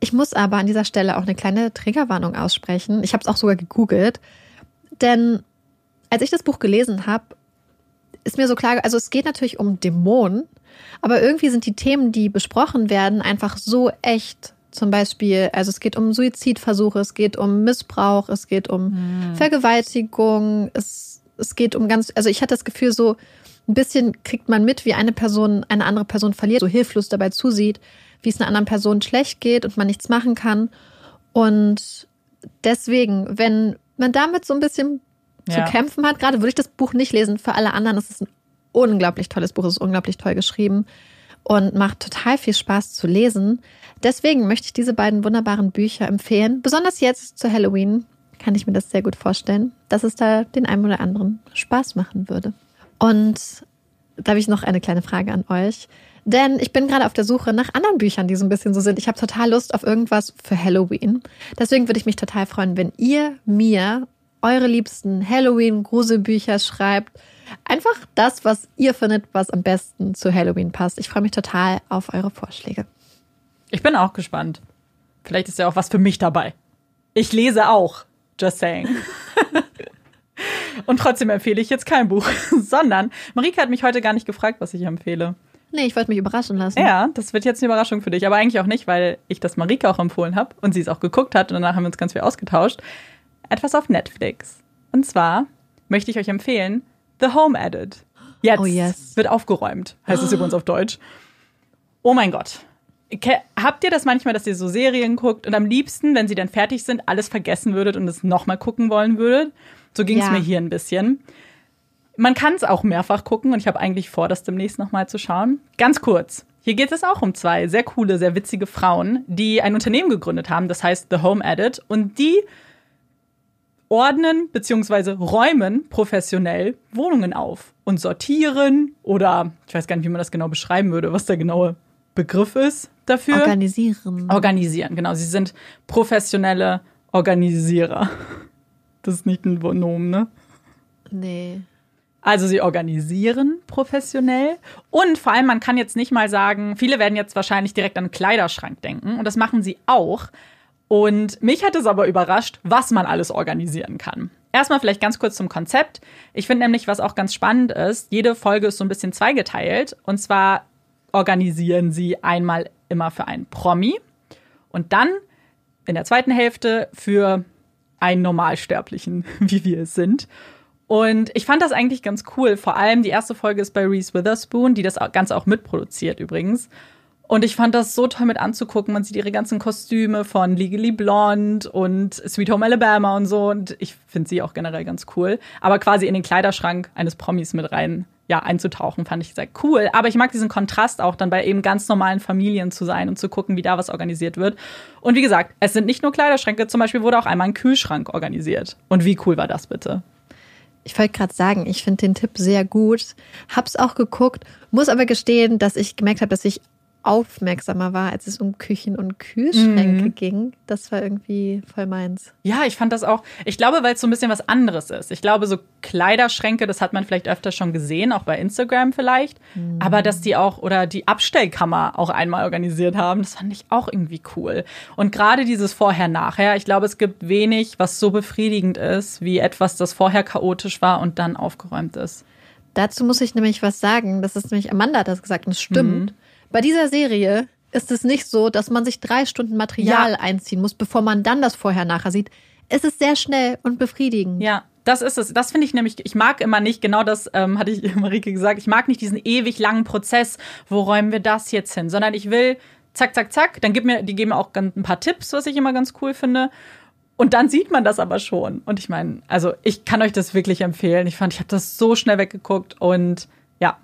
Ich muss aber an dieser Stelle auch eine kleine Triggerwarnung aussprechen. Ich habe es auch sogar gegoogelt. Denn als ich das Buch gelesen habe, ist mir so klar, also es geht natürlich um Dämonen, aber irgendwie sind die Themen, die besprochen werden, einfach so echt. Zum Beispiel, also es geht um Suizidversuche, es geht um Missbrauch, es geht um Vergewaltigung, es, es geht um ganz, also ich hatte das Gefühl, so ein bisschen kriegt man mit, wie eine Person eine andere Person verliert, so hilflos dabei zusieht, wie es einer anderen Person schlecht geht und man nichts machen kann. Und deswegen, wenn man damit so ein bisschen Ja. zu kämpfen hat, gerade würde ich das Buch nicht lesen. Für alle anderen ist es ein unglaublich tolles Buch, es ist unglaublich toll geschrieben und macht total viel Spaß zu lesen. Deswegen möchte ich diese beiden wunderbaren Bücher empfehlen. Besonders jetzt zu Halloween kann ich mir das sehr gut vorstellen, dass es da den einen oder anderen Spaß machen würde. Und da habe ich noch eine kleine Frage an euch. Denn ich bin gerade auf der Suche nach anderen Büchern, die so ein bisschen so sind. Ich habe total Lust auf irgendwas für Halloween. Deswegen würde ich mich total freuen, wenn ihr mir eure liebsten Halloween-Gruselbücher schreibt. Einfach das, was ihr findet, was am besten zu Halloween passt. Ich freue mich total auf eure Vorschläge. Ich bin auch gespannt. Vielleicht ist ja auch was für mich dabei. Ich lese auch. Just saying. [LAUGHS] Und trotzdem empfehle ich jetzt kein Buch, [LAUGHS] sondern Marika hat mich heute gar nicht gefragt, was ich empfehle. Nee, ich wollte mich überraschen lassen. Ja, das wird jetzt eine Überraschung für dich, aber eigentlich auch nicht, weil ich das Marika auch empfohlen habe und sie es auch geguckt hat und danach haben wir uns ganz viel ausgetauscht. Etwas auf Netflix. Und zwar möchte ich euch empfehlen The Home Edit. Jetzt Oh, yes. wird aufgeräumt, heißt es übrigens auf Deutsch. Oh mein Gott. Habt ihr das manchmal, dass ihr so Serien guckt und am liebsten, wenn sie dann fertig sind, alles vergessen würdet und es nochmal gucken wollen würdet? So ging es Ja. mir hier ein bisschen. Man kann es auch mehrfach gucken und ich habe eigentlich vor, das demnächst nochmal zu schauen. Ganz kurz. Hier geht es auch um zwei sehr coole, sehr witzige Frauen, die ein Unternehmen gegründet haben, das heißt The Home Edit. Und die ordnen bzw. räumen professionell Wohnungen auf und sortieren oder ich weiß gar nicht, wie man das genau beschreiben würde, was der genaue Begriff ist dafür. Organisieren. Organisieren, genau. Sie sind professionelle Organisierer. Das ist nicht ein Nomen, ne? Nee. Also sie organisieren professionell und vor allem man kann jetzt nicht mal sagen, viele werden jetzt wahrscheinlich direkt an einen Kleiderschrank denken und das machen sie auch. Und mich hat es aber überrascht, was man alles organisieren kann. Erstmal vielleicht ganz kurz zum Konzept. Ich finde nämlich, was auch ganz spannend ist, jede Folge ist so ein bisschen zweigeteilt und zwar organisieren sie einmal immer für einen Promi und dann in der zweiten Hälfte für einen Normalsterblichen, [LAUGHS] wie wir es sind. Und ich fand das eigentlich ganz cool. Vor allem die erste Folge ist bei Reese Witherspoon, die das Ganze auch mitproduziert übrigens. Und ich fand das so toll mit anzugucken. Man sieht ihre ganzen Kostüme von Legally Blonde und Sweet Home Alabama und so. Und ich finde sie auch generell ganz cool. Aber quasi in den Kleiderschrank eines Promis mit rein, ja, einzutauchen, fand ich sehr cool. Aber ich mag diesen Kontrast auch dann bei eben ganz normalen Familien zu sein und zu gucken, wie da was organisiert wird. Und wie gesagt, es sind nicht nur Kleiderschränke, zum Beispiel wurde auch einmal ein Kühlschrank organisiert. Und wie cool war das bitte? Ich wollte gerade sagen, ich finde den Tipp sehr gut. Hab's auch geguckt, muss aber gestehen, dass ich gemerkt habe, dass ich aufmerksamer war, als es um Küchen und Kühlschränke Mhm. ging. Das war irgendwie voll meins. Ja, ich fand das auch. Ich glaube, weil es so ein bisschen was anderes ist. Ich glaube, so Kleiderschränke, das hat man vielleicht öfter schon gesehen, auch bei Instagram vielleicht. Aber dass die auch oder die Abstellkammer auch einmal organisiert haben, das fand ich auch irgendwie cool. Und gerade dieses Vorher-Nachher, ich glaube, es gibt wenig, was so befriedigend ist, wie etwas, das vorher chaotisch war und dann aufgeräumt ist. Dazu muss ich nämlich was sagen. Das ist nämlich, Amanda hat das gesagt und es stimmt. Bei dieser Serie ist es nicht so, dass man sich drei Stunden Material Ja. einziehen muss, bevor man dann das Vorher-Nachher sieht. Es ist sehr schnell und befriedigend. Ja, das ist es. Das finde ich nämlich, ich mag immer nicht, genau das ähm, hatte ich [LAUGHS] Marike gesagt, ich mag nicht diesen ewig langen Prozess, wo räumen wir das jetzt hin, sondern ich will zack, zack, zack, dann gibt mir, die geben mir auch ein paar Tipps, was ich immer ganz cool finde. Und dann sieht man das aber schon. Und ich meine, also ich kann euch das wirklich empfehlen. Ich fand, ich habe das so schnell weggeguckt und ja,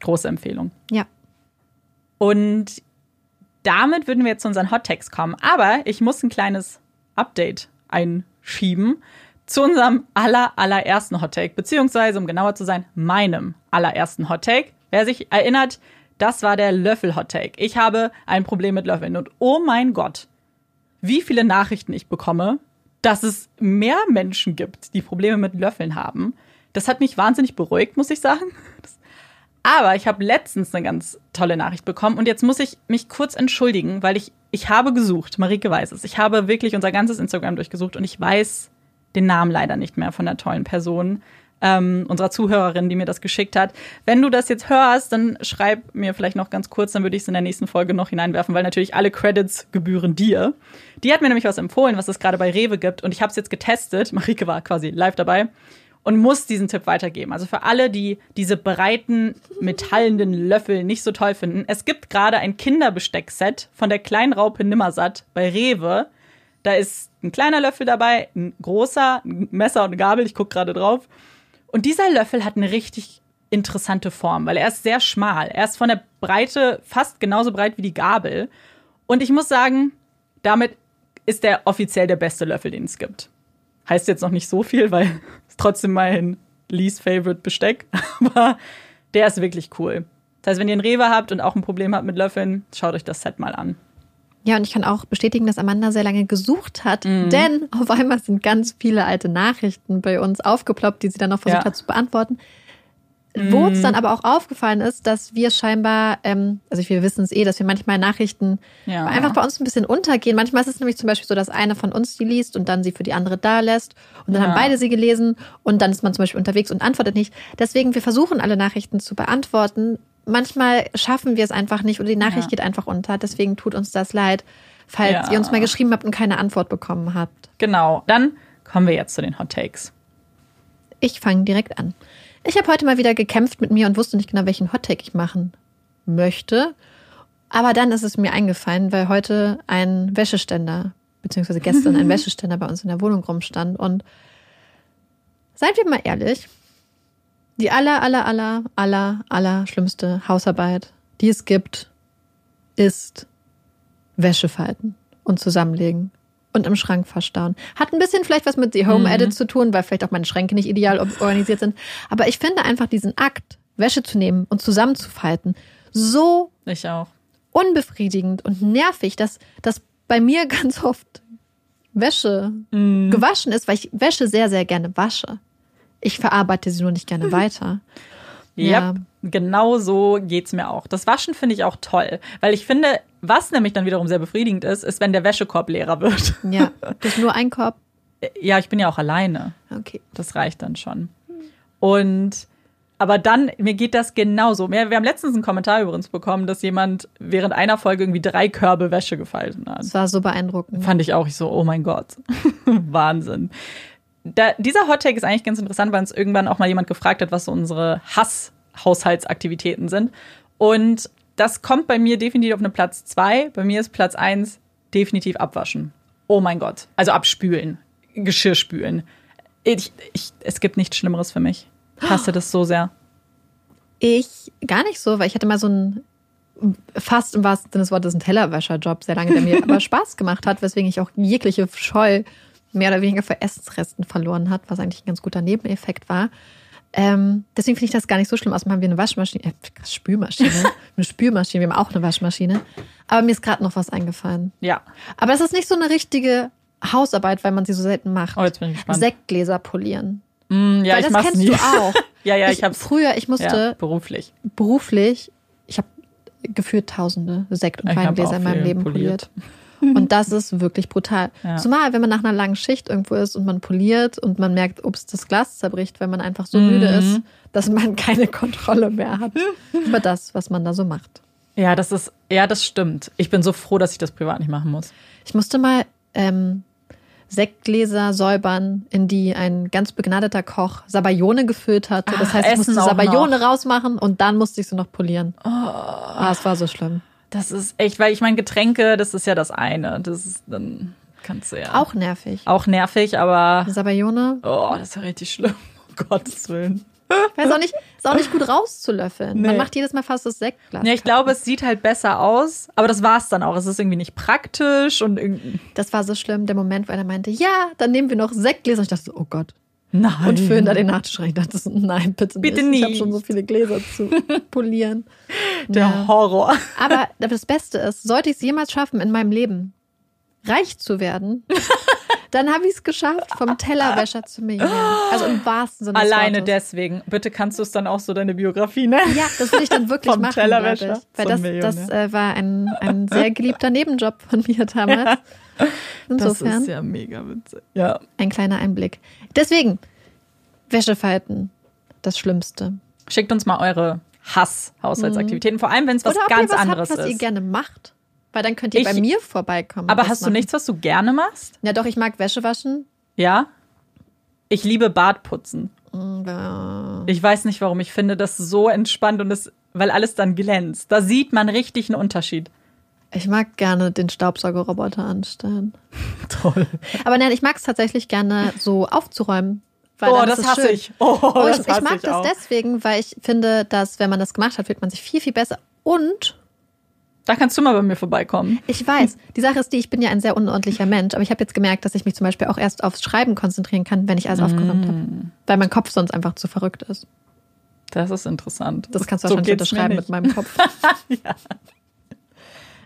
große Empfehlung. Ja. Und damit würden wir jetzt zu unseren Hot Takes kommen. Aber ich muss ein kleines Update einschieben zu unserem aller, allerersten Hot Take, beziehungsweise, um genauer zu sein, meinem allerersten Hot Take. Wer sich erinnert, das war der Löffel-Hot Take. Ich habe ein Problem mit Löffeln und oh mein Gott, wie viele Nachrichten ich bekomme, dass es mehr Menschen gibt, die Probleme mit Löffeln haben. Das hat mich wahnsinnig beruhigt, muss ich sagen. Aber ich habe letztens eine ganz tolle Nachricht bekommen und jetzt muss ich mich kurz entschuldigen, weil ich, ich habe gesucht, Marike weiß es. Ich habe wirklich unser ganzes Instagram durchgesucht und ich weiß den Namen leider nicht mehr von der tollen Person ähm, unserer Zuhörerin, die mir das geschickt hat. Wenn du das jetzt hörst, dann schreib mir vielleicht noch ganz kurz, dann würde ich es in der nächsten Folge noch hineinwerfen, weil natürlich alle Credits gebühren dir. Die hat mir nämlich was empfohlen, was es gerade bei Rewe gibt und ich habe es jetzt getestet. Marike war quasi live dabei und muss diesen Tipp weitergeben. Also für alle, die diese breiten, metallenden Löffel nicht so toll finden, es gibt gerade ein Kinderbesteckset von der kleinen Raupe Nimmersatt bei Rewe. Da ist ein kleiner Löffel dabei, ein großer, ein Messer und eine Gabel, ich gucke gerade drauf. Und dieser Löffel hat eine richtig interessante Form, weil er ist sehr schmal. Er ist von der Breite fast genauso breit wie die Gabel. Und ich muss sagen, damit ist er offiziell der beste Löffel, den es gibt. Heißt jetzt noch nicht so viel, weil es trotzdem mein least favorite Besteck. [LAUGHS] Aber der ist wirklich cool. Das heißt, wenn ihr einen Rewe habt und auch ein Problem habt mit Löffeln, schaut euch das Set mal an. Ja, und ich kann auch bestätigen, dass Amanda sehr lange gesucht hat, mhm. denn auf einmal sind ganz viele alte Nachrichten bei uns aufgeploppt, die sie dann noch versucht ja. hat zu beantworten. Mhm. Wo uns dann aber auch aufgefallen ist, dass wir scheinbar, ähm, also wir wissen es eh, dass wir manchmal Nachrichten ja. einfach bei uns ein bisschen untergehen. Manchmal ist es nämlich zum Beispiel so, dass eine von uns die liest und dann sie für die andere da lässt und dann ja. haben beide sie gelesen und dann ist man zum Beispiel unterwegs und antwortet nicht. Deswegen, wir versuchen alle Nachrichten zu beantworten, manchmal schaffen wir es einfach nicht oder die Nachricht ja. geht einfach unter. Deswegen tut uns das leid, falls ihr uns mal geschrieben habt und keine Antwort bekommen habt. Genau. Dann kommen wir jetzt zu den Hot Takes. Ich fange direkt an. Ich habe heute mal wieder gekämpft mit mir und wusste nicht genau, welchen Hot Take ich machen möchte. Aber dann ist es mir eingefallen, weil heute ein Wäscheständer, beziehungsweise gestern ein [LAUGHS] Wäscheständer bei uns in der Wohnung rumstand. Und seid wir mal ehrlich, die aller, aller, aller, aller, aller schlimmste Hausarbeit, die es gibt, ist Wäsche falten und zusammenlegen und im Schrank verstauen. Hat ein bisschen vielleicht was mit The Home mhm. Edit zu tun, weil vielleicht auch meine Schränke nicht ideal organisiert sind. Aber ich finde einfach diesen Akt, Wäsche zu nehmen und zusammenzufalten, so ich auch. unbefriedigend und nervig, dass, dass bei mir [LAUGHS] ganz oft Wäsche mhm. gewaschen ist, weil ich Wäsche sehr, sehr gerne wasche. Ich verarbeite sie nur nicht gerne [LAUGHS] weiter. Ja, yep, genau so geht's mir auch. Das Waschen finde ich auch toll, weil ich finde, was nämlich dann wiederum sehr befriedigend ist, ist, wenn der Wäschekorb leerer wird. [LAUGHS] Ja, das ist nur ein Korb. Ja, ich bin ja auch alleine. Okay. Das reicht dann schon. Und aber dann, mir geht das genauso. Wir, wir haben letztens einen Kommentar übrigens bekommen, dass jemand während einer Folge irgendwie drei Körbe Wäsche gefalten hat. Das war so beeindruckend. Fand ich auch. Ich so, oh mein Gott. [LAUGHS] Wahnsinn da, dieser Hottake ist eigentlich ganz interessant, weil uns irgendwann auch mal jemand gefragt hat, was so unsere Hass-Haushaltsaktivitäten sind. Und das kommt bei mir definitiv auf eine Platz zwei. Bei mir ist Platz eins definitiv abwaschen. Oh mein Gott. Also abspülen. Geschirr spülen. Ich, ich, es gibt nichts Schlimmeres für mich. Ich hasse das so sehr. Ich gar nicht so, weil ich hatte mal so einen fast im wahrsten Sinne des Wortes einen Tellerwäscher-Job sehr lange, der mir [LAUGHS] aber Spaß gemacht hat, weswegen ich auch jegliche Scheu mehr oder weniger für Essensresten verloren hat, was eigentlich ein ganz guter Nebeneffekt war. Ähm, deswegen finde ich das gar nicht so schlimm. Außerdem haben wir eine Waschmaschine, äh, Spülmaschine, [LAUGHS] eine Spülmaschine, wir haben auch eine Waschmaschine. Aber mir ist gerade noch was eingefallen. Ja. Aber es ist nicht so eine richtige Hausarbeit, weil man sie so selten macht. Oh, jetzt bin ich gespannt. Sektgläser polieren. Mm, ja, weil ich das kennst nie. du auch. [LAUGHS] ja, ja, ich, ich habe früher, ich musste ja, beruflich. Beruflich, ich habe gefühlt tausende Sekt- und Weingläser in meinem Leben poliert. poliert. [LAUGHS] Und das ist wirklich brutal. Ja. Zumal, wenn man nach einer langen Schicht irgendwo ist und man poliert und man merkt, ups, das Glas zerbricht, weil man einfach so mhm. müde ist, dass man [LAUGHS] keine Kontrolle mehr hat über das, was man da so macht. Ja, das ist, ja, das stimmt. Ich bin so froh, dass ich das privat nicht machen muss. Ich musste mal ähm, Sektgläser säubern, in die ein ganz begnadeter Koch Sabayone gefüllt hatte. Das heißt, ich musste Sabayone rausmachen und dann musste ich sie noch polieren. Oh. Ah, es war so schlimm. Das ist echt, weil ich meine, Getränke, das ist ja das eine. Das ist dann kannst du ja. Auch nervig. Auch nervig, aber. Sabayone? Oh, das ist ja richtig schlimm. [LAUGHS] Um Gottes Willen. Weil es auch nicht, ist auch nicht gut rauszulöffeln. Man Nee. macht jedes Mal fast das Sektglas. Ja, ich glaube, es sieht halt besser aus, aber das war's dann auch. Es ist irgendwie nicht praktisch und irgendwie. Das war so schlimm, der Moment, weil er meinte, ja, dann nehmen wir noch Sektgläser. Und ich dachte so, oh Gott. Nein. Und füllen da den Nachtisch rein. Ich dachte nein, bitte nicht. Bitte Ich habe nicht. schon so viele Gläser zu [LAUGHS] polieren. Der Ja. Horror. Aber das Beste ist, sollte ich es jemals schaffen, in meinem Leben reich zu werden, [LAUGHS] dann habe ich es geschafft, vom Tellerwäscher zu Millionär. Also im wahrsten Sinne des Alleine Wortes. deswegen. Bitte kannst du es dann auch so deine Biografie nennen. Ja, das will ich dann wirklich Vom machen, Tellerwäscher ich. Weil das, das äh, war ein, ein sehr geliebter Nebenjob von mir [LAUGHS] damals. Das [LAUGHS] Insofern ist ja mega witzig. Ja. ein kleiner Einblick. Deswegen, Wäsche falten, das Schlimmste. Schickt uns mal eure Hass-Haushaltsaktivitäten, vor allem wenn es was Oder ganz ihr was anderes habt, was ihr ist. gerne macht. Weil dann könnt ihr Ich- bei mir vorbeikommen. Aber hast das du machen. nichts, was du gerne machst? Ja, doch, ich mag Wäsche waschen. Ja? Ich liebe Bartputzen. Ja. Ich weiß nicht, warum. Ich finde das so entspannt und das, weil alles dann glänzt. Da sieht man richtig einen Unterschied. Ich mag gerne den Staubsaugerroboter anstellen. [LAUGHS] Toll. Aber nein, ich mag es tatsächlich gerne so aufzuräumen. Weil Oh, das hasse schön. ich. Oh, Oh, das ich, ich hasse mag ich das auch. deswegen, weil ich finde, dass wenn man das gemacht hat, fühlt man sich viel, viel besser. Und Da kannst du mal bei mir vorbeikommen. ich weiß, die Sache ist die, ich bin ja ein sehr unordentlicher Mensch, aber ich habe jetzt gemerkt, dass ich mich zum Beispiel auch erst aufs Schreiben konzentrieren kann, wenn ich alles aufgeräumt habe. Mm. Weil mein Kopf sonst einfach zu verrückt ist. Das ist interessant. Das kannst du So wahrscheinlich unterschreiben mit meinem Kopf. [LAUGHS]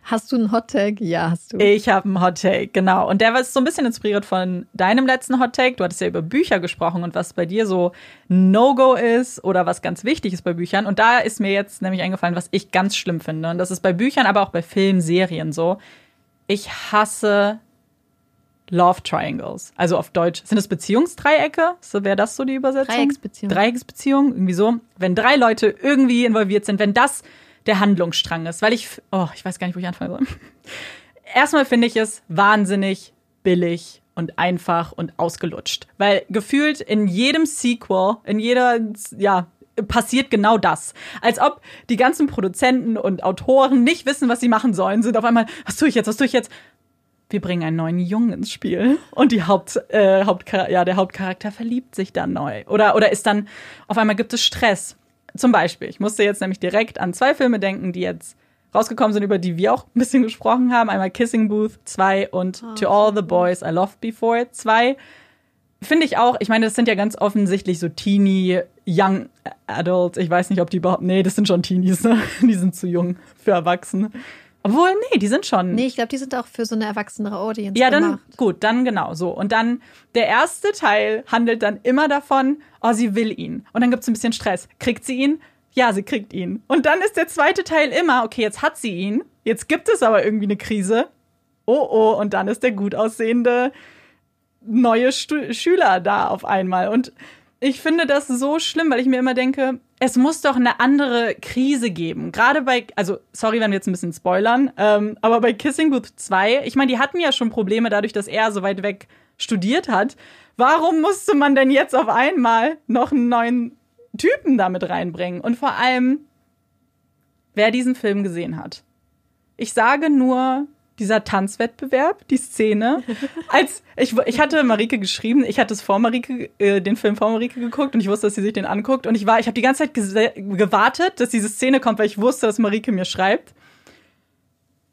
Hast du einen Hottag? Ja, hast du. Ich habe einen Hot Take, genau. Und der war so ein bisschen inspiriert von deinem letzten Hot Take. Du hattest ja über Bücher gesprochen und was bei dir so No-Go ist oder was ganz wichtig ist bei Büchern. Und da ist mir jetzt nämlich eingefallen, was ich ganz schlimm finde. Und das ist bei Büchern, aber auch bei Filmen, Serien so. Ich hasse Love Triangles. Also auf Deutsch. Sind es Beziehungsdreiecke? So wäre das so die Übersetzung? Dreiecksbeziehung. Dreiecksbeziehung, irgendwie so. Wenn drei Leute irgendwie involviert sind, wenn das der Handlungsstrang ist. Weil ich, oh, ich weiß gar nicht, wo ich anfangen soll. Erstmal finde ich es wahnsinnig billig und einfach und ausgelutscht. Weil gefühlt in jedem Sequel, in jeder, ja, passiert genau das. Als ob die ganzen Produzenten und Autoren nicht wissen, was sie machen sollen, sind auf einmal, was tue ich jetzt, was tue ich jetzt? Wir bringen einen neuen Jungen ins Spiel und die Haupt, äh, Hauptchar ja, der Hauptcharakter verliebt sich dann neu. Oder, oder ist dann, auf einmal gibt es Stress. Zum Beispiel, ich musste jetzt nämlich direkt an zwei Filme denken, die jetzt rausgekommen sind, über die wir auch ein bisschen gesprochen haben. Einmal Kissing Booth 2 und To All the Boys I Loved Before 2. Finde ich auch, ich meine, das sind ja ganz offensichtlich so Teenie, Young Adults. Ich weiß nicht, ob die überhaupt, nee, das sind schon Teenies, ne? [LAUGHS] Die sind zu jung für Erwachsene. Obwohl, nee, die sind schon. Nee, ich glaube, die sind auch für so eine erwachsenere Audience Ja, dann gemacht. gut, dann genau so. Und dann der erste Teil handelt dann immer davon, oh, sie will ihn. Und dann gibt es ein bisschen Stress. Kriegt sie ihn? Ja, sie kriegt ihn. Und dann ist der zweite Teil immer, okay, jetzt hat sie ihn, jetzt gibt es aber irgendwie eine Krise. Oh, oh, und dann ist der gut aussehende neue Stu Schüler da auf einmal. Und ich finde das so schlimm, weil ich mir immer denke, es muss doch eine andere Krise geben. Gerade bei, also sorry, wenn wir jetzt ein bisschen spoilern, ähm, aber bei Kissing Booth 2, ich meine, die hatten ja schon Probleme dadurch, dass er so weit weg studiert hat. Warum musste man denn jetzt auf einmal noch einen neuen Typen damit reinbringen? Und vor allem, wer diesen Film gesehen hat. Ich sage nur dieser Tanzwettbewerb, die Szene. Als ich, ich hatte Marike geschrieben, ich hatte es vor Marike, äh, den Film vor Marike geguckt und ich wusste, dass sie sich den anguckt. Und ich war, ich habe die ganze Zeit gewartet, dass diese Szene kommt, weil ich wusste, dass Marike mir schreibt.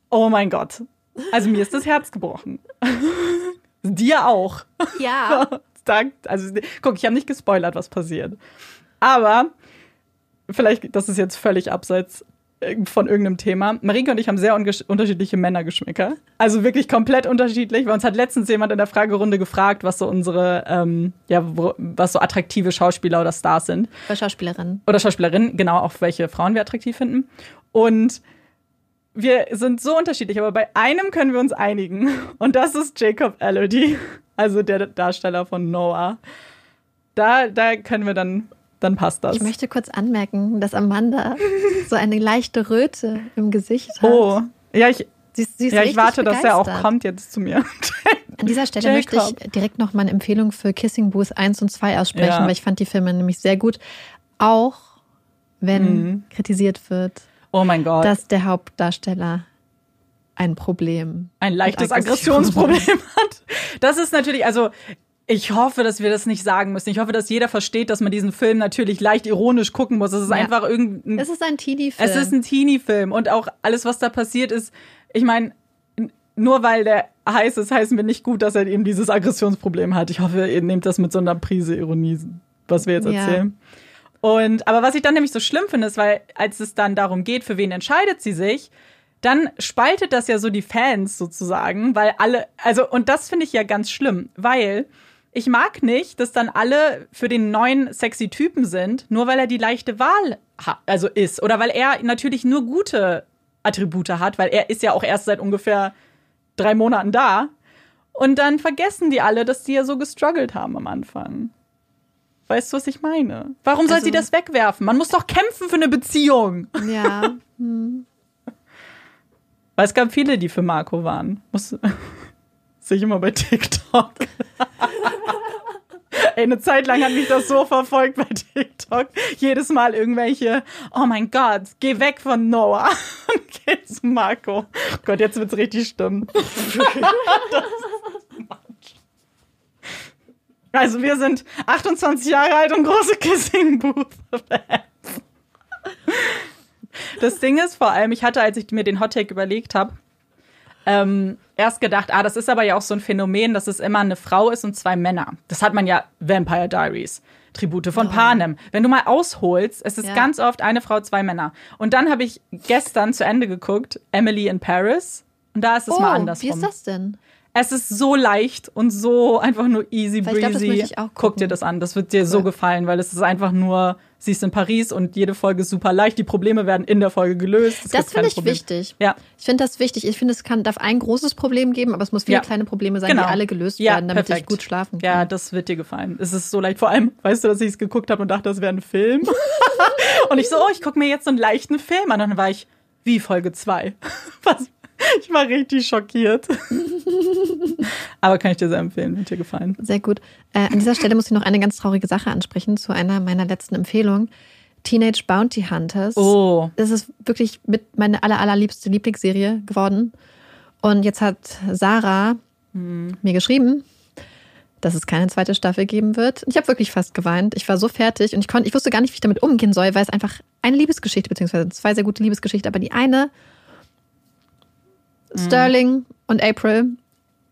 Oh mein Gott. Also mir ist das Herz gebrochen. [LAUGHS] Dir auch. Ja. [LAUGHS] Also, guck, ich habe nicht gespoilert, was passiert. Aber, vielleicht, das ist jetzt völlig abseits von irgendeinem Thema. Marike und ich haben sehr unterschiedliche Männergeschmäcker. Also wirklich komplett unterschiedlich. Weil uns hat letztens jemand in der Fragerunde gefragt, was so unsere, ähm, ja, wo, was so attraktive Schauspieler oder Stars sind. Bei Schauspielerinnen. Oder Schauspielerinnen, genau, auch welche Frauen wir attraktiv finden. Und wir sind so unterschiedlich, aber bei einem können wir uns einigen. Und das ist Jacob Elodie, also der Darsteller von Noah. Da, da können wir dann, dann passt das. Ich möchte kurz anmerken, dass Amanda [LAUGHS] so eine leichte Röte im Gesicht hat. oh, ja, ich, Sie, sie ja, ich warte, dass er auch begeistert. kommt jetzt zu mir. An dieser Stelle möchte Jacob. ich direkt noch mal eine Empfehlung für Kissing Booth 1 und 2 aussprechen, Ja. weil ich fand die Filme nämlich sehr gut. Auch wenn Mhm. kritisiert wird, Oh mein Gott. dass der Hauptdarsteller ein Problem ein leichtes Aggression. Aggressionsproblem [LAUGHS] hat. Das ist natürlich, also Ich hoffe, dass wir das nicht sagen müssen. Ich hoffe, dass jeder versteht, dass man diesen Film natürlich leicht ironisch gucken muss. Es ist Ja. einfach irgendein. Es ist ein Teenie-Film. Es ist ein Teenie-Film und auch alles, was da passiert ist. Ich meine, nur weil der heiß ist, heißen wir nicht gut, dass er eben dieses Aggressionsproblem hat. Ich hoffe, ihr nehmt das mit so einer Prise Ironie, was wir jetzt Ja. erzählen. Und aber was ich dann nämlich so schlimm finde, ist, weil als es dann darum geht, für wen entscheidet sie sich, dann spaltet das ja so die Fans sozusagen, weil alle, also und das finde ich ja ganz schlimm, weil ich mag nicht, dass dann alle für den neuen sexy Typen sind, nur weil er die leichte Wahl also ist oder weil er natürlich nur gute Attribute hat, weil er ist ja auch erst seit ungefähr drei Monaten da. Und dann vergessen die alle, dass die ja so gestruggelt haben am Anfang. Weißt du, was ich meine? Warum soll Also- sie das wegwerfen? Man muss doch kämpfen für eine Beziehung. Ja. [LAUGHS] Weil es gab viele, die für Marco waren. Muss sehe ich immer bei TikTok. Eine Zeit lang hat mich das so verfolgt bei TikTok. Jedes Mal irgendwelche, oh mein Gott, geh weg von Noah und [LAUGHS] geh zu Marco. Oh Gott, jetzt richtig. Das ist too much. also wir sind 28 Jahre alt und große Kissing Booth Fans. Das Ding ist vor allem, ich hatte, als ich mir den Hottake überlegt habe, ähm, erst gedacht, ah, das ist aber ja auch so ein Phänomen, dass es immer eine Frau ist und zwei Männer. Das hat man ja Vampire Diaries. Tribute von Panem. Wenn du mal ausholst, es ist Ja. ganz oft eine Frau, zwei Männer. Und dann habe ich gestern zu Ende geguckt, Emily in Paris. Und da ist es oh, mal andersrum. wie ist das denn? Es ist so leicht und so einfach nur easy glaub, das breezy. auch Guck dir das an, das wird dir so Cool. gefallen, weil es ist einfach nur, sie ist in Paris und jede Folge ist super leicht. Die Probleme werden in der Folge gelöst. Es Das finde ich Probleme. wichtig. Ja. Ich finde das wichtig. Ich finde, es kann, darf ein großes Problem geben, aber es muss viele Ja. kleine Probleme sein, Genau. die alle gelöst Ja, werden, damit perfekt. ich gut schlafen kann. Ja, das wird dir gefallen. Es ist so leicht. Vor allem, weißt du, dass ich es geguckt habe und dachte, das wäre ein Film. [LAUGHS] und ich so, oh, ich gucke mir jetzt so einen leichten Film an. Und dann war ich, wie Folge 2. [LAUGHS] Was? Ich war richtig schockiert. [LAUGHS] Aber kann ich dir sehr empfehlen, hat dir gefallen. Sehr gut. Äh, an dieser Stelle muss ich noch eine ganz traurige Sache ansprechen zu einer meiner letzten Empfehlungen. Teenage Bounty Hunters. Oh. Das ist wirklich mit meine aller, allerliebste Lieblingsserie geworden. Und jetzt hat Sarah Hm. mir geschrieben, dass es keine zweite Staffel geben wird. Ich habe wirklich fast geweint. Ich war so fertig und ich konnte, ich wusste gar nicht, wie ich damit umgehen soll, weil es einfach eine Liebesgeschichte, beziehungsweise zwei sehr gute Liebesgeschichten, aber die eine, Sterling und April,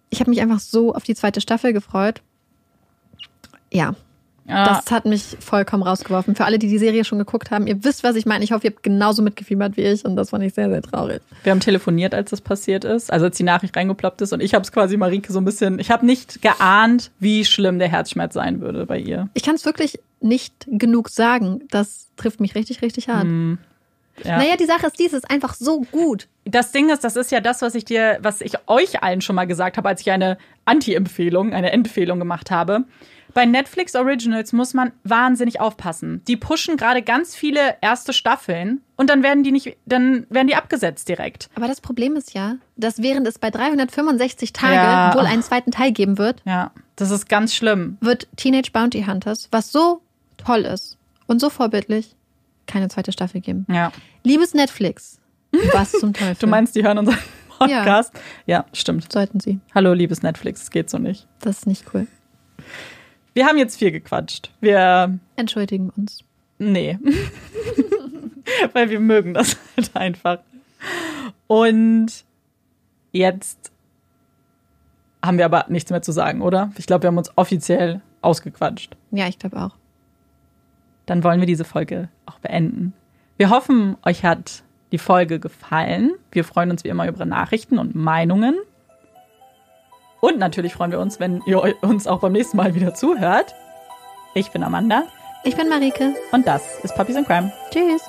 ich habe mich einfach so auf die zweite Staffel gefreut. Ja, Ja, das hat mich vollkommen rausgeworfen. Für alle, die die Serie schon geguckt haben, ihr wisst, was ich meine. Ich hoffe, ihr habt genauso mitgefiebert wie ich und das fand ich sehr, sehr traurig. wir haben telefoniert, als das passiert ist, also als die Nachricht reingeploppt ist. Und ich habe es quasi Marike so ein bisschen, ich habe nicht geahnt, wie schlimm der Herzschmerz sein würde bei ihr. Ich kann es wirklich nicht genug sagen. Das trifft mich richtig, richtig hart. Ja. Naja, die Sache ist, dies ist einfach so gut. Das Ding ist, das ist ja das, was ich dir, was ich euch allen schon mal gesagt habe, als ich eine Anti-Empfehlung, eine Empfehlung gemacht habe. Bei Netflix Originals muss man wahnsinnig aufpassen. Die pushen gerade ganz viele erste Staffeln und dann werden die nicht, dann werden die abgesetzt direkt. Aber das Problem ist ja, dass während es bei 365 Tage Ja. wohl einen zweiten Teil geben wird, Ja, das ist ganz schlimm. wird Teenage Bounty Hunters, was so toll ist und so vorbildlich, keine zweite Staffel geben. Ja. Liebes Netflix, was zum [LAUGHS] Teufel. Du meinst, die hören unseren Podcast? Ja, stimmt. Sollten sie. Hallo, liebes Netflix, es geht so nicht. Das ist nicht cool. Wir haben jetzt viel gequatscht. Wir, Entschuldigen uns. nee. [LAUGHS] Weil wir mögen das [LAUGHS] halt einfach. Und jetzt haben wir aber nichts mehr zu sagen, oder? Ich glaube, wir haben uns offiziell ausgequatscht. Ja, ich glaube auch. Dann wollen wir diese Folge auch beenden. Wir hoffen, euch hat die Folge gefallen. Wir freuen uns wie immer über Nachrichten und Meinungen. Und natürlich freuen wir uns, wenn ihr uns auch beim nächsten Mal wieder zuhört. Ich bin Amanda Ich bin Marike. und das ist Puppies and Crime. Tschüss.